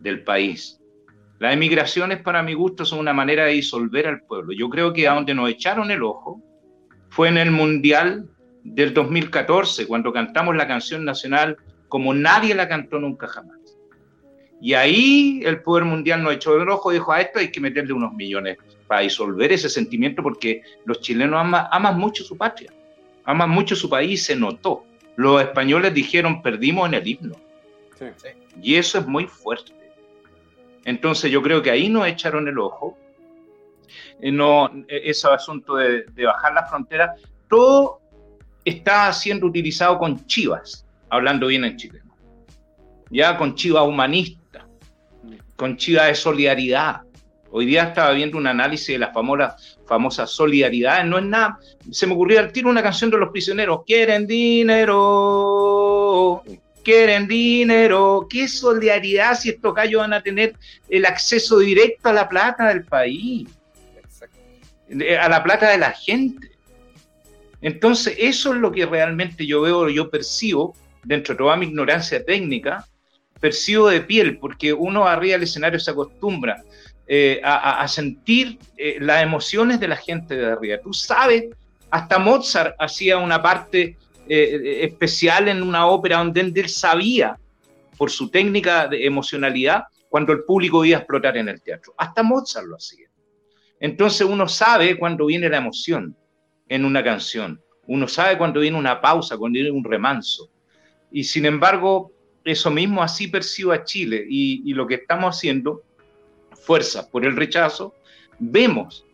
del país. Las emigraciones, para mi gusto, son una manera de disolver al pueblo. Yo creo que a donde nos echaron el ojo fue en el Mundial del 2014, cuando cantamos la canción nacional como nadie la cantó nunca jamás. Y ahí el poder mundial nos echó el ojo y dijo, a esto hay que meterle unos millones para disolver ese sentimiento porque los chilenos aman, aman mucho su patria, aman mucho su país, se notó. Los españoles dijeron, perdimos en el himno. Sí. Y eso es muy fuerte. Entonces yo creo que ahí nos echaron el ojo. No, eh, ese asunto de, de bajar la frontera, todo está siendo utilizado con chivas, hablando bien en chileno. Ya con chivas humanistas, con chivas de solidaridad. Hoy día estaba viendo un análisis de la famosa, famosa solidaridad. No es nada. Se me ocurrió al tiro una canción de los prisioneros. Quieren dinero. quieren dinero. ¿Qué solidaridad si estos gallos van a tener el acceso directo a la plata del país? A la plata de la gente. Entonces, eso es lo que realmente yo veo, yo percibo, dentro de toda mi ignorancia técnica, percibo de piel, porque uno arriba del escenario se acostumbra eh, a, sentir eh, las emociones de la gente de arriba. Tú sabes, hasta Mozart hacía una parte eh, especial en una ópera donde él sabía, por su técnica de emocionalidad, cuando el público iba a explotar en el teatro. Hasta Mozart lo hacía. Entonces uno sabe cuando viene la emoción en una canción. Uno sabe cuando viene una pausa, cuando viene un remanso. Y sin embargo, eso mismo así percibo a Chile y, lo que estamos haciendo, fuerza por el rechazo, vemos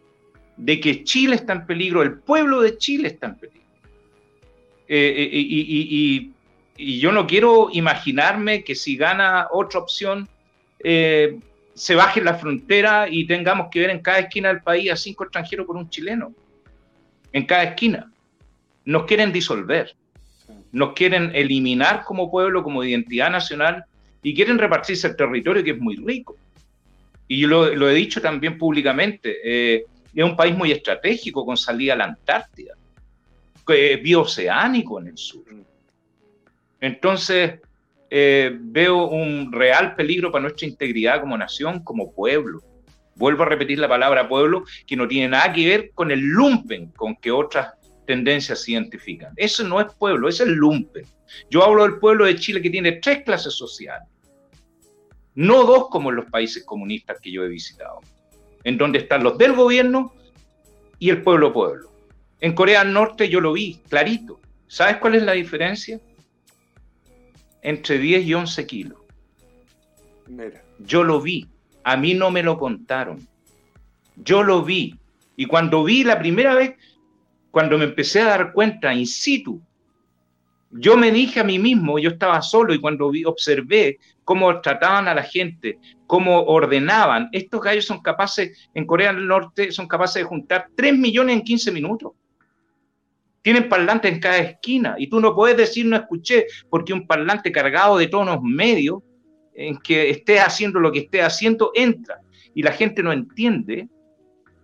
de que Chile está en peligro, el pueblo de Chile está en peligro. Eh, eh, y, yo no quiero imaginarme que si gana otra opción, eh, se baje la frontera y tengamos que ver en cada esquina del país a cinco extranjeros por un chileno en cada esquina. Nos quieren disolver, nos quieren eliminar como pueblo, como identidad nacional y quieren repartirse el territorio que es muy rico. Y yo lo, he dicho también públicamente, eh, es un país muy estratégico con salida a la Antártida, eh, bioceánico en el sur. Entonces, eh, veo un real peligro para nuestra integridad como nación, como pueblo. Vuelvo a repetir la palabra pueblo, que no tiene nada que ver con el lumpen con que otras tendencias se identifican. Eso no es pueblo, es el lumpen. Yo hablo del pueblo de Chile que tiene tres clases sociales, no dos como en los países comunistas que yo he visitado, en donde están los del gobierno y el pueblo pueblo. En Corea del Norte yo lo vi clarito. ¿Sabes cuál es la diferencia? Entre 10 y 11 kilos. Yo lo vi. A mí no me lo contaron. Yo lo vi. Y cuando vi la primera vez, cuando me empecé a dar cuenta in situ, yo me dije a mí mismo, yo estaba solo y cuando vi, observé cómo trataban a la gente, cómo ordenaban, estos gallos son capaces, en Corea del Norte, son capaces de juntar 3 millones en 15 minutos. Tienen parlantes en cada esquina y tú no puedes decir no escuché porque un parlante cargado de tonos medios en que esté haciendo lo que esté haciendo, entra. Y la gente no entiende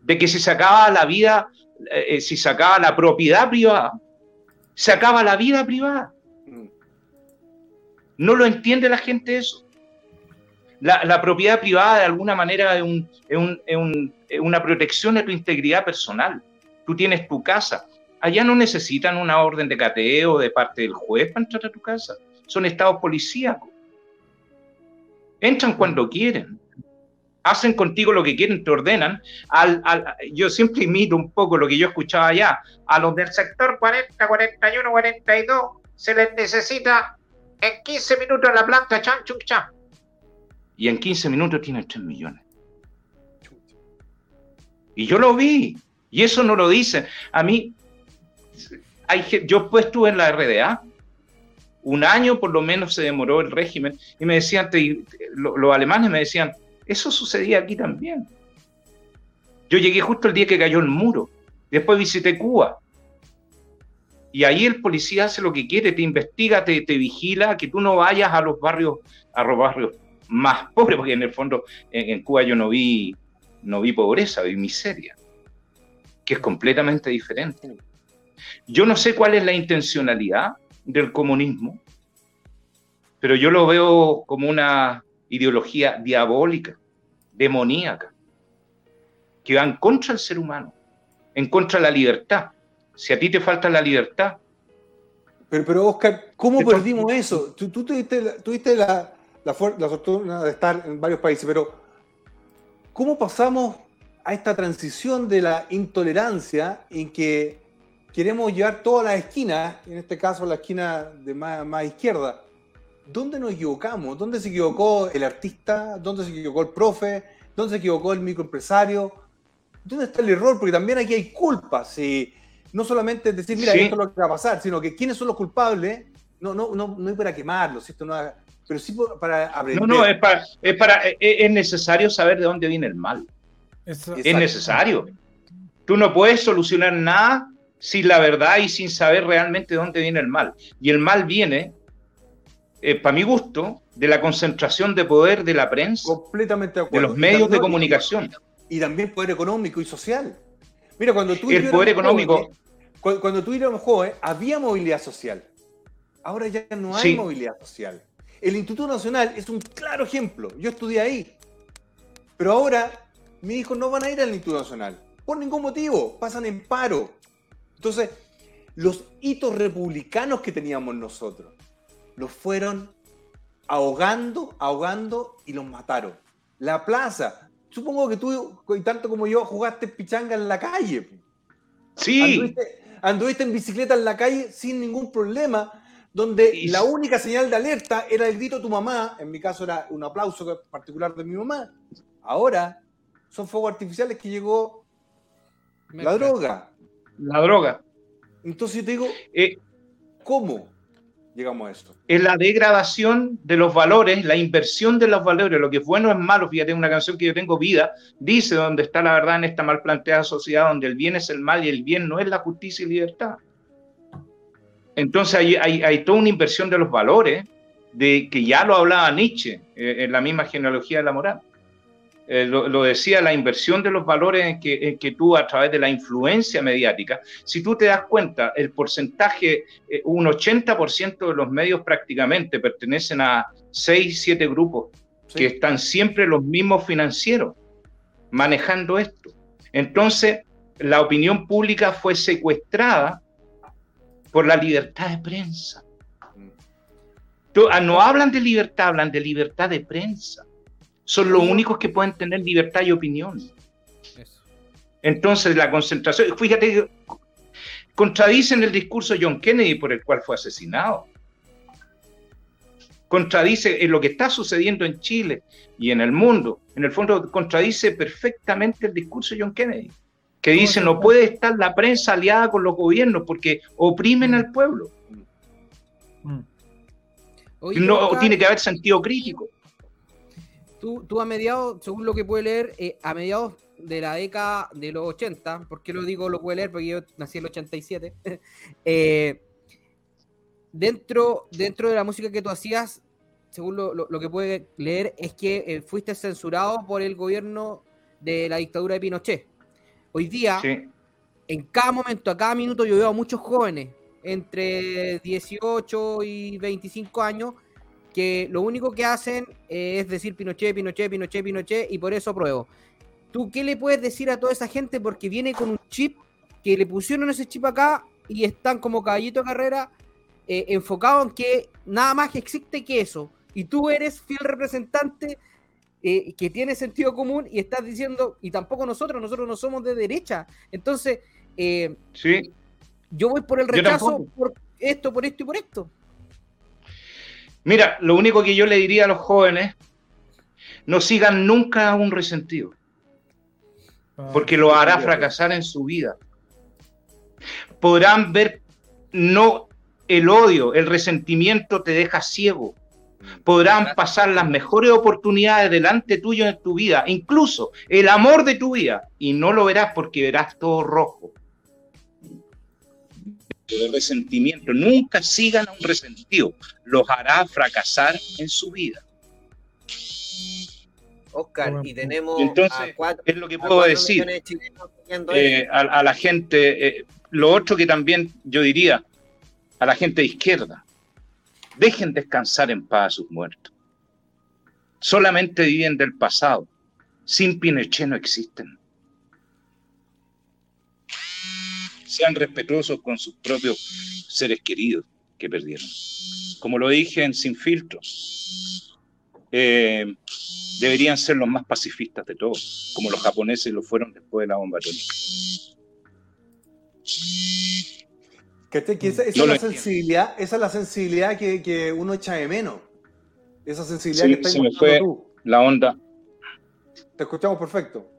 de que si se acaba la vida, eh, si se acaba la propiedad privada, se acaba la vida privada. No lo entiende la gente eso. La, propiedad privada de alguna manera es, una protección de tu integridad personal. Tú tienes tu casa. Allá no necesitan una orden de cateo de parte del juez para entrar a tu casa. Son estados policíacos. Entran cuando quieren. Hacen contigo lo que quieren, te ordenan. Al, yo siempre imito un poco lo que yo escuchaba allá. A los del sector 40, 41, 42 se les necesita en 15 minutos la planta chan, chun, chan. Y en 15 minutos tienen 3 millones. Y yo lo vi. Y eso no lo dicen. A mí, hay, yo pues estuve en la RDA un año por lo menos se demoró el régimen y me decían, los alemanes me decían, eso sucedía aquí también. Yo llegué justo el día que cayó el muro, después visité Cuba. Y ahí el policía hace lo que quiere, te investiga, te, te vigila, que tú no vayas a los barrios, a los barrios más pobres, porque en el fondo en, Cuba yo no vi, no vi pobreza, vi miseria, que es completamente diferente. Yo no sé cuál es la intencionalidad del comunismo, pero yo lo veo como una ideología diabólica, demoníaca, que va en contra del ser humano, en contra de la libertad. Si a ti te falta la libertad. Pero, pero Oscar, ¿cómo perdimos eso? Tú, tuviste, la, la, fortuna de estar en varios países, pero ¿cómo pasamos a esta transición de la intolerancia en que queremos llevar todas las esquinas, en este caso la esquina de más, izquierda. ¿Dónde nos equivocamos? ¿Dónde se equivocó el artista? ¿Dónde se equivocó el profe? ¿Dónde se equivocó el microempresario? ¿Dónde está el error? Porque también aquí hay culpas. Y no solamente decir, mira, esto es lo que va a pasar, sino que quiénes son los culpables. No, no, no, no hay para quemarlos, esto no, pero sí para aprender. No, no, es, para, es, para, es necesario saber de dónde viene el mal. es necesario. Tú no puedes solucionar nada sin la verdad y sin saber realmente dónde viene el mal. Y el mal viene eh, para mi gusto, de la concentración de poder de la prensa, Completamente de de los medios de comunicación. Y también poder económico y social. Mira, cuando tú y El poder económico. jóvenes, cuando tú y yo éramos jóvenes, había movilidad social. Ahora ya no hay Sí. movilidad social. El Instituto Nacional es un claro ejemplo. Yo estudié ahí. Pero ahora mis hijos no van a ir al Instituto Nacional. Por ningún motivo. Pasan en paro. Entonces, los hitos republicanos que teníamos nosotros, los fueron ahogando, ahogando y los mataron. La plaza. Supongo que tú, y tanto como yo, jugaste pichanga en la calle. Sí, Anduviste, anduviste en bicicleta en la calle sin ningún problema, donde la única señal de alerta era el grito de tu mamá, en mi caso era un aplauso particular de mi mamá. Ahora son fuegos artificiales que llegó la droga. La droga. Entonces yo te digo, Eh, ¿cómo llegamos a esto? es la degradación de los valores, la inversión de los valores, lo que es bueno es malo. Fíjate, una canción que yo tengo, Vida, dice dónde está la verdad en esta mal planteada sociedad, donde el bien es el mal y el bien no es la justicia y libertad. Entonces hay, hay, hay toda una inversión de los valores, de que ya lo hablaba Nietzsche eh, en la misma genealogía de la moral. Eh, lo, lo decía, la inversión de los valores en que, en que tú a través de la influencia mediática, si tú te das cuenta, el porcentaje, eh, un 80% de los medios prácticamente pertenecen a 6, 7 grupos Sí. que están siempre los mismos financieros manejando esto. Entonces, la opinión pública fue secuestrada por la libertad de prensa. Tú- ah, no hablan de libertad, hablan de libertad de prensa. Son los únicos que pueden tener libertad y opinión. Eso. Entonces, la concentración, fíjate, contradicen el discurso de John Kennedy por el cual fue asesinado. Contradice en lo que está sucediendo en Chile y en el mundo. En el fondo, contradice perfectamente el discurso de John Kennedy, que dice no puede estar la prensa aliada con los gobiernos porque oprimen al pueblo. Mm. No tiene que haber sentido crítico. Tú, tú a mediados, según lo que puede leer, eh, a mediados de la década de los 80, ¿por qué lo digo lo puede leer? Porque yo nací en el 87. [LAUGHS] eh, dentro, dentro de la música que tú hacías, según lo, lo- lo que puede leer, es que eh, fuiste censurado por el gobierno de la dictadura de Pinochet. Hoy día, Sí. en cada momento, a cada minuto, yo veo a muchos jóvenes entre 18 y 25 años que lo único que hacen eh, es decir Pinochet, Pinochet, Pinochet, Pinochet y por eso apruebo. ¿Tú qué le puedes decir a toda esa gente? Porque viene con un chip que le pusieron ese chip acá y están como caballito de carrera eh, enfocados en que nada más que existe que eso. Y tú eres fiel representante eh, que tiene sentido común y estás diciendo, y tampoco nosotros, nosotros no somos de derecha. Entonces, eh, Sí. yo voy por el rechazo por esto, por esto y por esto. Mira, lo único que yo le diría a los jóvenes, no sigan nunca a un resentido. Ah, porque lo hará fracasar en su vida. Podrán ver, no el odio, el resentimiento te deja ciego. Podrán pasar las mejores oportunidades delante tuyo en tu vida, incluso el amor de tu vida, y no lo verás porque verás todo rojo. El resentimiento, nunca sigan a un resentido, los hará fracasar en su vida. Oscar, y tenemos Entonces, a cuatro, Es lo que a puedo decir. de eh, a la gente, eh, lo otro que también yo diría, a la gente de izquierda, dejen descansar en paz a sus muertos. Solamente viven del pasado. Sin Pinochet no existen. Sean respetuosos con sus propios seres queridos que perdieron. Como lo dije en Sin Filtro, eh, deberían ser los más pacifistas de todos, como los japoneses lo fueron después de la bomba atómica. ¿Cachai? Que esa, esa No es la sensibilidad, esa es la sensibilidad que, que uno echa de menos. Esa sensibilidad Sí, que estás se me fue. tú. La onda, Te escuchamos perfecto.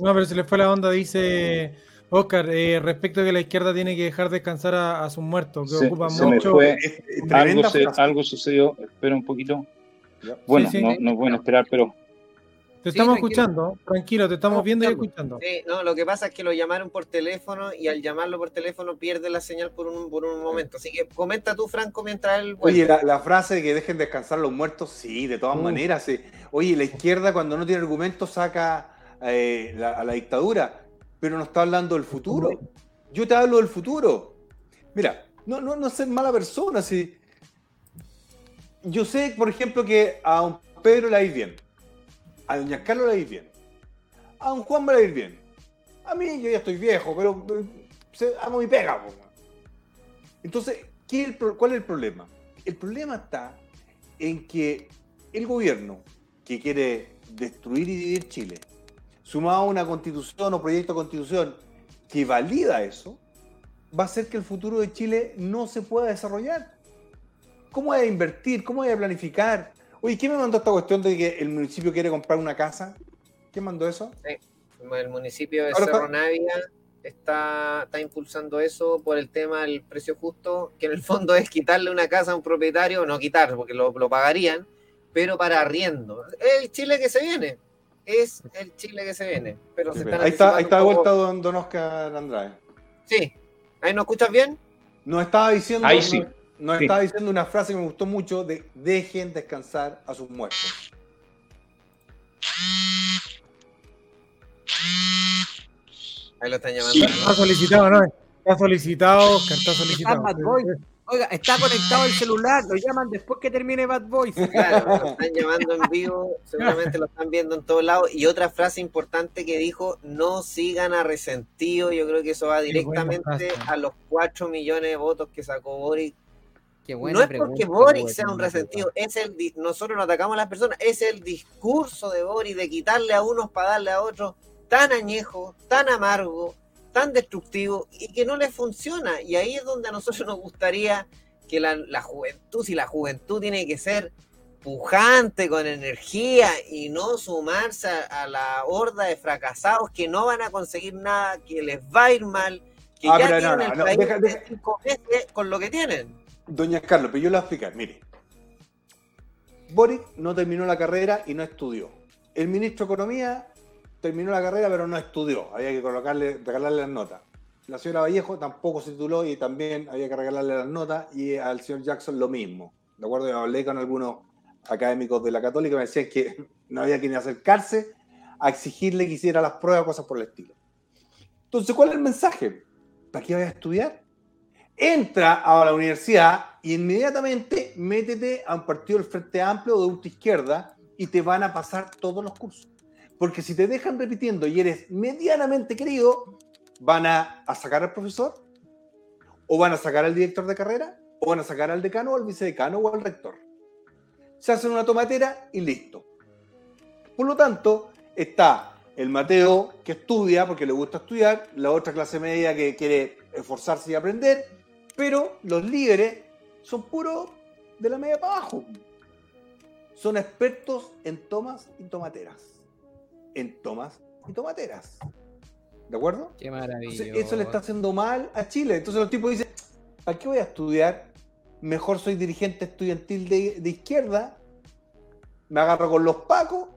No, pero se le fue la onda, dice Oscar, eh, respecto a que la izquierda tiene que dejar descansar a, a sus muertos, que se, ocupan se me mucho. fue. Es- es Algo, se- sucedió, espera un poquito. Bueno, Sí, sí. no, no pueden esperar, pero Te Sí, estamos tranquilo. escuchando, tranquilo, te estamos viendo y escuchando. no, lo que pasa es que lo llamaron por teléfono y al llamarlo por teléfono pierde la señal por un, por un momento. Así que comenta tú, Franco, mientras él vuelve. Oye, la, la frase de que dejen descansar los muertos, sí, de todas maneras. sí. Oye, la izquierda cuando no tiene argumentos saca eh, la- a la dictadura, pero no está hablando del futuro. Yo te hablo del futuro. Mira, no, no, no ser mala persona. Si... Yo sé, por ejemplo, que a don Pedro le ir bien, a doña Carlos le ir bien, a don Juan me le va a ir bien. A mí yo ya estoy viejo, pero se- hago mi pega. po. Entonces, ¿qué es el pro- ¿cuál es el problema? El problema está en que el gobierno que quiere destruir y dividir Chile, sumado a una constitución o proyecto de constitución que valida eso, va a hacer que el futuro de Chile no se pueda desarrollar. ¿Cómo voy a invertir? ¿Cómo voy a planificar? Oye, ¿quién me mandó esta cuestión de que el municipio quiere comprar una casa? ¿Quién mandó eso? El municipio de Cerro está- Navia está, está impulsando eso por el tema del precio justo, que en el fondo es quitarle una casa a un propietario, no quitar, porque lo, lo pagarían, pero para arriendo. Es el Chile que se viene. Es el Chile que se viene. Pero se están Ahí está, ahí está vuelta don, don Oscar Andrade. Sí. ¿Ahí nos escuchas bien? Nos estaba diciendo, Ahí sí. nos, nos Sí. estaba diciendo una frase que me gustó mucho de dejen descansar a sus muertos. Ahí lo están llamando. Está solicitado, ¿no? Está solicitado, Oscar, está solicitado. Está. Oiga, está conectado el celular, lo llaman después que termine Bad Boys. Claro, lo están llamando en vivo, seguramente lo están viendo en todos lados. Y otra frase importante que dijo, no sigan a resentido, yo creo que eso va directamente a los 4 millones de votos que sacó Boric. Qué buena no es pregunta, porque Boric sea un resentido, es el di- nosotros no atacamos a las personas, es el discurso de Boric de quitarle a unos para darle a otros, tan añejo, tan amargo, tan destructivo y que no le funciona. Y ahí es donde a nosotros nos gustaría que la, la juventud, si la juventud tiene que ser pujante, con energía y no sumarse a, a la horda de fracasados que no van a conseguir nada, que les va a ir mal, que Ah, ya pero no, tienen no, el no, país deja- de deja- con lo que tienen. Doña Carlos, pero yo le voy a explicar. Mire, Boric no terminó la carrera y no estudió. El ministro de Economía terminó la carrera pero no estudió. Había que colocarle, regalarle las notas. La señora Vallejo tampoco se tituló y también había que regalarle las notas. Y al señor Jackson lo mismo. De acuerdo, yo hablé con algunos académicos de la Católica me decían que no había que ni acercarse a exigirle que hiciera las pruebas, cosas por el estilo. Entonces, ¿cuál es el mensaje? ¿Para qué vayas a estudiar? entra a la universidad y inmediatamente métete a un partido del Frente Amplio o de ultra izquierda y te van a pasar todos los cursos. Porque si te dejan repitiendo y eres medianamente querido, van a, sacar al profesor, o van a sacar al director de carrera, o van a sacar al decano, o al vicedecano, o al rector. Se hacen una tomatera y listo. Por lo tanto, está el Mateo que estudia porque le gusta estudiar, la otra clase media que quiere esforzarse y aprender, pero los líderes son puros de la media para abajo. Son expertos en tomas y tomateras. En tomas y tomateras. ¿De acuerdo? Qué Entonces, maravilla. eso le está haciendo mal a Chile. Entonces los tipos dicen, ¿para qué voy a estudiar? Mejor soy dirigente estudiantil de, de izquierda, me agarro con los pacos,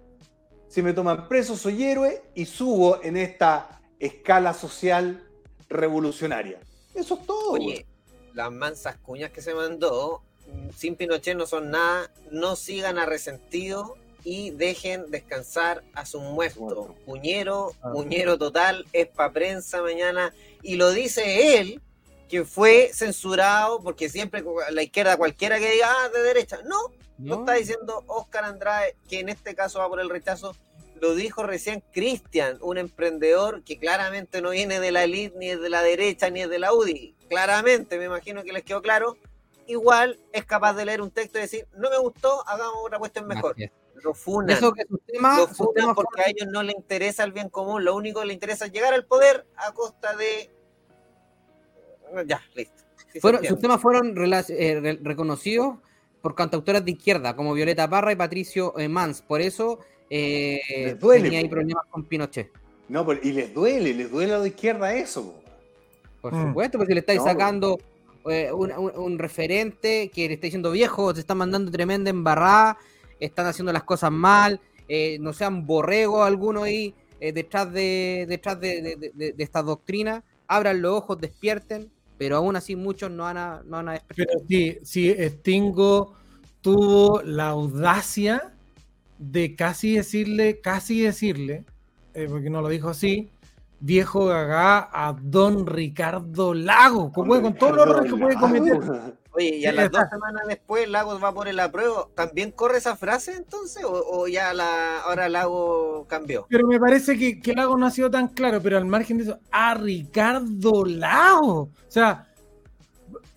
si me toman preso soy héroe y subo en esta escala social revolucionaria. Eso es todo. Oye, las mansas cuñas que se mandó, mm, sin Pinochet no son nada, no sigan a resentido y dejen descansar a sus muertos. Muerto. Puñero, Ah. puñero total, es pa' prensa mañana. Y lo dice él, que fue censurado, porque siempre la izquierda, cualquiera que diga, ah, de derecha. No, lo ¿No? está diciendo Oscar Andrade, que en este caso va por el rechazo. Lo dijo recién Cristian, un emprendedor que claramente no viene de la elite, ni es de la derecha, ni es de la UDI. Claramente, me imagino que les quedó claro. Igual es capaz de leer un texto y decir, no me gustó, hagamos otra cuestión mejor. Es. Lo funan. Eso que sus temas, Lo funan temas porque a ellos no les interesa el bien común. Lo único que les interesa es llegar al poder a costa de... Ya, listo. Sí se fueron, entiende. sus temas fueron eh, re- reconocidos por cantautoras de izquierda, como Violeta Parra y Patricio eh, Mans. Por eso eh, duele, tenía ahí problemas con Pinochet. No, pero- y les duele, les duele a la izquierda eso. po. Por Mm. supuesto, porque le estáis No, sacando eh, un, un- un referente que le está diciendo viejo, te están mandando tremenda embarrada, están haciendo las cosas mal. eh, no sean borregos algunos ahí eh, detrás, de, detrás de, de, de, de esta doctrina, abran los ojos, despierten, pero aún así muchos no van a, no van a despertar. Pero sí, sí, Stingo tuvo la audacia de casi decirle, casi decirle, eh, porque no lo dijo así, viejo gagá a don Ricardo Lago, como con todos los errores que puede cometer. [LAUGHS] Oye, y a las dos semanas después Lagos va por el apruebo. ¿También corre esa frase entonces? ¿O, o ya la, ahora Lago cambió? Pero me parece que, que Lago no ha sido tan claro, pero al margen de eso, a Ricardo Lago. O sea,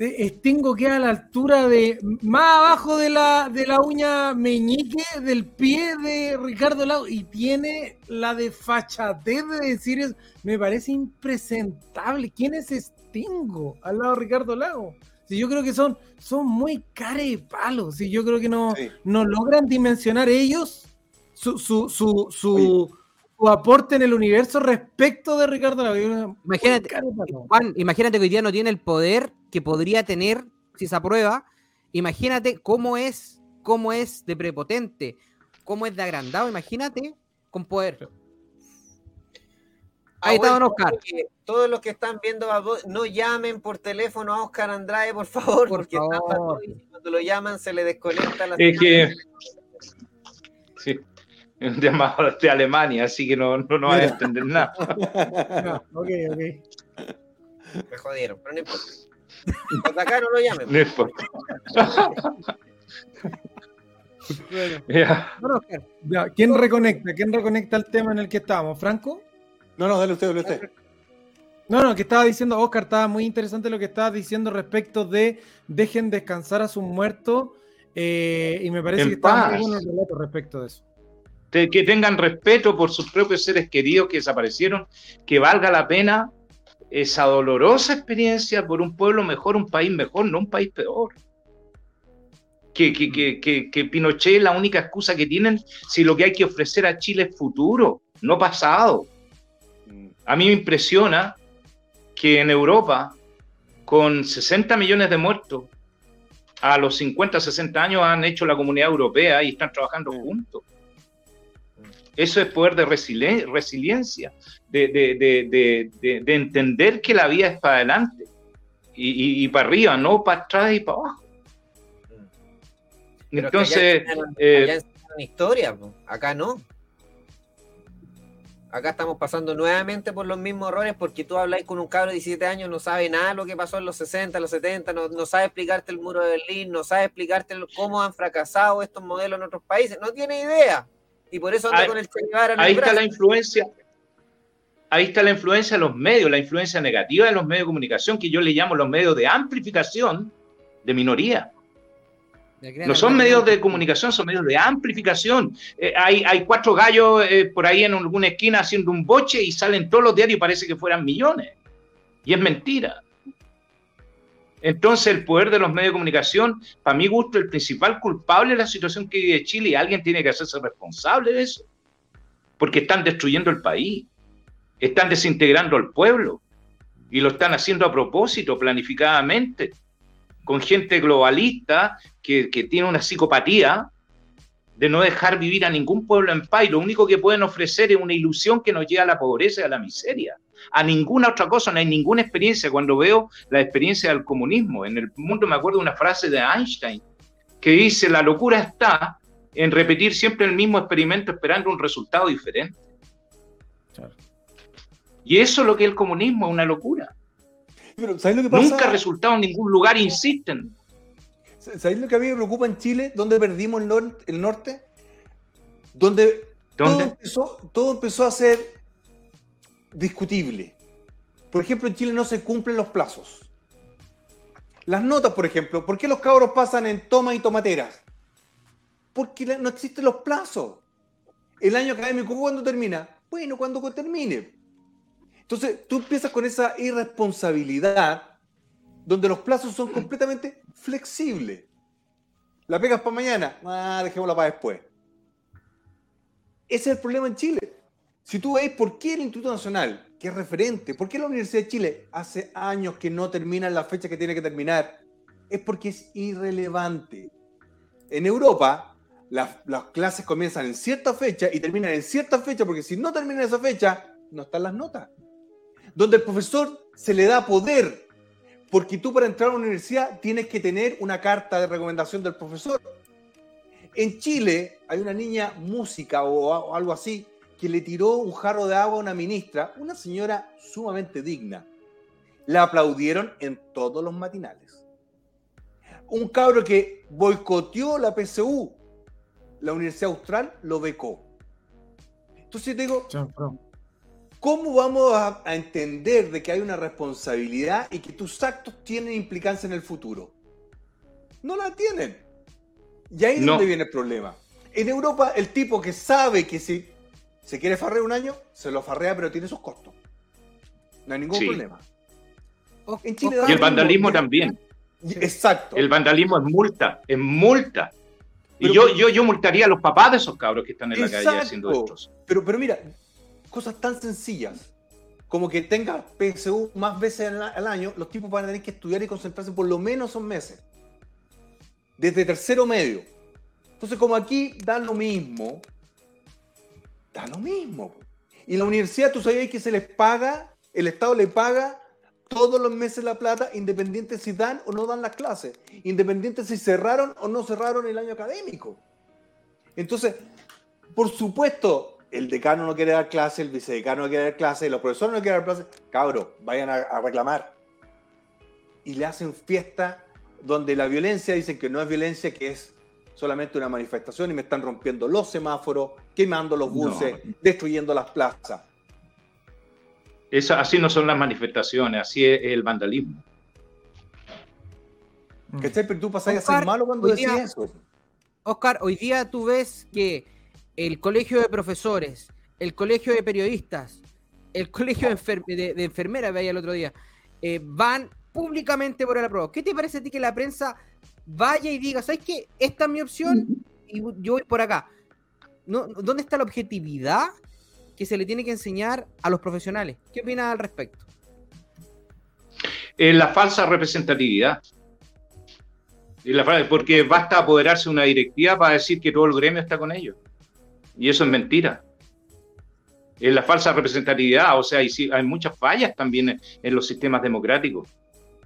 Stingo queda a la altura de más abajo de la, de la uña meñique del pie de Ricardo Lago y tiene la desfachatez de decir eso. Me parece impresentable. ¿Quién es Stingo al lado de Ricardo Lago? Si yo creo que son, son muy carepalos. Si yo creo que no, Sí. no logran dimensionar ellos su, su, su, su, su aporte en el universo respecto de Ricardo. Yo- Imagínate. Juan, imagínate que hoy día no tiene el poder que podría tener si se aprueba. Imagínate cómo es, cómo es de prepotente, cómo es de agrandado. Imagínate con poder. Ahí está don bueno, Oscar. todos los que- están viendo no llamen por teléfono a Oscar Andrade, por favor, Por porque favor. Cuando lo llaman se le desconecta la Es que. Sí, es un llamado de Alemania, así que no, no, no van a entender nada. [LAUGHS] Ya, ok, ok. Me jodieron, pero no importa. Hasta acá no lo llamen. No importa. Ya. Don Oscar, Ya, ¿Quién reconecta? ¿Quién reconecta el tema en el que estábamos? ¿Franco? No, no, dale usted, dale usted. No, no, que estaba diciendo, Oscar, estaba muy interesante lo que estabas diciendo respecto de dejen descansar a sus muertos. eh, y me parece En que estaba paz. muy bueno el relato respecto de eso. Que tengan respeto por sus propios seres queridos que desaparecieron, que valga la pena esa dolorosa experiencia por un pueblo mejor, un país mejor, no un país peor. Que, que, que, que, que Pinochet es la única excusa que tienen si lo que hay que ofrecer a Chile es futuro, no pasado. A mí me impresiona que en Europa, con 60 millones de muertos, a los 50, 60 años han hecho la comunidad europea y están trabajando juntos. Eso es poder de resili- resiliencia, de, de- de- de- de- de entender que la vida es para adelante y, y- y para arriba, no para atrás y para abajo. Pero Entonces, allá enseñaron- eh, historia, acá no. Acá estamos pasando nuevamente por los mismos errores porque tú habláis con un cabro de 17 años, no sabe nada de lo que pasó en los 60, los 70, no, no sabe explicarte el muro de Berlín, no sabe explicarte cómo han fracasado estos modelos en otros países, no tiene idea. Y por eso anda Ahí- con el Che Guevara en ahí está la influencia. Ahí está la influencia de los medios, la influencia negativa de los medios de comunicación, que yo le llamo los medios de amplificación de minoría. No son medios de comunicación, son medios de amplificación. Eh, hay, hay cuatro gallos eh, por ahí en alguna esquina haciendo un boche y salen todos los diarios y parece que fueran millones. Y es mentira. Entonces el poder de los medios de comunicación, para mi gusto, el principal culpable de la situación que vive Chile y alguien tiene que hacerse responsable de eso. Porque están destruyendo el país, están desintegrando al pueblo y lo están haciendo a propósito, planificadamente, con gente globalista que, que tiene una psicopatía de no dejar vivir a ningún pueblo en paz y lo único que pueden ofrecer es una ilusión que nos lleva a la pobreza y a la miseria. A ninguna otra cosa, no hay ninguna experiencia. Cuando veo la experiencia del comunismo, en el mundo me acuerdo una frase de Einstein que dice, la locura está en repetir siempre el mismo experimento esperando un resultado diferente. Claro. Y eso es lo que es el comunismo, es una locura. Pero, ¿sabes lo que pasa? Nunca ha resultado en ningún lugar, insisten. ¿Sabéis lo que a mí me preocupa en Chile? ¿Dónde perdimos el, nor- el norte? Donde todo ¿Dónde? empezó, todo empezó a ser discutible. Por ejemplo, en Chile no se cumplen los plazos. Las notas, por ejemplo, ¿por qué los cabros pasan en toma y tomateras? Porque no existen los plazos. El año académico, ¿cuándo termina? Bueno, cuando termine. Entonces, tú empiezas con esa irresponsabilidad donde los plazos son completamente flexibles. La pegas para mañana, ah, dejémosla para después. Ese es el problema en Chile. Si tú veis por qué el Instituto Nacional, que es referente, por qué la Universidad de Chile hace años que no termina la fecha que tiene que terminar, es porque es irrelevante. En Europa las, las clases comienzan en cierta fecha y terminan en cierta fecha, porque si no terminan esa fecha, no están las notas. Donde el profesor se le da poder, porque tú para entrar a una universidad tienes que tener una carta de recomendación del profesor. En Chile hay una niña música o algo así que le tiró un jarro de agua a una ministra, una señora sumamente digna. La aplaudieron en todos los matinales. Un cabro que boicoteó la PSU, la Universidad Austral, lo becó. Entonces te digo, ¿cómo vamos a, a entender de que hay una responsabilidad y que tus actos tienen implicancia en el futuro? No la tienen. Y ahí es No. donde viene el problema. En Europa, el tipo que sabe que si se quiere farrear un año, se lo farrea, pero tiene sus costos. No hay ningún Sí. problema. O- En Chile Oscar, da Y el mismo. vandalismo también. Exacto. El vandalismo es multa, es multa. Y yo, yo, yo multaría a los papás de esos cabros que están en la calle haciendo destrozos. Pero, pero mira, cosas tan sencillas como que tenga PSU más veces al, año, los tipos van a tener que estudiar y concentrarse por lo menos son meses. Desde tercero medio. Entonces, como aquí da lo mismo, da lo mismo. Y la universidad, tú sabías que se les paga, el Estado le paga todos los meses la plata, independiente si dan o no dan las clases, independiente si cerraron o no cerraron el año académico. Entonces, por supuesto, el decano no quiere dar clase, el vicedecano no quiere dar clase, los profesores no quieren dar clase. Cabro, vayan a, a reclamar. Y le hacen fiesta donde la violencia dicen que no es violencia, que es solamente una manifestación y me están rompiendo los semáforos, quemando los buses, destruyendo las plazas. Eso, así no son las manifestaciones, así es el vandalismo. ¿Cachai? Pero tú pasás a ser malo cuando decís día- eso. Oscar, hoy día tú ves que el colegio de profesores, el colegio de periodistas, el colegio de, enfer- de- de enfermeras, veía el otro día, eh, van públicamente por el apruebo. ¿Qué te parece a ti que la prensa vaya y diga, ¿sabes qué? Esta es mi opción y yo voy por acá? ¿Dónde está la objetividad que se le tiene que enseñar a los profesionales? ¿Qué opinas al respecto? Es la falsa representatividad. Porque basta apoderarse de una directiva para decir que todo el gremio está con ellos. Y eso es mentira. Es la falsa representatividad, o sea, y sí, hay muchas fallas también en, en los sistemas democráticos.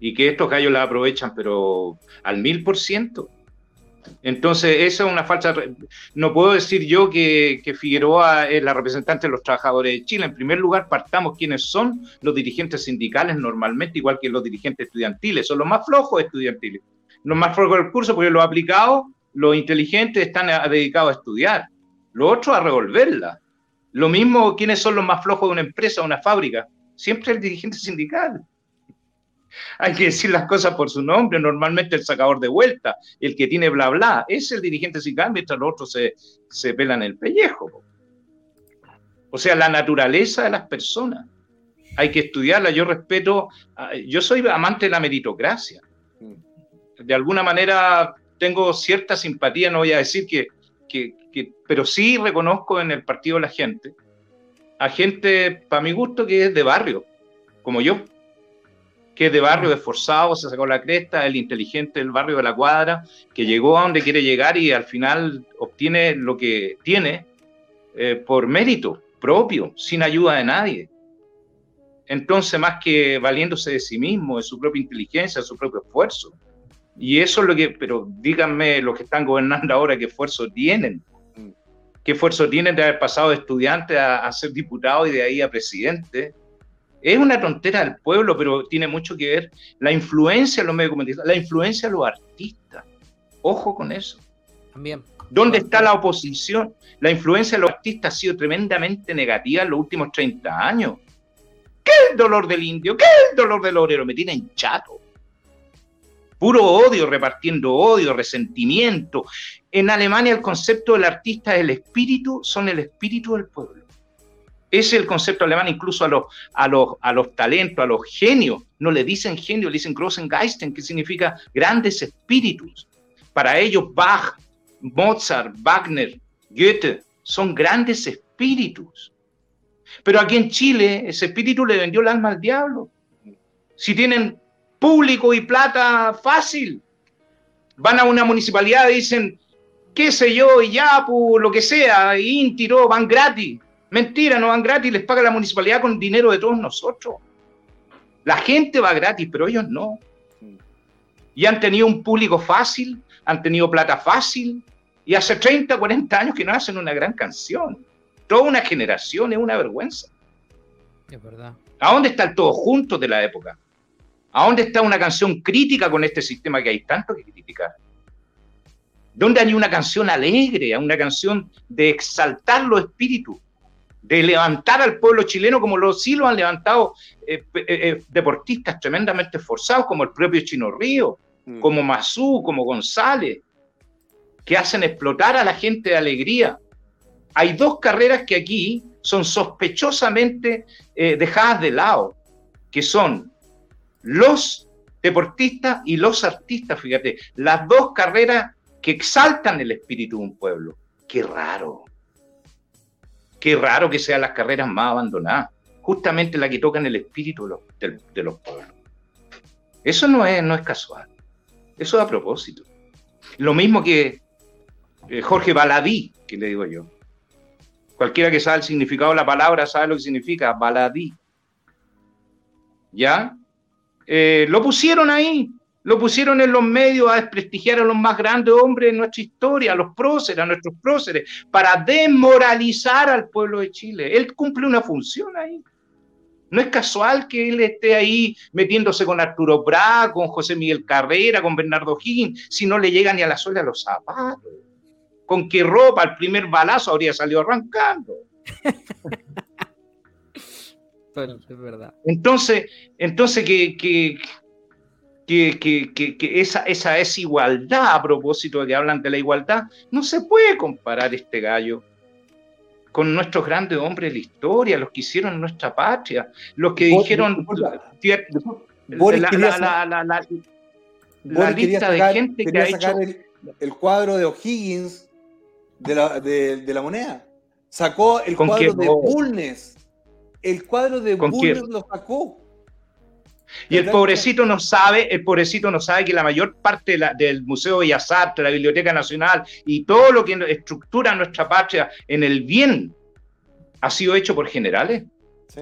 Y que estos gallos la aprovechan, pero al mil por ciento. Entonces, eso es una falsa. No puedo decir yo que, que Figueroa es la representante de los trabajadores de Chile. En primer lugar, partamos quiénes son los dirigentes sindicales normalmente, igual que los dirigentes estudiantiles. Son los más flojos estudiantiles. Los más flojos del curso, porque los aplicados, los inteligentes, están dedicados a estudiar. Los otros a revolverla. Lo mismo, quiénes son los más flojos de una empresa, una fábrica. Siempre el dirigente sindical. Hay que decir las cosas por su nombre. Normalmente el sacador de vuelta, el que tiene bla bla, es el dirigente sindical, mientras los otros se, se pelan el pellejo. O sea, la naturaleza de las personas. Hay que estudiarla. Yo respeto, ah, yo soy amante de la meritocracia. De alguna manera tengo cierta simpatía, no voy a decir que, que- que- pero sí reconozco en el partido de la gente, a gente, para mi gusto, que es de barrio, como yo, que es de barrio, esforzado, se sacó la cresta, el inteligente del barrio de la cuadra, que llegó a donde quiere llegar y al final obtiene lo que tiene eh, por mérito propio, sin ayuda de nadie. Entonces, más que valiéndose de sí mismo, de su propia inteligencia, de su propio esfuerzo. Y eso es lo que, pero díganme los que están gobernando ahora, qué esfuerzo tienen. ¿Qué esfuerzo tienen de haber pasado de estudiante a, a ser diputado y de ahí a presidente? Es una tontera del pueblo, pero tiene mucho que ver la influencia de los medios de comunicación, la influencia de los artistas. Ojo con eso. También. ¿Dónde está la oposición? La influencia de los artistas ha sido tremendamente negativa en los últimos 30 años. ¿Qué es el dolor del indio? ¿Qué es el dolor del obrero? Me tienen chato. Puro odio, repartiendo odio, resentimiento. En Alemania el concepto del artista es el espíritu, son el espíritu del pueblo. Ese es el concepto alemán, incluso a los, a los, a los talentos, a los genios. No le dicen genio, le dicen großen Geisten, que significa grandes espíritus. Para ellos Bach, Mozart, Wagner, Goethe son grandes espíritus. Pero aquí en Chile ese espíritu le vendió el alma al diablo. Si tienen público y plata fácil, van a una municipalidad y dicen, qué sé yo, Yapu, lo que sea, IN tiró, van gratis. Mentira, no van gratis, les paga la municipalidad con dinero de todos nosotros. La gente va gratis, pero ellos no. Y han tenido un público fácil, han tenido plata fácil, y hace 30, 40 años que no hacen una gran canción. Toda una generación es una vergüenza. Es verdad. ¿A dónde está el todo juntos de la época? ¿A dónde está una canción crítica con este sistema que hay tanto que criticar? ¿Dónde hay una canción alegre, una canción de exaltar los espíritus, de levantar al pueblo chileno como lo, sí lo han levantado eh, eh, eh, deportistas tremendamente esforzados, como el propio Chino Río, Mm. como Mazú, como González, que hacen explotar a la gente de alegría? Hay dos carreras que aquí son sospechosamente eh, dejadas de lado, que son los deportistas y los artistas, fíjate, las dos carreras que exaltan el espíritu de un pueblo. Qué raro. Qué raro que sean las carreras más abandonadas, justamente las que tocan el espíritu de los, de los pueblos. Eso no es, no es casual, eso es a propósito. Lo mismo que eh, Jorge Baladí, que le digo yo. Cualquiera que sabe el significado de la palabra sabe lo que significa baladí. ¿Ya? Eh, lo pusieron ahí, lo pusieron en los medios a desprestigiar a los más grandes hombres de nuestra historia, a los próceres, a nuestros próceres, para desmoralizar al pueblo de Chile. Él cumple una función ahí. No es casual que él esté ahí metiéndose con Arturo Bra, con José Miguel Carrera, con Bernardo Higgins, si no le llega ni a la suela los zapatos. ¿Con qué ropa? El primer balazo habría salido arrancando. [LAUGHS] Bueno, es verdad. Entonces, entonces que, que, que, que- que- que esa, esa desigualdad, a propósito de que hablan de la igualdad, no se puede comparar este gallo con nuestros grandes hombres de la historia, los que hicieron nuestra patria, los que dijeron Boris la, quería la- la- la- Boris lista de gente que ha hecho el, el cuadro de O'Higgins de la, de, de la moneda. Sacó el ¿Con cuadro de. Bulnes. El cuadro de ¿Con Bulnes quién? lo sacó. Y el pobrecito no sabe, el pobrecito no sabe que la mayor parte de la- del Museo de Bellas Artes, la Biblioteca Nacional y todo lo que estructura nuestra patria en el bien ha sido hecho por generales. Sí.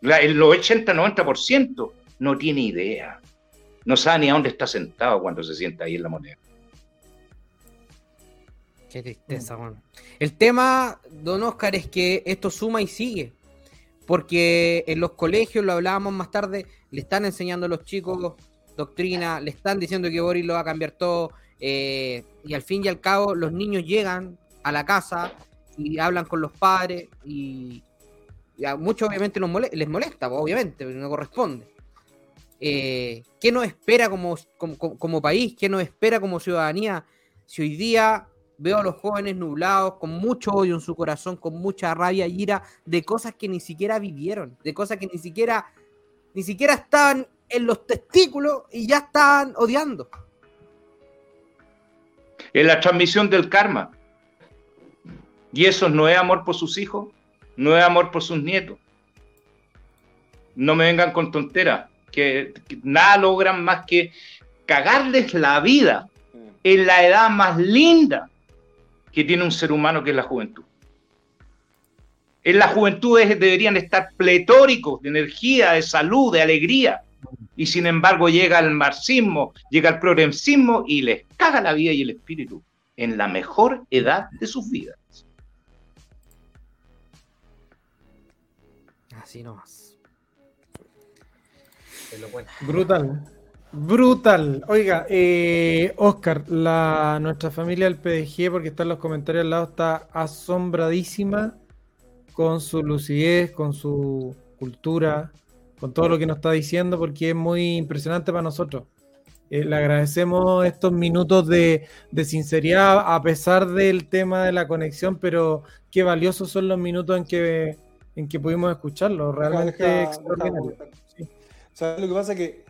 La- el 80-90% no tiene idea. No sabe ni a dónde está sentado cuando se sienta ahí en la moneda. Qué tristeza, bueno. El tema, don Oscar, es que esto suma y sigue. Porque en los colegios, lo hablábamos más tarde, le están enseñando a los chicos doctrina, le están diciendo que Boris lo va a cambiar todo. eh, y al fin y al cabo, los niños llegan a la casa y hablan con los padres. Y, y a muchos, obviamente, los les molesta, pues, obviamente, pero no corresponde. Eh, ¿Qué nos espera como, como, como país? ¿Qué nos espera como ciudadanía? Si hoy día veo a los jóvenes nublados, con mucho odio en su corazón, con mucha rabia y ira de cosas que ni siquiera vivieron, de cosas que ni siquiera, ni siquiera estaban en los testículos y ya estaban odiando. Es la transmisión del karma. Y eso no es amor por sus hijos, no es amor por sus nietos. No me vengan con tonteras, que, que nada logran más que cagarles la vida en la edad más linda que tiene un ser humano, que es la juventud. En la juventud es- deberían estar pletóricos de energía, de salud, de alegría. Y sin embargo llega el marxismo, llega el progresismo y les caga la vida y el espíritu en la mejor edad de sus vidas. Así nomás. Brutal. Brutal. Oiga, eh, Oscar, la, nuestra familia del PDG, porque está en los comentarios al lado, está asombradísima con su lucidez, con su cultura, con todo lo que nos está diciendo, porque es muy impresionante para nosotros. Eh, le agradecemos estos minutos de, de sinceridad, a pesar del tema de la conexión, pero qué valiosos son los minutos en que, en que pudimos escucharlo. Realmente Deja- extraordinario. deja- ¿Sabes lo que pasa? Que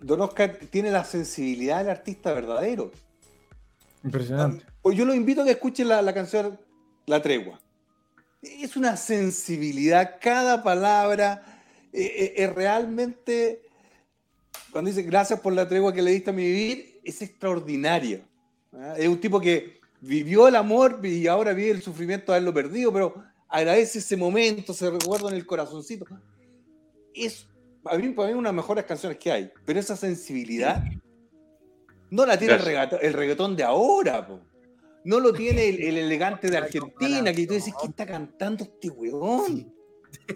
Don Oscar tiene la sensibilidad del artista verdadero. Impresionante. Pues yo lo invito a que escuchen la, la canción La Tregua. Es una sensibilidad, cada palabra eh, eh, es realmente, cuando dice gracias por la tregua que le diste a mi vivir, es extraordinario. ¿ah? Es un tipo que vivió el amor y ahora vive el sufrimiento de haberlo perdido, pero agradece ese momento, se recuerda en el corazoncito. Es, a mí, para mí, una de las mejores canciones que hay, pero esa sensibilidad no la tiene el reggaetón, el reggaetón, de ahora, po. no lo tiene el, el elegante de Argentina, que tú dices, ¿qué está cantando este weón?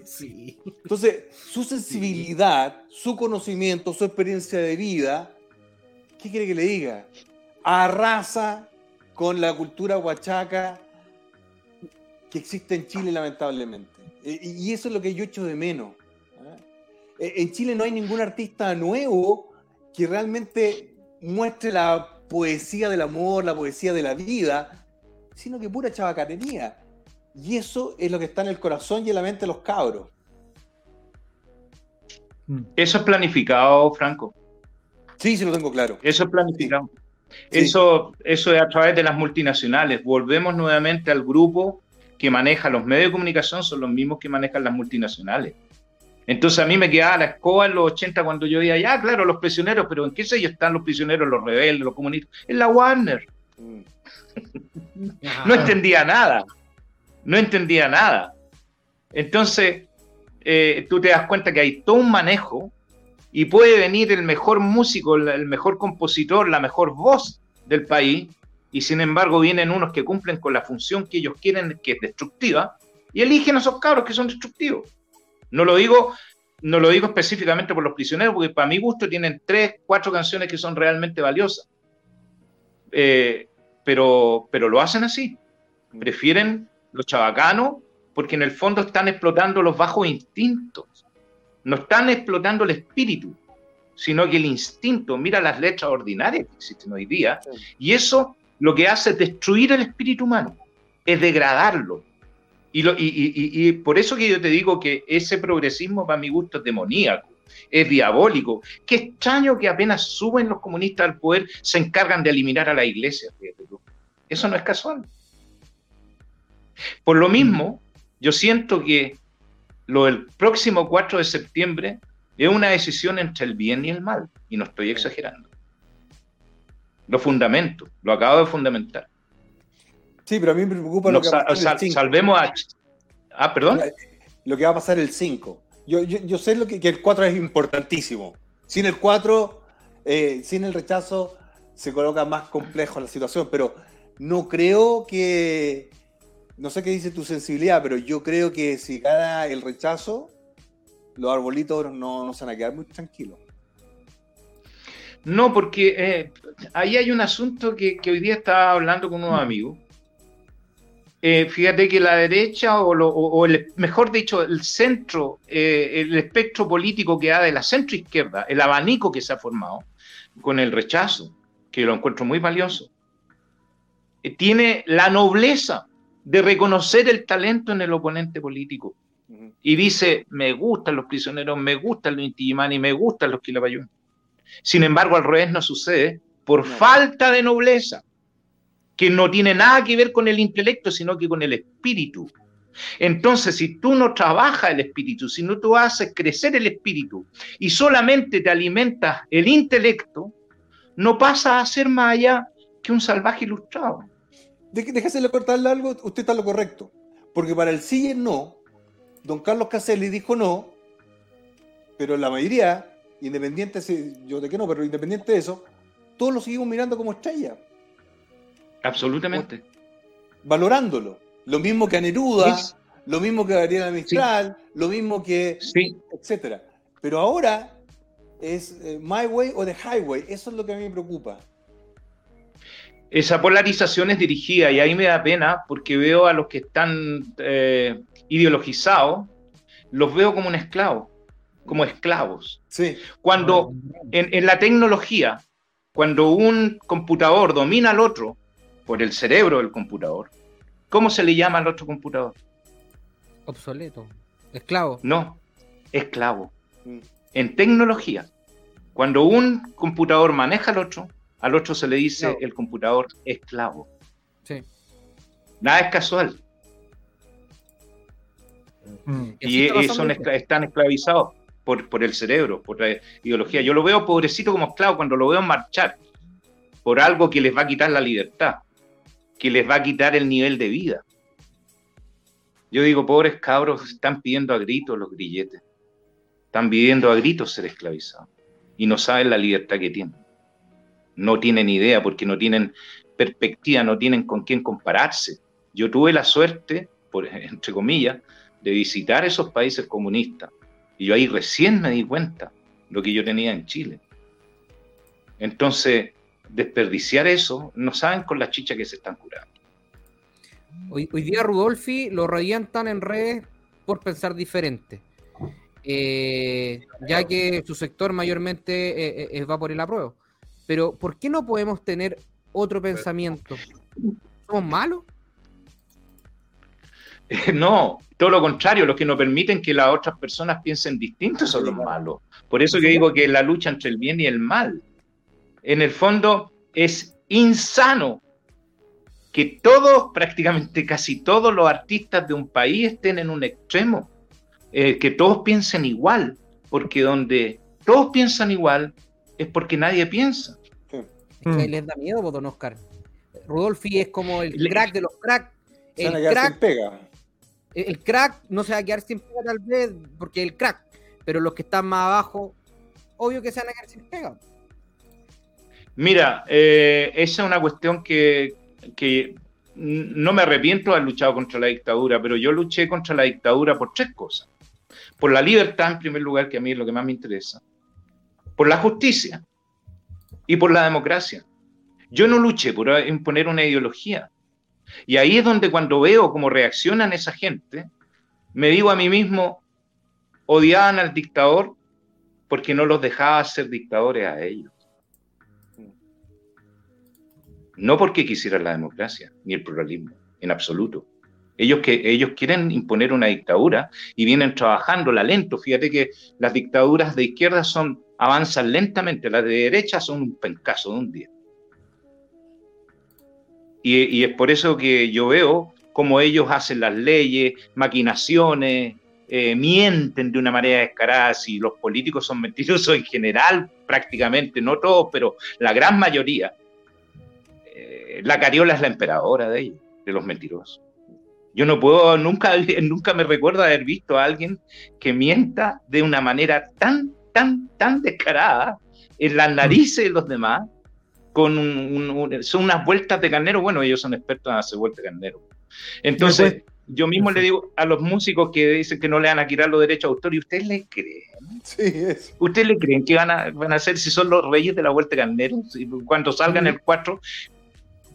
Sí. [LAUGHS] Entonces, su sensibilidad, su conocimiento, su experiencia de vida, ¿qué quiere que le diga? Arrasa con la cultura huachaca que existe en Chile, lamentablemente. Y eso es lo que yo echo de menos. ¿Ah? E- En Chile no hay ningún artista nuevo que realmente muestre la poesía del amor, la poesía de la vida, sino que pura chabacanería. Y eso es lo que está en el corazón y en la mente de los cabros. Eso es planificado, Franco. Sí, sí lo tengo claro. Eso es planificado. Sí. Eso, eso es a través de las multinacionales. Volvemos nuevamente al grupo que maneja los medios de comunicación, son los mismos que manejan las multinacionales. Entonces a mí me quedaba la escoba en los 80 cuando yo veía, ya, claro, los prisioneros, pero ¿en qué sello están los prisioneros, los rebeldes, los comunistas? En la Warner. Mm. No entendía nada. No entendía nada. Entonces, eh, tú te das cuenta que hay todo un manejo y puede venir el mejor músico, el- el mejor compositor, la mejor voz del país, y sin embargo vienen unos que cumplen con la función que ellos quieren, que es destructiva, y eligen a esos cabros que son destructivos. No lo digo, no lo digo específicamente por los prisioneros, porque para mi gusto tienen tres, cuatro canciones que son realmente valiosas. Eh, pero, pero lo hacen así. Prefieren los chabacanos porque en el fondo están explotando los bajos instintos. No están explotando el espíritu, sino que el instinto. Mira las letras ordinarias que existen hoy día. Y eso lo que hace es destruir el espíritu humano, es degradarlo. Y, por eso que yo te digo que ese progresismo para mi gusto es demoníaco, es diabólico. Qué extraño que apenas suben los comunistas al poder se encargan de eliminar a la iglesia. Eso no es casual. Por lo mismo, yo siento que lo del próximo 4 de septiembre es una decisión entre el bien y el mal, y no estoy exagerando. Lo fundamento, lo acabo de fundamentar. Sí, pero a mí me preocupa No, lo que va a sa- pasar el 5. salvemos a... Ah, perdón. Lo que va a pasar el 5. Yo, yo, yo sé lo que, que el 4 es importantísimo. Sin el 4, eh, sin el rechazo, se coloca más complejo la situación, pero no creo que... No sé qué dice tu sensibilidad, pero yo creo que si gana el rechazo, los arbolitos no, no se van a quedar muy tranquilos. No, porque eh, ahí hay un asunto que, que hoy día estaba hablando con unos amigos. Eh, fíjate que la derecha, o, lo- o- o el, mejor dicho, el centro, eh, el espectro político que ha de la centro izquierda, el abanico que se ha formado con el rechazo, que lo encuentro muy valioso, eh, tiene la nobleza de reconocer el talento en el oponente político. Y dice, me gustan los prisioneros, me gustan los intigimani, me gustan los quilapayún. Sin embargo, al revés no sucede por falta de nobleza, que no tiene nada que ver con el intelecto, sino que con el espíritu. Entonces, si tú no trabajas el espíritu, si no tú haces crecer el espíritu y solamente te alimentas el intelecto, no pasa a ser más allá que un salvaje ilustrado. Déjese cortarle algo, usted está lo correcto. Porque para el el no, don Carlos Caselli dijo no, pero la mayoría, independiente, yo de que no, pero independiente de eso, todos lo seguimos mirando como estrella, Absolutamente. valorándolo. Lo mismo que a Neruda, Sí. lo mismo que a Gabriela Mistral, lo mismo que, Sí, etcétera. Pero ahora es eh, My Way o The Highway, eso es lo que a mí me preocupa. esa polarización es dirigida y ahí me da pena porque veo a los que están eh, ideologizados, los veo como un esclavo, como esclavos. Sí. Cuando en, en la tecnología, cuando un computador domina al otro por el cerebro del computador, ¿cómo se le llama al otro computador? Obsoleto. Esclavo. No, esclavo. Mm. En tecnología, cuando un computador maneja al otro, al otro se le dice Esclavo. el computador esclavo. Sí. Nada es casual. Mm. Y así Y, está pasando son están esclavizados por, por el cerebro, por la ideología. Yo lo veo pobrecito como esclavo cuando lo veo marchar. por algo que les va a quitar la libertad, que les va a quitar el nivel de vida. Yo digo, pobres cabros, están pidiendo a gritos los grilletes, están pidiendo a gritos ser esclavizados y no saben la libertad que tienen. No tienen idea porque no tienen perspectiva, no tienen con quién compararse. Yo tuve la suerte, por, [LAUGHS] entre comillas, de visitar esos países comunistas y yo ahí recién me di cuenta lo que yo tenía en Chile. Entonces, desperdiciar eso, no saben con la chicha que se están curando. Hoy, día Rudolfi lo revientan en redes por pensar diferente. Eh, ya que su sector mayormente eh, eh, va por el apruebo. Pero, ¿por qué no podemos tener otro pensamiento? ¿Somos malos? [LAUGHS] No, todo lo contrario, los que no permiten que las otras personas piensen distintos son los malos. Por eso yo digo que la lucha entre el bien y el mal, en el fondo es insano que todos, prácticamente casi todos los artistas de un país estén en un extremo, eh, que todos piensen igual, porque donde todos piensan igual es porque nadie piensa. Es que les da miedo, don Oscar. Rudolfi es como el crack de los cracks. El crack, pega. el crack no se va a quedar sin pega tal vez, porque el crack, pero los que están más abajo, obvio que se van a quedar sin pega. Mira, eh, esa es una cuestión que, que no me arrepiento de haber luchado contra la dictadura, pero yo luché contra la dictadura por tres cosas. Por la libertad, en primer lugar, que a mí es lo que más me interesa. Por la justicia y por la democracia. Yo no luché por imponer una ideología. Y ahí es donde cuando veo cómo reaccionan esa gente, me digo a mí mismo, odiaban al dictador porque no los dejaba ser dictadores a ellos. No porque quisieran la democracia ni el pluralismo, en absoluto. Ellos, que, ellos quieren imponer una dictadura y vienen trabajándola lento. Fíjate que las dictaduras de izquierda son, avanzan lentamente, las de derecha son un pencazo de un día. Y, es por eso que yo veo cómo ellos hacen las leyes, maquinaciones, eh, mienten de una manera descarada. Si los políticos son mentirosos en general, prácticamente, no todos, pero la gran mayoría la Cariola es la emperadora de ellos, de los mentirosos. Yo no puedo, nunca, [LAUGHS] nunca me recuerdo haber visto a alguien que mienta de una manera tan, tan, tan descarada en las narices de los demás, con son unas vueltas de carnero. Bueno, ellos son expertos en hacer vueltas de carnero. Entonces, yo mismo le digo a los músicos que dicen que no le van a quitar los derechos de autor, ¿y ustedes le creen? Sí, ¿Ustedes le creen que van a, van a hacer si son los reyes de la vuelta de carnero? Cuando salgan el 4,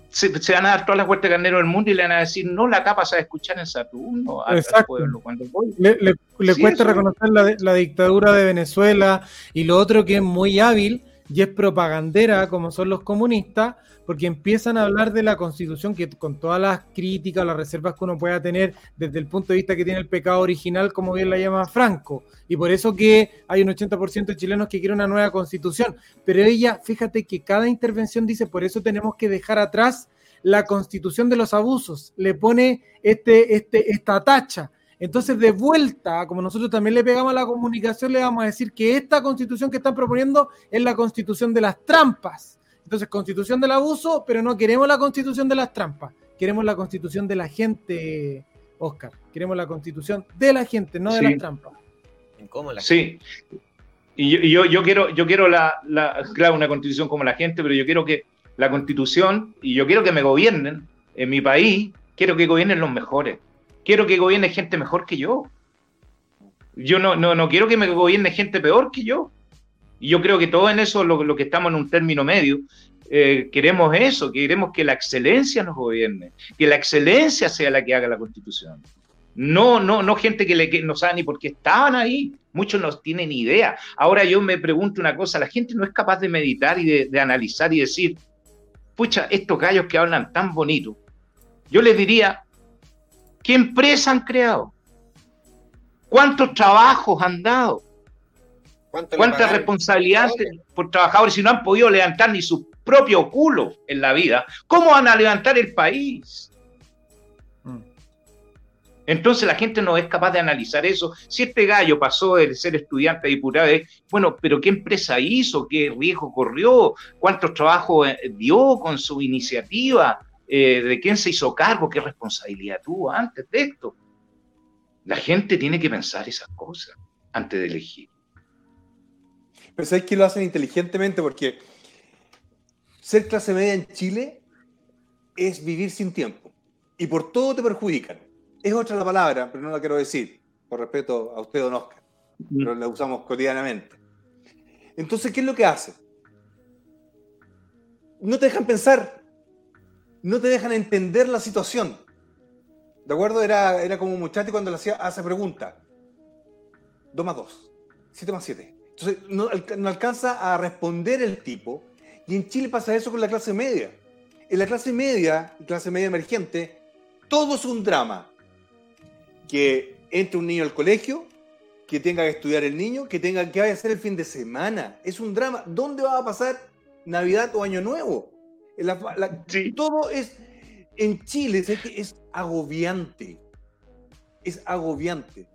se, van a dar todas las vueltas de carnero del mundo y le van a decir, no, la capa a escuchar en Saturno al, pueblo cuando Le, cuesta reconocer la, la, dictadura de Venezuela y lo otro que es muy hábil y es propagandera, como son los comunistas, porque empiezan a hablar de la constitución que con todas las críticas, las reservas que uno pueda tener desde el punto de vista que tiene el pecado original, como bien la llama Franco, y por eso que hay un 80% de chilenos que quieren una nueva constitución, pero ella, fíjate que cada intervención dice, por eso tenemos que dejar atrás la constitución de los abusos, le pone este, este, esta tacha. Entonces, de vuelta, como nosotros también le pegamos a la comunicación, le vamos a decir que esta constitución que están proponiendo es la constitución de las trampas. Entonces, constitución del abuso, pero no queremos la constitución de las trampas. Queremos la constitución de la gente, Oscar. Queremos la constitución de la gente, no de las trampas. ¿Cómo la sí. Y yo, yo, quiero, yo quiero la, la, claro, una constitución como la gente, pero yo quiero que la constitución, y yo quiero que me gobiernen en mi país, quiero que gobiernen los mejores. Quiero que gobierne gente mejor que yo. Yo no, no, no quiero que me gobierne gente peor que yo. Y yo creo que todo en eso, lo, que estamos en un término medio, eh, queremos eso, queremos que la excelencia nos gobierne, que la excelencia sea la que haga la constitución. No, no, no gente que, no sabe ni por qué estaban ahí. Muchos no tienen idea. Ahora yo me pregunto una cosa, la gente no es capaz de meditar y de, de analizar y decir, pucha, estos gallos que hablan tan bonito, yo les diría, ¿qué empresa han creado? ¿Cuántos trabajos han dado? ¿Cuántas responsabilidades por trabajadores si no han podido levantar ni su propio culo en la vida? ¿Cómo van a levantar el país? Mm. Entonces la gente no es capaz de analizar eso. Si este gallo pasó de ser estudiante a diputado, eh, bueno, pero ¿qué empresa hizo? ¿Qué riesgo corrió? ¿Cuántos trabajos eh, dio con su iniciativa? Eh, ¿De quién se hizo cargo? ¿Qué responsabilidad tuvo antes de esto? La gente tiene que pensar esas cosas antes de elegir. Pero ¿sabes que lo hacen inteligentemente? Porque ser clase media en Chile es vivir sin tiempo. Y por todo te perjudican es otra la palabra, pero no la quiero decir, por respeto a usted, don Oscar, pero la usamos cotidianamente. Entonces, ¿qué es lo que hace? No te dejan pensar, no te dejan entender la situación. ¿De acuerdo? Era, era como un muchacho cuando le hacía, hace pregunta. 2 más 2, 7 más 7. Entonces, no, alcanza a responder el tipo. Y en Chile pasa eso con la clase media. En la clase media, clase media emergente, todo es un drama que entre un niño al colegio, que tenga que estudiar el niño, que tenga que hacer el fin de semana. Es un drama. ¿Dónde va a pasar Navidad o Año Nuevo? Todo es en Chile, es, es agobiante. Es agobiante.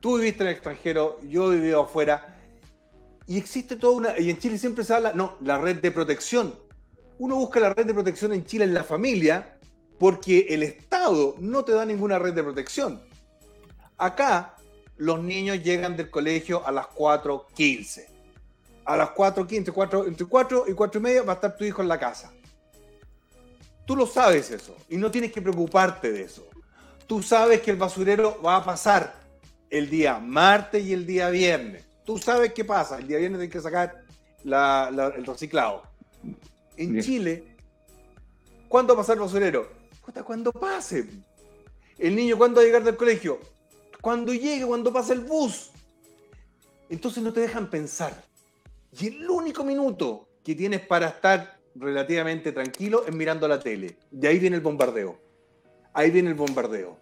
Tú viviste en el extranjero, yo he vivido afuera. Y existe toda una. Y en Chile siempre se habla, no, la red de protección. Uno busca la red de protección en Chile en la familia porque el Estado no te da ninguna red de protección. Acá los niños llegan del colegio a las 4.15. A las 4.15, 4, entre 4 y 4 y media va a estar tu hijo en la casa. Tú lo sabes eso y no tienes que preocuparte de eso. Tú sabes que el basurero va a pasar el día martes y el día viernes. Tú sabes qué pasa. El día viernes tienes que sacar el reciclado. En Chile, ¿cuándo va a pasar el basurero? Cuando pase. El niño, ¿cuándo va a llegar del colegio? cuando llegue, cuando pase el bus. Entonces no te dejan pensar. Y el único minuto que tienes para estar relativamente tranquilo es mirando la tele. Y ahí viene el bombardeo. Ahí viene el bombardeo.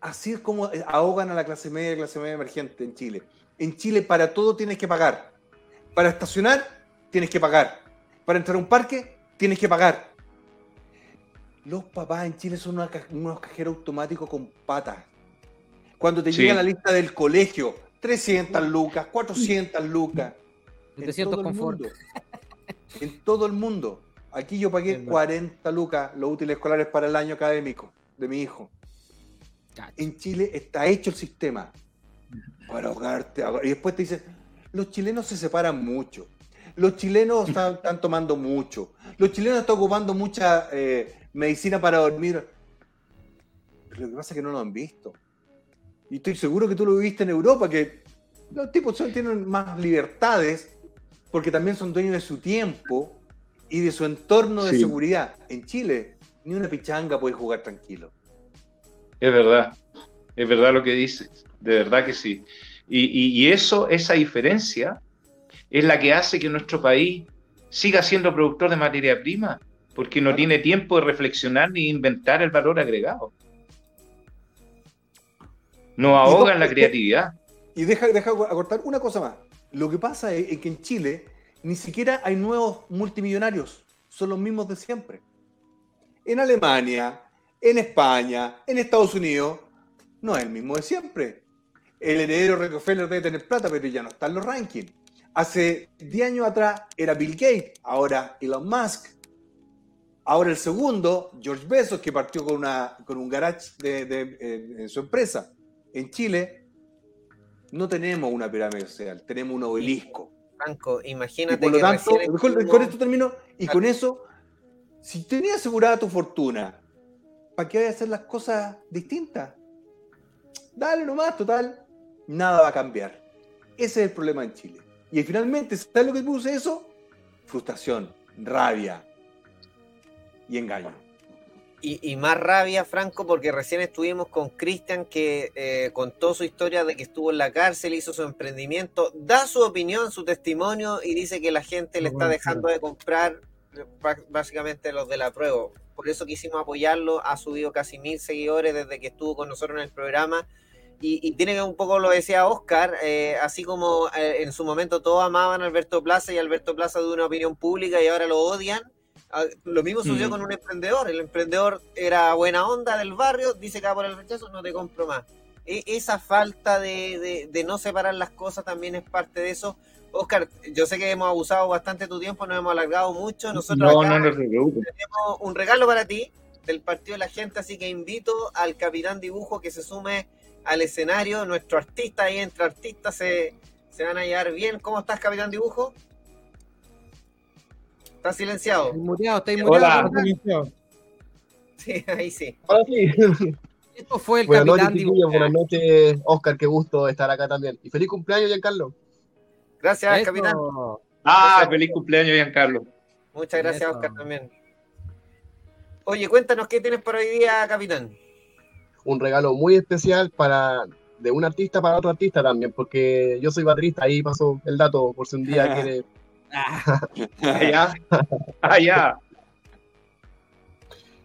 Así es como ahogan a la clase media y clase media emergente en Chile. En Chile para todo tienes que pagar. Para estacionar tienes que pagar. Para entrar a un parque tienes que pagar. Los papás en Chile son unos cajeros automáticos con patas. Cuando te llega la lista del colegio, 300 lucas, 400 lucas. En todo el mundo. En todo el mundo. Aquí yo pagué 40 lucas los útiles escolares para el año académico de mi hijo. En Chile está hecho el sistema para ahogarte. Y después te dicen, los chilenos se separan mucho. Los chilenos [LAUGHS] están, tomando mucho. Los chilenos están ocupando mucha eh, medicina para dormir. Pero lo que pasa es que no lo han visto. Y estoy seguro que tú lo viviste en Europa, que los tipos tienen más libertades porque también son dueños de su tiempo y de su entorno de seguridad. En Chile, ni una pichanga puede jugar tranquilo. Es verdad, es verdad lo que dices, de verdad que sí. Y, eso, esa diferencia, es la que hace que nuestro país siga siendo productor de materia prima, porque no tiene tiempo de reflexionar ni inventar el valor agregado. No ahogan la creatividad. Y deja, deja acortar una cosa más. Lo que pasa es, que en Chile ni siquiera hay nuevos multimillonarios, son los mismos de siempre. En Alemania, en España, en Estados Unidos, no es el mismo de siempre. El heredero Rockefeller debe tener plata, pero ya no está en los rankings. Hace 10 años atrás era Bill Gates, ahora Elon Musk. Ahora el segundo, George Bezos, que partió con, una, con un garage de, en su empresa. En Chile no tenemos una pirámide social, tenemos un obelisco. Franco, imagínate. por lo tanto, con, esto termino, y con eso, si tenías asegurada tu fortuna, ¿para qué voy a hacer las cosas distintas? Dale nomás, total, nada va a cambiar. Ese es el problema en Chile. Y finalmente, ¿sabes lo que puse eso? Frustración, rabia y engaño. Y, más rabia, Franco, porque recién estuvimos con Cristian, que eh, contó su historia de que estuvo en la cárcel, hizo su emprendimiento, da su opinión, su testimonio y dice que la gente le está dejando de comprar básicamente los de la prueba. Por eso quisimos apoyarlo, ha subido casi mil seguidores desde que estuvo con nosotros en el programa. Y, tiene que un poco lo decía Oscar, eh, así como eh, en su momento todos amaban a Alberto Plaza y Alberto Plaza de una opinión pública y ahora lo odian Lo mismo sucedió Mm. con un emprendedor. El emprendedor era buena onda del barrio, dice que va por el rechazo, no te compro más. E- esa falta de, de- de no separar las cosas también es parte de eso. Oscar, yo sé que hemos abusado bastante de tu tiempo, nos hemos alargado mucho. Nosotros No, acá no, no tenemos un regalo para ti del partido de la gente, así que invito al capitán dibujo que se sume al escenario. Nuestro artista ahí entre artistas se, se van a llevar bien. ¿Cómo estás, capitán dibujo? ¿Estás silenciado? Estáis muteado, estáis Hola. muteado. Sí, ahí sí. Ahora sí. Esto fue el Buenas noches, capitán dibujo. Buenas noches, Oscar. Qué gusto estar acá también. Y feliz cumpleaños, Giancarlo. Gracias, Eso. capitán. Ah, feliz cumpleaños, Giancarlo. Muchas gracias, Eso. Oscar, también. Oye, cuéntanos qué tienes para hoy día, capitán. Un regalo muy especial para de un artista para otro artista también, porque yo soy baterista. Ahí pasó el dato por si un día [LAUGHS] quiere. Allá. Allá.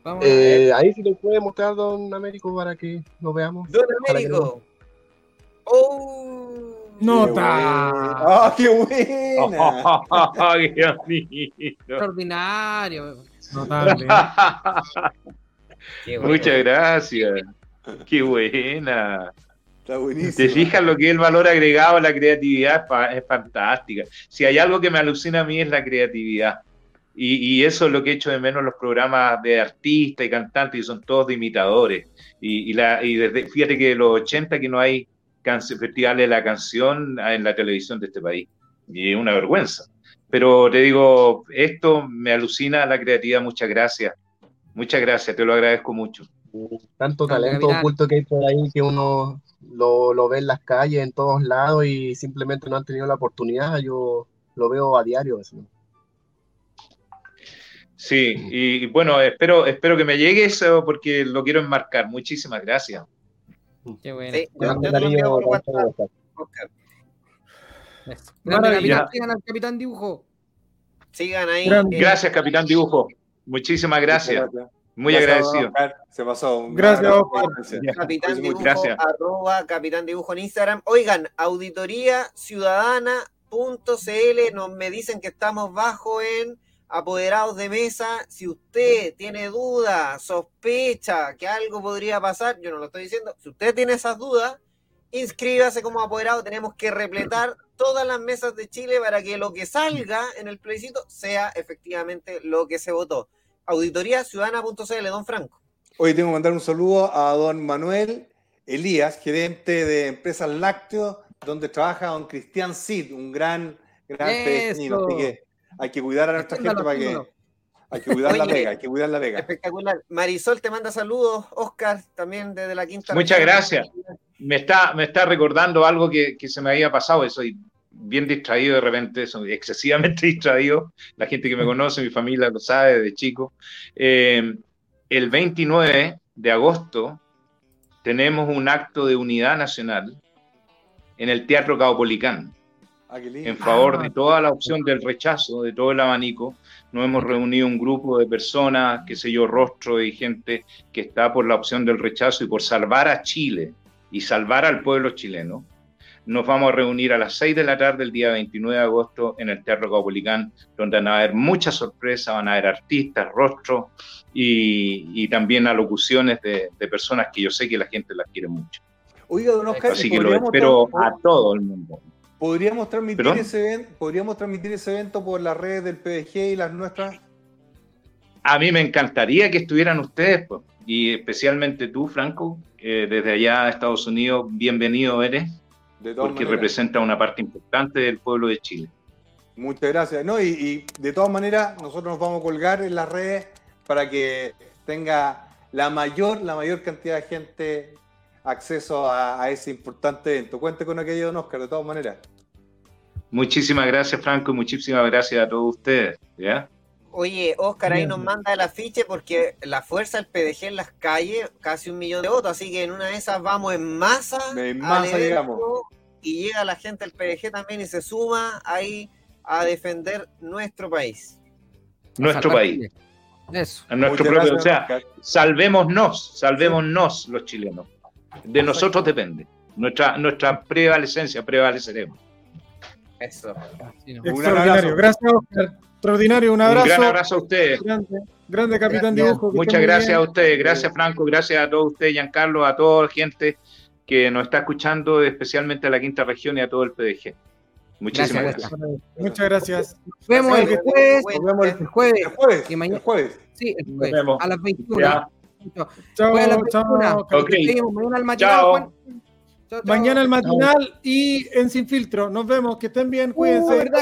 Vamos a ver. Eh, ahí si le puede mostrar, don Américo, para que lo veamos. Don Américo. Oh. Nota. ¡Ah, qué buena! [LAUGHS] [LAUGHS] Qué bonito. Extraordinario. Notable. Qué bueno. Muchas gracias. Qué buena. Está buenísimo. ¿Te fijas lo que es el valor agregado a la creatividad? Es fa- Es fantástica. Si hay algo que me alucina a mí es la creatividad. Y, y eso es lo que echo de menos los programas de artistas y cantantes, y son todos de imitadores. Y, y la, y desde, fíjate que de los 80 que no hay festivales de la canción en la televisión de este país. Y es una vergüenza. Pero te digo, esto me alucina la creatividad. Muchas gracias. Muchas gracias, te lo agradezco mucho. Tanto talento oculto que hay por ahí que uno lo, lo ve en las calles, en todos lados y simplemente no han tenido la oportunidad. Yo lo veo a diario. eso. Sí, y bueno, espero, espero que me llegue eso porque lo quiero enmarcar. Muchísimas gracias. Qué bueno. Sí, yo, te lo por WhatsApp. Grande capitán, sigan al capitán dibujo. Sigan ahí. Eh, Gracias, Capitán Dibujo. Muchísimas gracias. Muy Gracias, agradecido. Oscar. Se pasó. un Gracias, Oscar. Capitán Muchas Dibujo, gracias. arroba Capitán Dibujo en Instagram. Oigan, auditoría ciudadana.cl, nos me dicen que estamos bajo en apoderados de mesa. Si usted tiene duda, sospecha que algo podría pasar, yo no lo estoy diciendo, si usted tiene esas dudas, inscríbase como apoderado. Tenemos que repletar todas las mesas de Chile para que lo que salga en el plebiscito sea efectivamente lo que se votó. Auditoría ciudadana.cl, don Franco. Hoy tengo que mandar un saludo a don Manuel Elías, gerente de Empresas Lácteos, donde trabaja don Cristian Cid, un gran, gran Eso. pedestino. Así que hay que cuidar a nuestra gente para que. Hay que cuidar la vega, hay que cuidar la vega. Espectacular. Marisol te manda saludos, Oscar, también desde la quinta. Muchas región. gracias. Me está, me está recordando algo que, que se me había pasado. Soy bien distraído de repente, soy excesivamente [LAUGHS] distraído. La gente que me conoce, mi familia lo sabe desde chico. Eh, el 29 de agosto tenemos un acto de unidad nacional en el Teatro Caupolicán. Ah, en favor de toda la opción del rechazo, de todo el abanico. Nos hemos reunido un grupo de personas, qué sé yo, rostro y gente que está por la opción del rechazo y por salvar a Chile y salvar al pueblo chileno. Nos vamos a reunir a las 6 de la tarde el día 29 de agosto en el Teatro Caupolicán, donde van a haber muchas sorpresas, van a haber artistas, rostros y, y también alocuciones de, de personas que yo sé que la gente las quiere mucho. Oiga, don Oscar, Así que lo ¿podríamos espero a todo el mundo. ¿podríamos transmitir, ¿Perdón? ese evento, ¿Podríamos transmitir ese evento por las redes del PDG y las nuestras? A mí me encantaría que estuvieran ustedes, pues, y especialmente tú, Franco, eh, desde allá de Estados Unidos, bienvenido eres, De todas porque maneras. representa una parte importante del pueblo de Chile. Muchas gracias. No, y, y de todas maneras, nosotros nos vamos a colgar en las redes para que tenga la mayor, la mayor cantidad de gente acceso a, a ese importante evento. Cuente con aquello, don Oscar, de todas maneras. Muchísimas gracias, Franco, y muchísimas gracias a todos ustedes. ¿ya? Oye, Oscar ahí nos manda el afiche porque la fuerza del PDG en las calles, casi un millón de votos, así que en una de esas vamos en masa, En al masa evento llegamos. y llega la gente del PDG también y se suma ahí a defender nuestro país. Nuestro país. Eso. a nuestro Muchas propio, o sea, salvémonos, salvémonos los chilenos. De nosotros depende. Nuestra, nuestra prevalecencia, prevaleceremos. Eso. Sí, no. Un abrazo. Gracias, Oscar. Extraordinario. Un abrazo. Un gran abrazo a ustedes. Grande, grande capitán Gracias. dibujo. Muchas gracias a ustedes, gracias Franco, gracias a todos ustedes, Giancarlo, a toda la gente que nos está escuchando, especialmente a la quinta región y a todo el PDG. Muchísimas Gracias, gracias. Muchas gracias. Nos vemos el jueves. Nos vemos el jueves. El jueves. Y mañana- El jueves. Sí, el Nos jueves. vemos. A las 21. Ya. Chao, Jueves a las chao. 21. Ok. Nos seguimos mañana al matinal, Chao. Chao, chao. Mañana el matinal y en Sin Filtro. Nos vemos. Que estén bien. Cuídense. Uh, ¿verdad